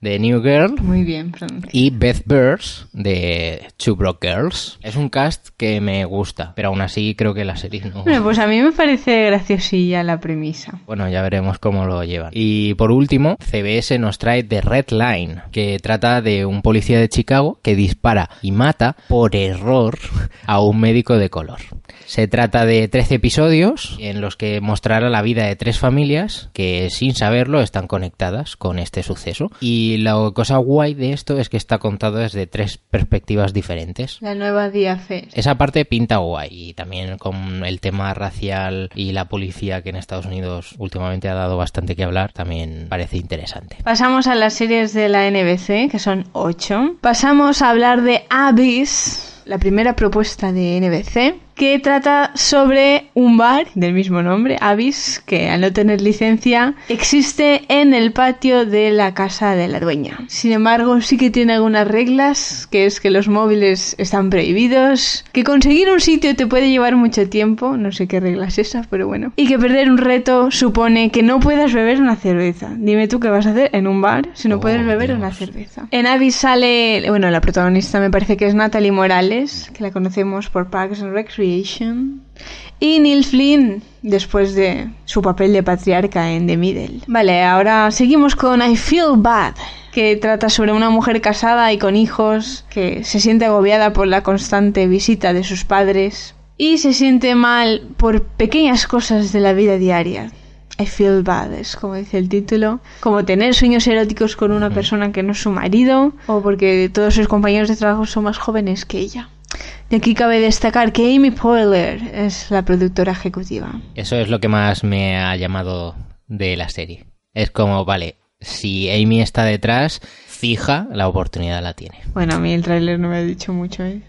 [SPEAKER 1] de New Girl
[SPEAKER 2] Muy bien,
[SPEAKER 1] y Beth Burrs de Two Broke Girls. Es un cast que me gusta, pero aún así creo que la serie no...
[SPEAKER 2] Bueno, pues a mí me parece graciosilla la premisa.
[SPEAKER 1] Bueno, ya veremos cómo lo llevan. Y por último, CBS nos trae The Red Line, que trata de un policía de Chicago que dispara y mata por error a un médico de color. Se trata de 13 episodios en los que mostrará la vida de tres familias que sin saberlo están conectadas con este suceso. Y la cosa guay de esto es que está contado desde tres perspectivas diferentes.
[SPEAKER 2] La nueva Diafes.
[SPEAKER 1] Esa parte pinta guay y también con el tema racial y la policía que en Estados Unidos últimamente ha dado bastante que hablar, también parece interesante.
[SPEAKER 2] Pasamos a las series de la NBC, que son ocho. Pasamos a hablar de Abyss, la primera propuesta de NBC, que trata sobre un bar del mismo nombre, Abyss, que al no tener licencia existe en el patio de la casa de la dueña. Sin embargo, sí que tiene algunas reglas, que es que los móviles están prohibidos, que conseguir un sitio te puede llevar mucho tiempo, no sé qué regla es esa, pero bueno, y que perder un reto supone que no puedas beber una cerveza. Dime tú qué vas a hacer en un bar si no
[SPEAKER 1] Oh,
[SPEAKER 2] puedes beber
[SPEAKER 1] Dios.
[SPEAKER 2] una cerveza. En Abyss sale, bueno, la protagonista me parece que es Natalie Morales, que la conocemos por Parks and Recreation. Y Neil Flynn, después de su papel de patriarca en The Middle. Vale, ahora seguimos con I Feel Bad, que trata sobre una mujer casada y con hijos que se siente agobiada por la constante visita de sus padres y se siente mal por pequeñas cosas de la vida diaria. I feel bad, es como dice el título. Como tener sueños eróticos con una persona que no es su marido, o porque todos sus compañeros de trabajo son más jóvenes que ella. Y aquí cabe destacar que Amy Poehler es la productora ejecutiva.
[SPEAKER 1] Eso es lo que más me ha llamado de la serie. Es como, vale, si Amy está detrás, fija, la oportunidad la tiene.
[SPEAKER 2] Bueno, a mí el tráiler no me ha dicho mucho, ¿eh?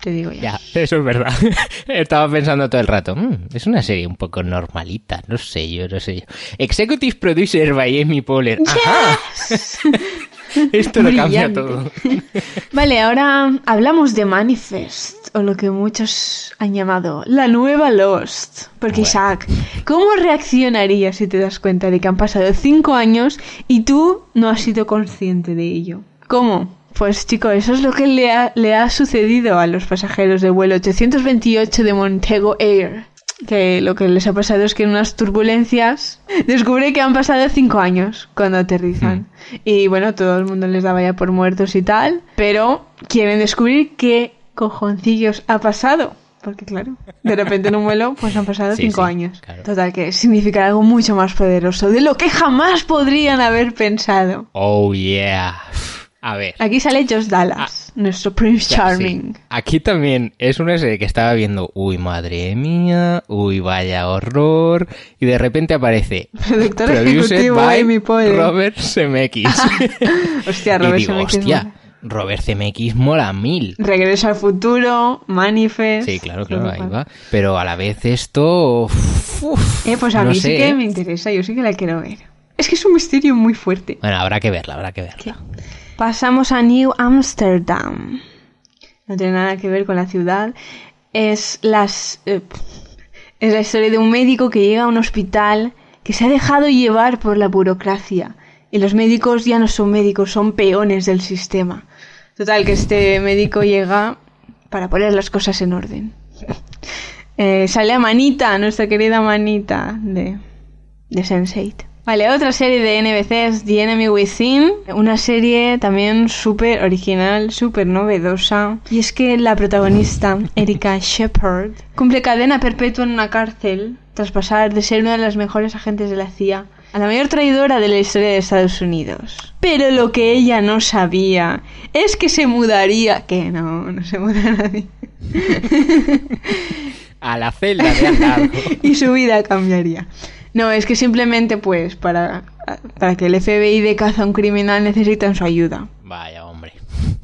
[SPEAKER 2] Te digo ya.
[SPEAKER 1] Ya, eso es verdad. Estaba pensando todo el rato, "Mm, es una serie un poco normalita, no sé yo, no sé yo. Executive Producer by Amy Poehler. Ajá. Esto lo cambia todo.
[SPEAKER 2] Vale, ahora hablamos de Manifest, o lo que muchos han llamado la nueva Lost. Porque
[SPEAKER 1] Bueno.
[SPEAKER 2] Isaac, ¿cómo reaccionarías si te das cuenta de que han pasado cinco años y tú no has sido consciente de ello? ¿Cómo? Pues chico, eso es lo que le ha, le ha sucedido a los pasajeros de vuelo 828 de Montego Air. Que lo que les ha pasado es que en unas turbulencias descubre que han pasado cinco años cuando aterrizan. Y bueno, todo el mundo les daba ya por muertos y tal, pero quieren descubrir qué cojoncillos ha pasado. Porque claro, de repente en un vuelo pues han pasado
[SPEAKER 1] Sí,
[SPEAKER 2] cinco
[SPEAKER 1] sí,
[SPEAKER 2] años.
[SPEAKER 1] claro.
[SPEAKER 2] Total, que significa algo mucho más poderoso, de lo que jamás podrían haber pensado.
[SPEAKER 1] Oh yeah. A ver.
[SPEAKER 2] Aquí sale Josh Dallas, nuestro Prince Charming.
[SPEAKER 1] sí. Aquí también es una serie que estaba viendo, uy, madre mía, uy, vaya horror, y de repente aparece
[SPEAKER 2] Productor
[SPEAKER 1] Produced
[SPEAKER 2] ejecutivo
[SPEAKER 1] by
[SPEAKER 2] Poehler.
[SPEAKER 1] Robert Zemeckis.
[SPEAKER 2] Hostia,
[SPEAKER 1] y
[SPEAKER 2] Robert
[SPEAKER 1] digo,
[SPEAKER 2] Zemeckis
[SPEAKER 1] hostia,
[SPEAKER 2] mola.
[SPEAKER 1] Robert Zemeckis mola mil.
[SPEAKER 2] Regreso al futuro, Manifest.
[SPEAKER 1] Sí, claro, claro, ahí va. Pero a la vez esto... uf,
[SPEAKER 2] Eh, pues a
[SPEAKER 1] no
[SPEAKER 2] mí
[SPEAKER 1] sé,
[SPEAKER 2] sí que
[SPEAKER 1] ¿eh?
[SPEAKER 2] me interesa, yo sí que la quiero ver. Es que es un misterio muy fuerte.
[SPEAKER 1] Bueno, habrá que verla, habrá que verla.
[SPEAKER 2] Pasamos a New Amsterdam. No tiene nada que ver con la ciudad. Es las eh, es la historia de un médico que llega a un hospital que se ha dejado llevar por la burocracia. Y los médicos ya no son médicos, son peones del sistema. Total, que este médico llega para poner las cosas en orden. Eh, sale a Manita, nuestra querida Manita de, de Sense8. Vale, otra serie de NBC es The Enemy Within, una serie también súper original, súper novedosa. Y es que la protagonista, Erika Shepard, cumple cadena perpetua en una cárcel tras pasar de ser una de las mejores agentes de la CIA a la mayor traidora de la historia de Estados Unidos. Pero lo que ella no sabía es que se mudaría... Que no, no se muda nadie.
[SPEAKER 1] A la celda de al lado.
[SPEAKER 2] y su vida cambiaría. No, es que simplemente pues para, para que el FBI de caza a un criminal necesitan su ayuda.
[SPEAKER 1] Vaya, hombre.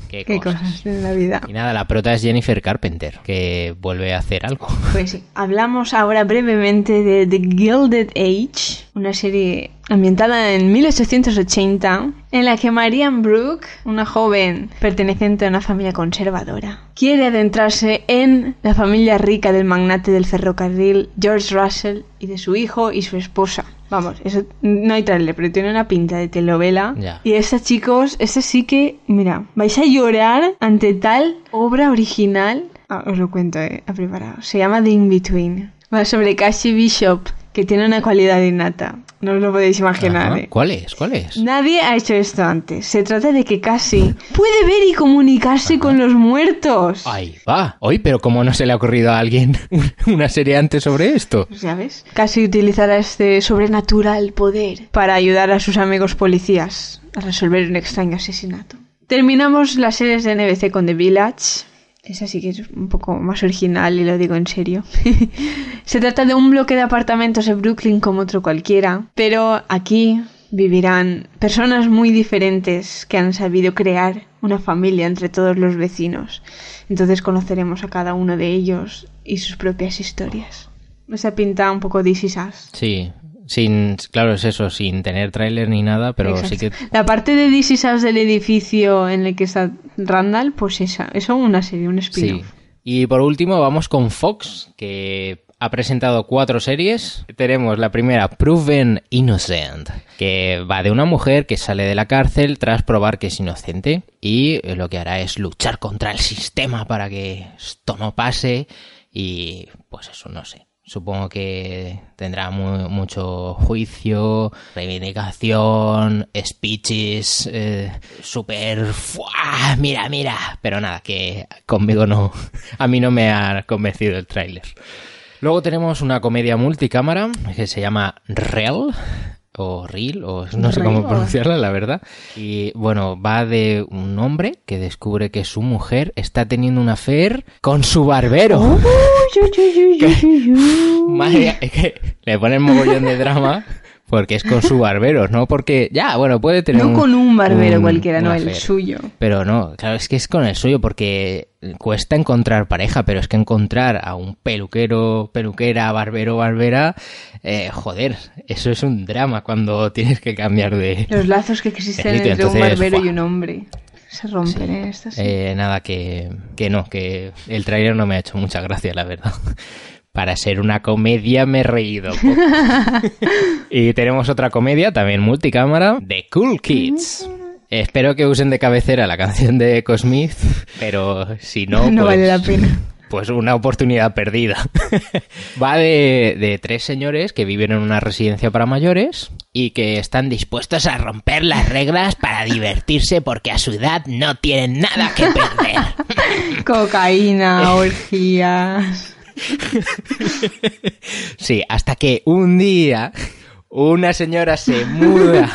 [SPEAKER 1] Qué,
[SPEAKER 2] Qué
[SPEAKER 1] cosas.
[SPEAKER 2] cosas en la vida.
[SPEAKER 1] Y nada, la prota es Jennifer Carpenter, que vuelve a hacer algo.
[SPEAKER 2] Pues hablamos ahora brevemente de The Gilded Age, una serie ambientada en 1880, en la que Marianne Brooke, una joven perteneciente a una familia conservadora, quiere adentrarse en la familia rica del magnate del ferrocarril George Russell y de su hijo y su esposa. Vamos, eso no hay trailer, pero tiene una pinta de telenovela.
[SPEAKER 1] Ya.
[SPEAKER 2] Y esta, chicos, esta sí que, mira, vais a llorar ante tal obra original. Ah, os lo cuento, eh, a preparado. Se llama The In-Between. Va sobre Cassie Bishop, que tiene una cualidad innata. No os lo podéis imaginar,
[SPEAKER 1] Ajá.
[SPEAKER 2] eh.
[SPEAKER 1] ¿Cuál es? ¿Cuál es?
[SPEAKER 2] Nadie ha hecho esto antes. Se trata de que Cassie puede ver y comunicarse con los muertos.
[SPEAKER 1] Ahí va. Hoy, pero ¿cómo no se le ha ocurrido a alguien una serie antes sobre esto?
[SPEAKER 2] ¿Sabes? Cassie utilizará este sobrenatural poder para ayudar a sus amigos policías a resolver un extraño asesinato. Terminamos las series de NBC con The Village. Esa sí que es un poco más original y lo digo en serio. Se trata de un bloque de apartamentos en Brooklyn como otro cualquiera, pero aquí vivirán personas muy diferentes que han sabido crear una familia entre todos los vecinos. Entonces conoceremos a cada uno de ellos y sus propias historias. Esa pinta un poco This Is Us.
[SPEAKER 1] Sí. Sin, claro, es eso, sin tener tráiler ni nada, pero
[SPEAKER 2] Exacto.
[SPEAKER 1] sí que
[SPEAKER 2] La parte de Is Us del edificio en el que está Randall, pues esa, eso una serie, un
[SPEAKER 1] Sí.
[SPEAKER 2] spin-off.
[SPEAKER 1] Y por último vamos con Fox, que ha presentado cuatro series. Tenemos la primera, Proven Innocent, que va de una mujer que sale de la cárcel tras probar que es inocente y lo que hará es luchar contra el sistema para que esto no pase y pues eso, no sé. Supongo que tendrá mu- mucho juicio, reivindicación, speeches, eh, súper... ¡fua! Mira, mira. Pero nada, que conmigo no... A mí no me ha convencido el tráiler. Luego tenemos una comedia multicámara que se llama Rel o Reel, o no sé cómo pronunciarla, la verdad. Y bueno, va de un hombre que descubre que su mujer está teniendo una affair con su barbero. Madre mía, es que le ponen mogollón de drama porque es con su barbero, no porque ya, bueno, puede tener
[SPEAKER 2] No con un barbero cualquiera, no, el suyo.
[SPEAKER 1] Pero no, claro, es que es con el suyo porque cuesta encontrar pareja, pero es que encontrar a un peluquero, peluquera, barbero, barbera, eh, joder, eso es un drama cuando tienes que cambiar de...
[SPEAKER 2] Los lazos que existen entre un barbero
[SPEAKER 1] ¡fua!
[SPEAKER 2] y un hombre. Se rompen en estas.
[SPEAKER 1] Eh, nada, que, que no, que el trailer no me ha hecho mucha gracia, la verdad. Para ser una comedia me he reído. poco. y tenemos otra comedia, también multicámara, de Cool Kids. Espero que usen de cabecera la canción de Echo Smith, pero si no,
[SPEAKER 2] no
[SPEAKER 1] pues,
[SPEAKER 2] vale la pena.
[SPEAKER 1] pues una oportunidad perdida. Va de, de tres señores que viven en una residencia para mayores y que están dispuestos a romper las reglas para divertirse porque a su edad no tienen nada que perder.
[SPEAKER 2] Cocaína, orgías.
[SPEAKER 1] Sí, hasta que un día una señora se muda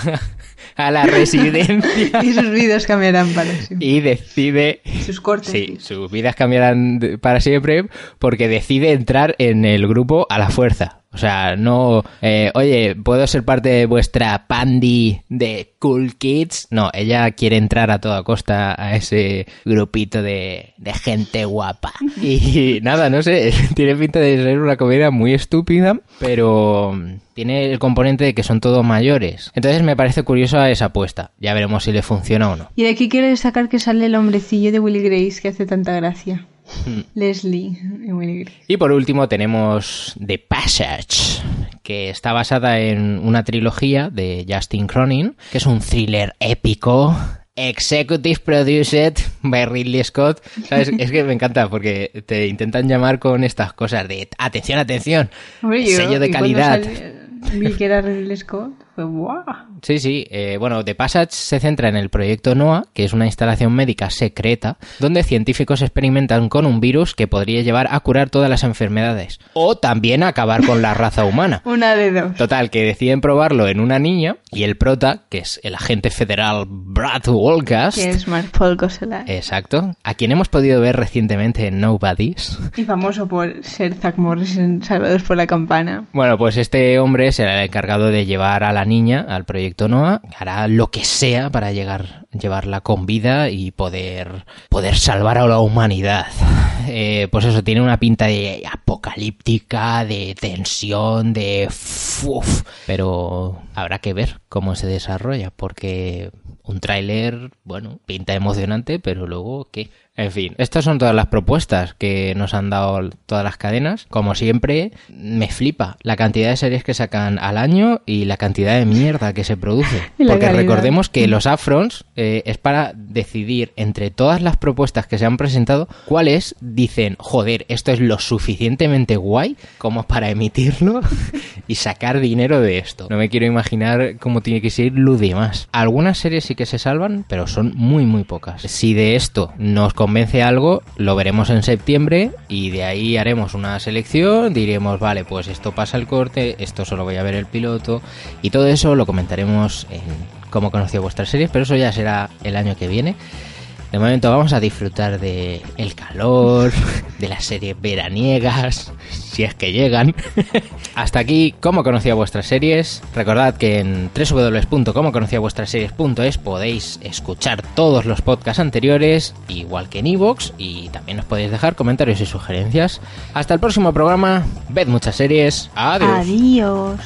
[SPEAKER 1] a la residencia
[SPEAKER 2] Y sus vidas cambiarán para siempre.
[SPEAKER 1] y decide
[SPEAKER 2] Sus cortes.
[SPEAKER 1] Sí, sus vidas cambiarán para siempre porque decide entrar en el grupo a la fuerza. O sea, no, eh, oye, ¿puedo ser parte de vuestra pandi de Cool Kids? No, ella quiere entrar a toda costa a ese grupito de, de gente guapa. Y nada, no sé, tiene pinta de ser una comedia muy estúpida, pero tiene el componente de que son todos mayores. Entonces me parece curiosa esa apuesta. Ya veremos si le funciona o no.
[SPEAKER 2] Y de aquí quiero destacar que sale el hombrecillo de Willy Grace que hace tanta gracia. Leslie.
[SPEAKER 1] Y por último tenemos The Passage, que está basada en una trilogía de Justin Cronin, que es un thriller épico. Executive Produced by Ridley Scott. ¿Sabes? Es que me encanta porque te intentan llamar con estas cosas de atención, atención,
[SPEAKER 2] Hombre, yo-
[SPEAKER 1] sello de calidad.
[SPEAKER 2] sal- Vi que era Ridley Scott. Guau.
[SPEAKER 1] Sí, sí. eh, bueno, The Passage se centra en el proyecto NOAA, que es una instalación médica secreta, donde científicos experimentan con un virus que podría llevar a curar todas las enfermedades. O también a acabar con la raza humana.
[SPEAKER 2] Una de dos.
[SPEAKER 1] Total, que deciden probarlo en una niña y el prota, que es el agente federal Brad Wolcast.
[SPEAKER 2] Que es Mark Paul Gosselaar.
[SPEAKER 1] Exacto. A quien hemos podido ver recientemente en Nobody's.
[SPEAKER 2] Y famoso por ser Zack Morris en Salvados por la Campana.
[SPEAKER 1] Bueno, pues este hombre será el encargado de llevar a la niña al proyecto NOAA. Hará lo que sea para llegar, llevarla con vida y poder, poder salvar a la humanidad. Eh, pues eso, tiene una pinta de apocalíptica, de tensión, de... uf. Pero habrá que ver cómo se desarrolla, porque un tráiler, bueno, pinta emocionante, pero luego, ¿qué? En fin, estas son todas las propuestas que nos han dado todas las cadenas. Como siempre, me flipa la cantidad de series que sacan al año y la cantidad de mierda que se produce. Porque
[SPEAKER 2] calidad.
[SPEAKER 1] recordemos que los Afrons eh, es para decidir entre todas las propuestas que se han presentado cuáles dicen, joder, esto es lo suficientemente guay como para emitirlo y sacar dinero de esto. No me quiero imaginar cómo tiene que ser lo demás. Algunas series sí que se salvan, pero son muy, muy pocas. Si de esto nos convence algo, lo veremos en septiembre y de ahí haremos una selección, diremos, vale, pues esto pasa el corte, esto solo voy a ver el piloto y todo eso lo comentaremos en cómo conoció vuestras series, pero eso ya será el año que viene. De momento vamos a disfrutar de el calor, de las series veraniegas, si es que llegan. Hasta aquí, cómo conocía vuestras series. Recordad que en www.comoconociavuestraseries.es podéis escuchar todos los podcasts anteriores, igual que en iVoox, y también os podéis dejar comentarios y sugerencias. Hasta el próximo programa, ved muchas series. Adiós.
[SPEAKER 2] Adiós.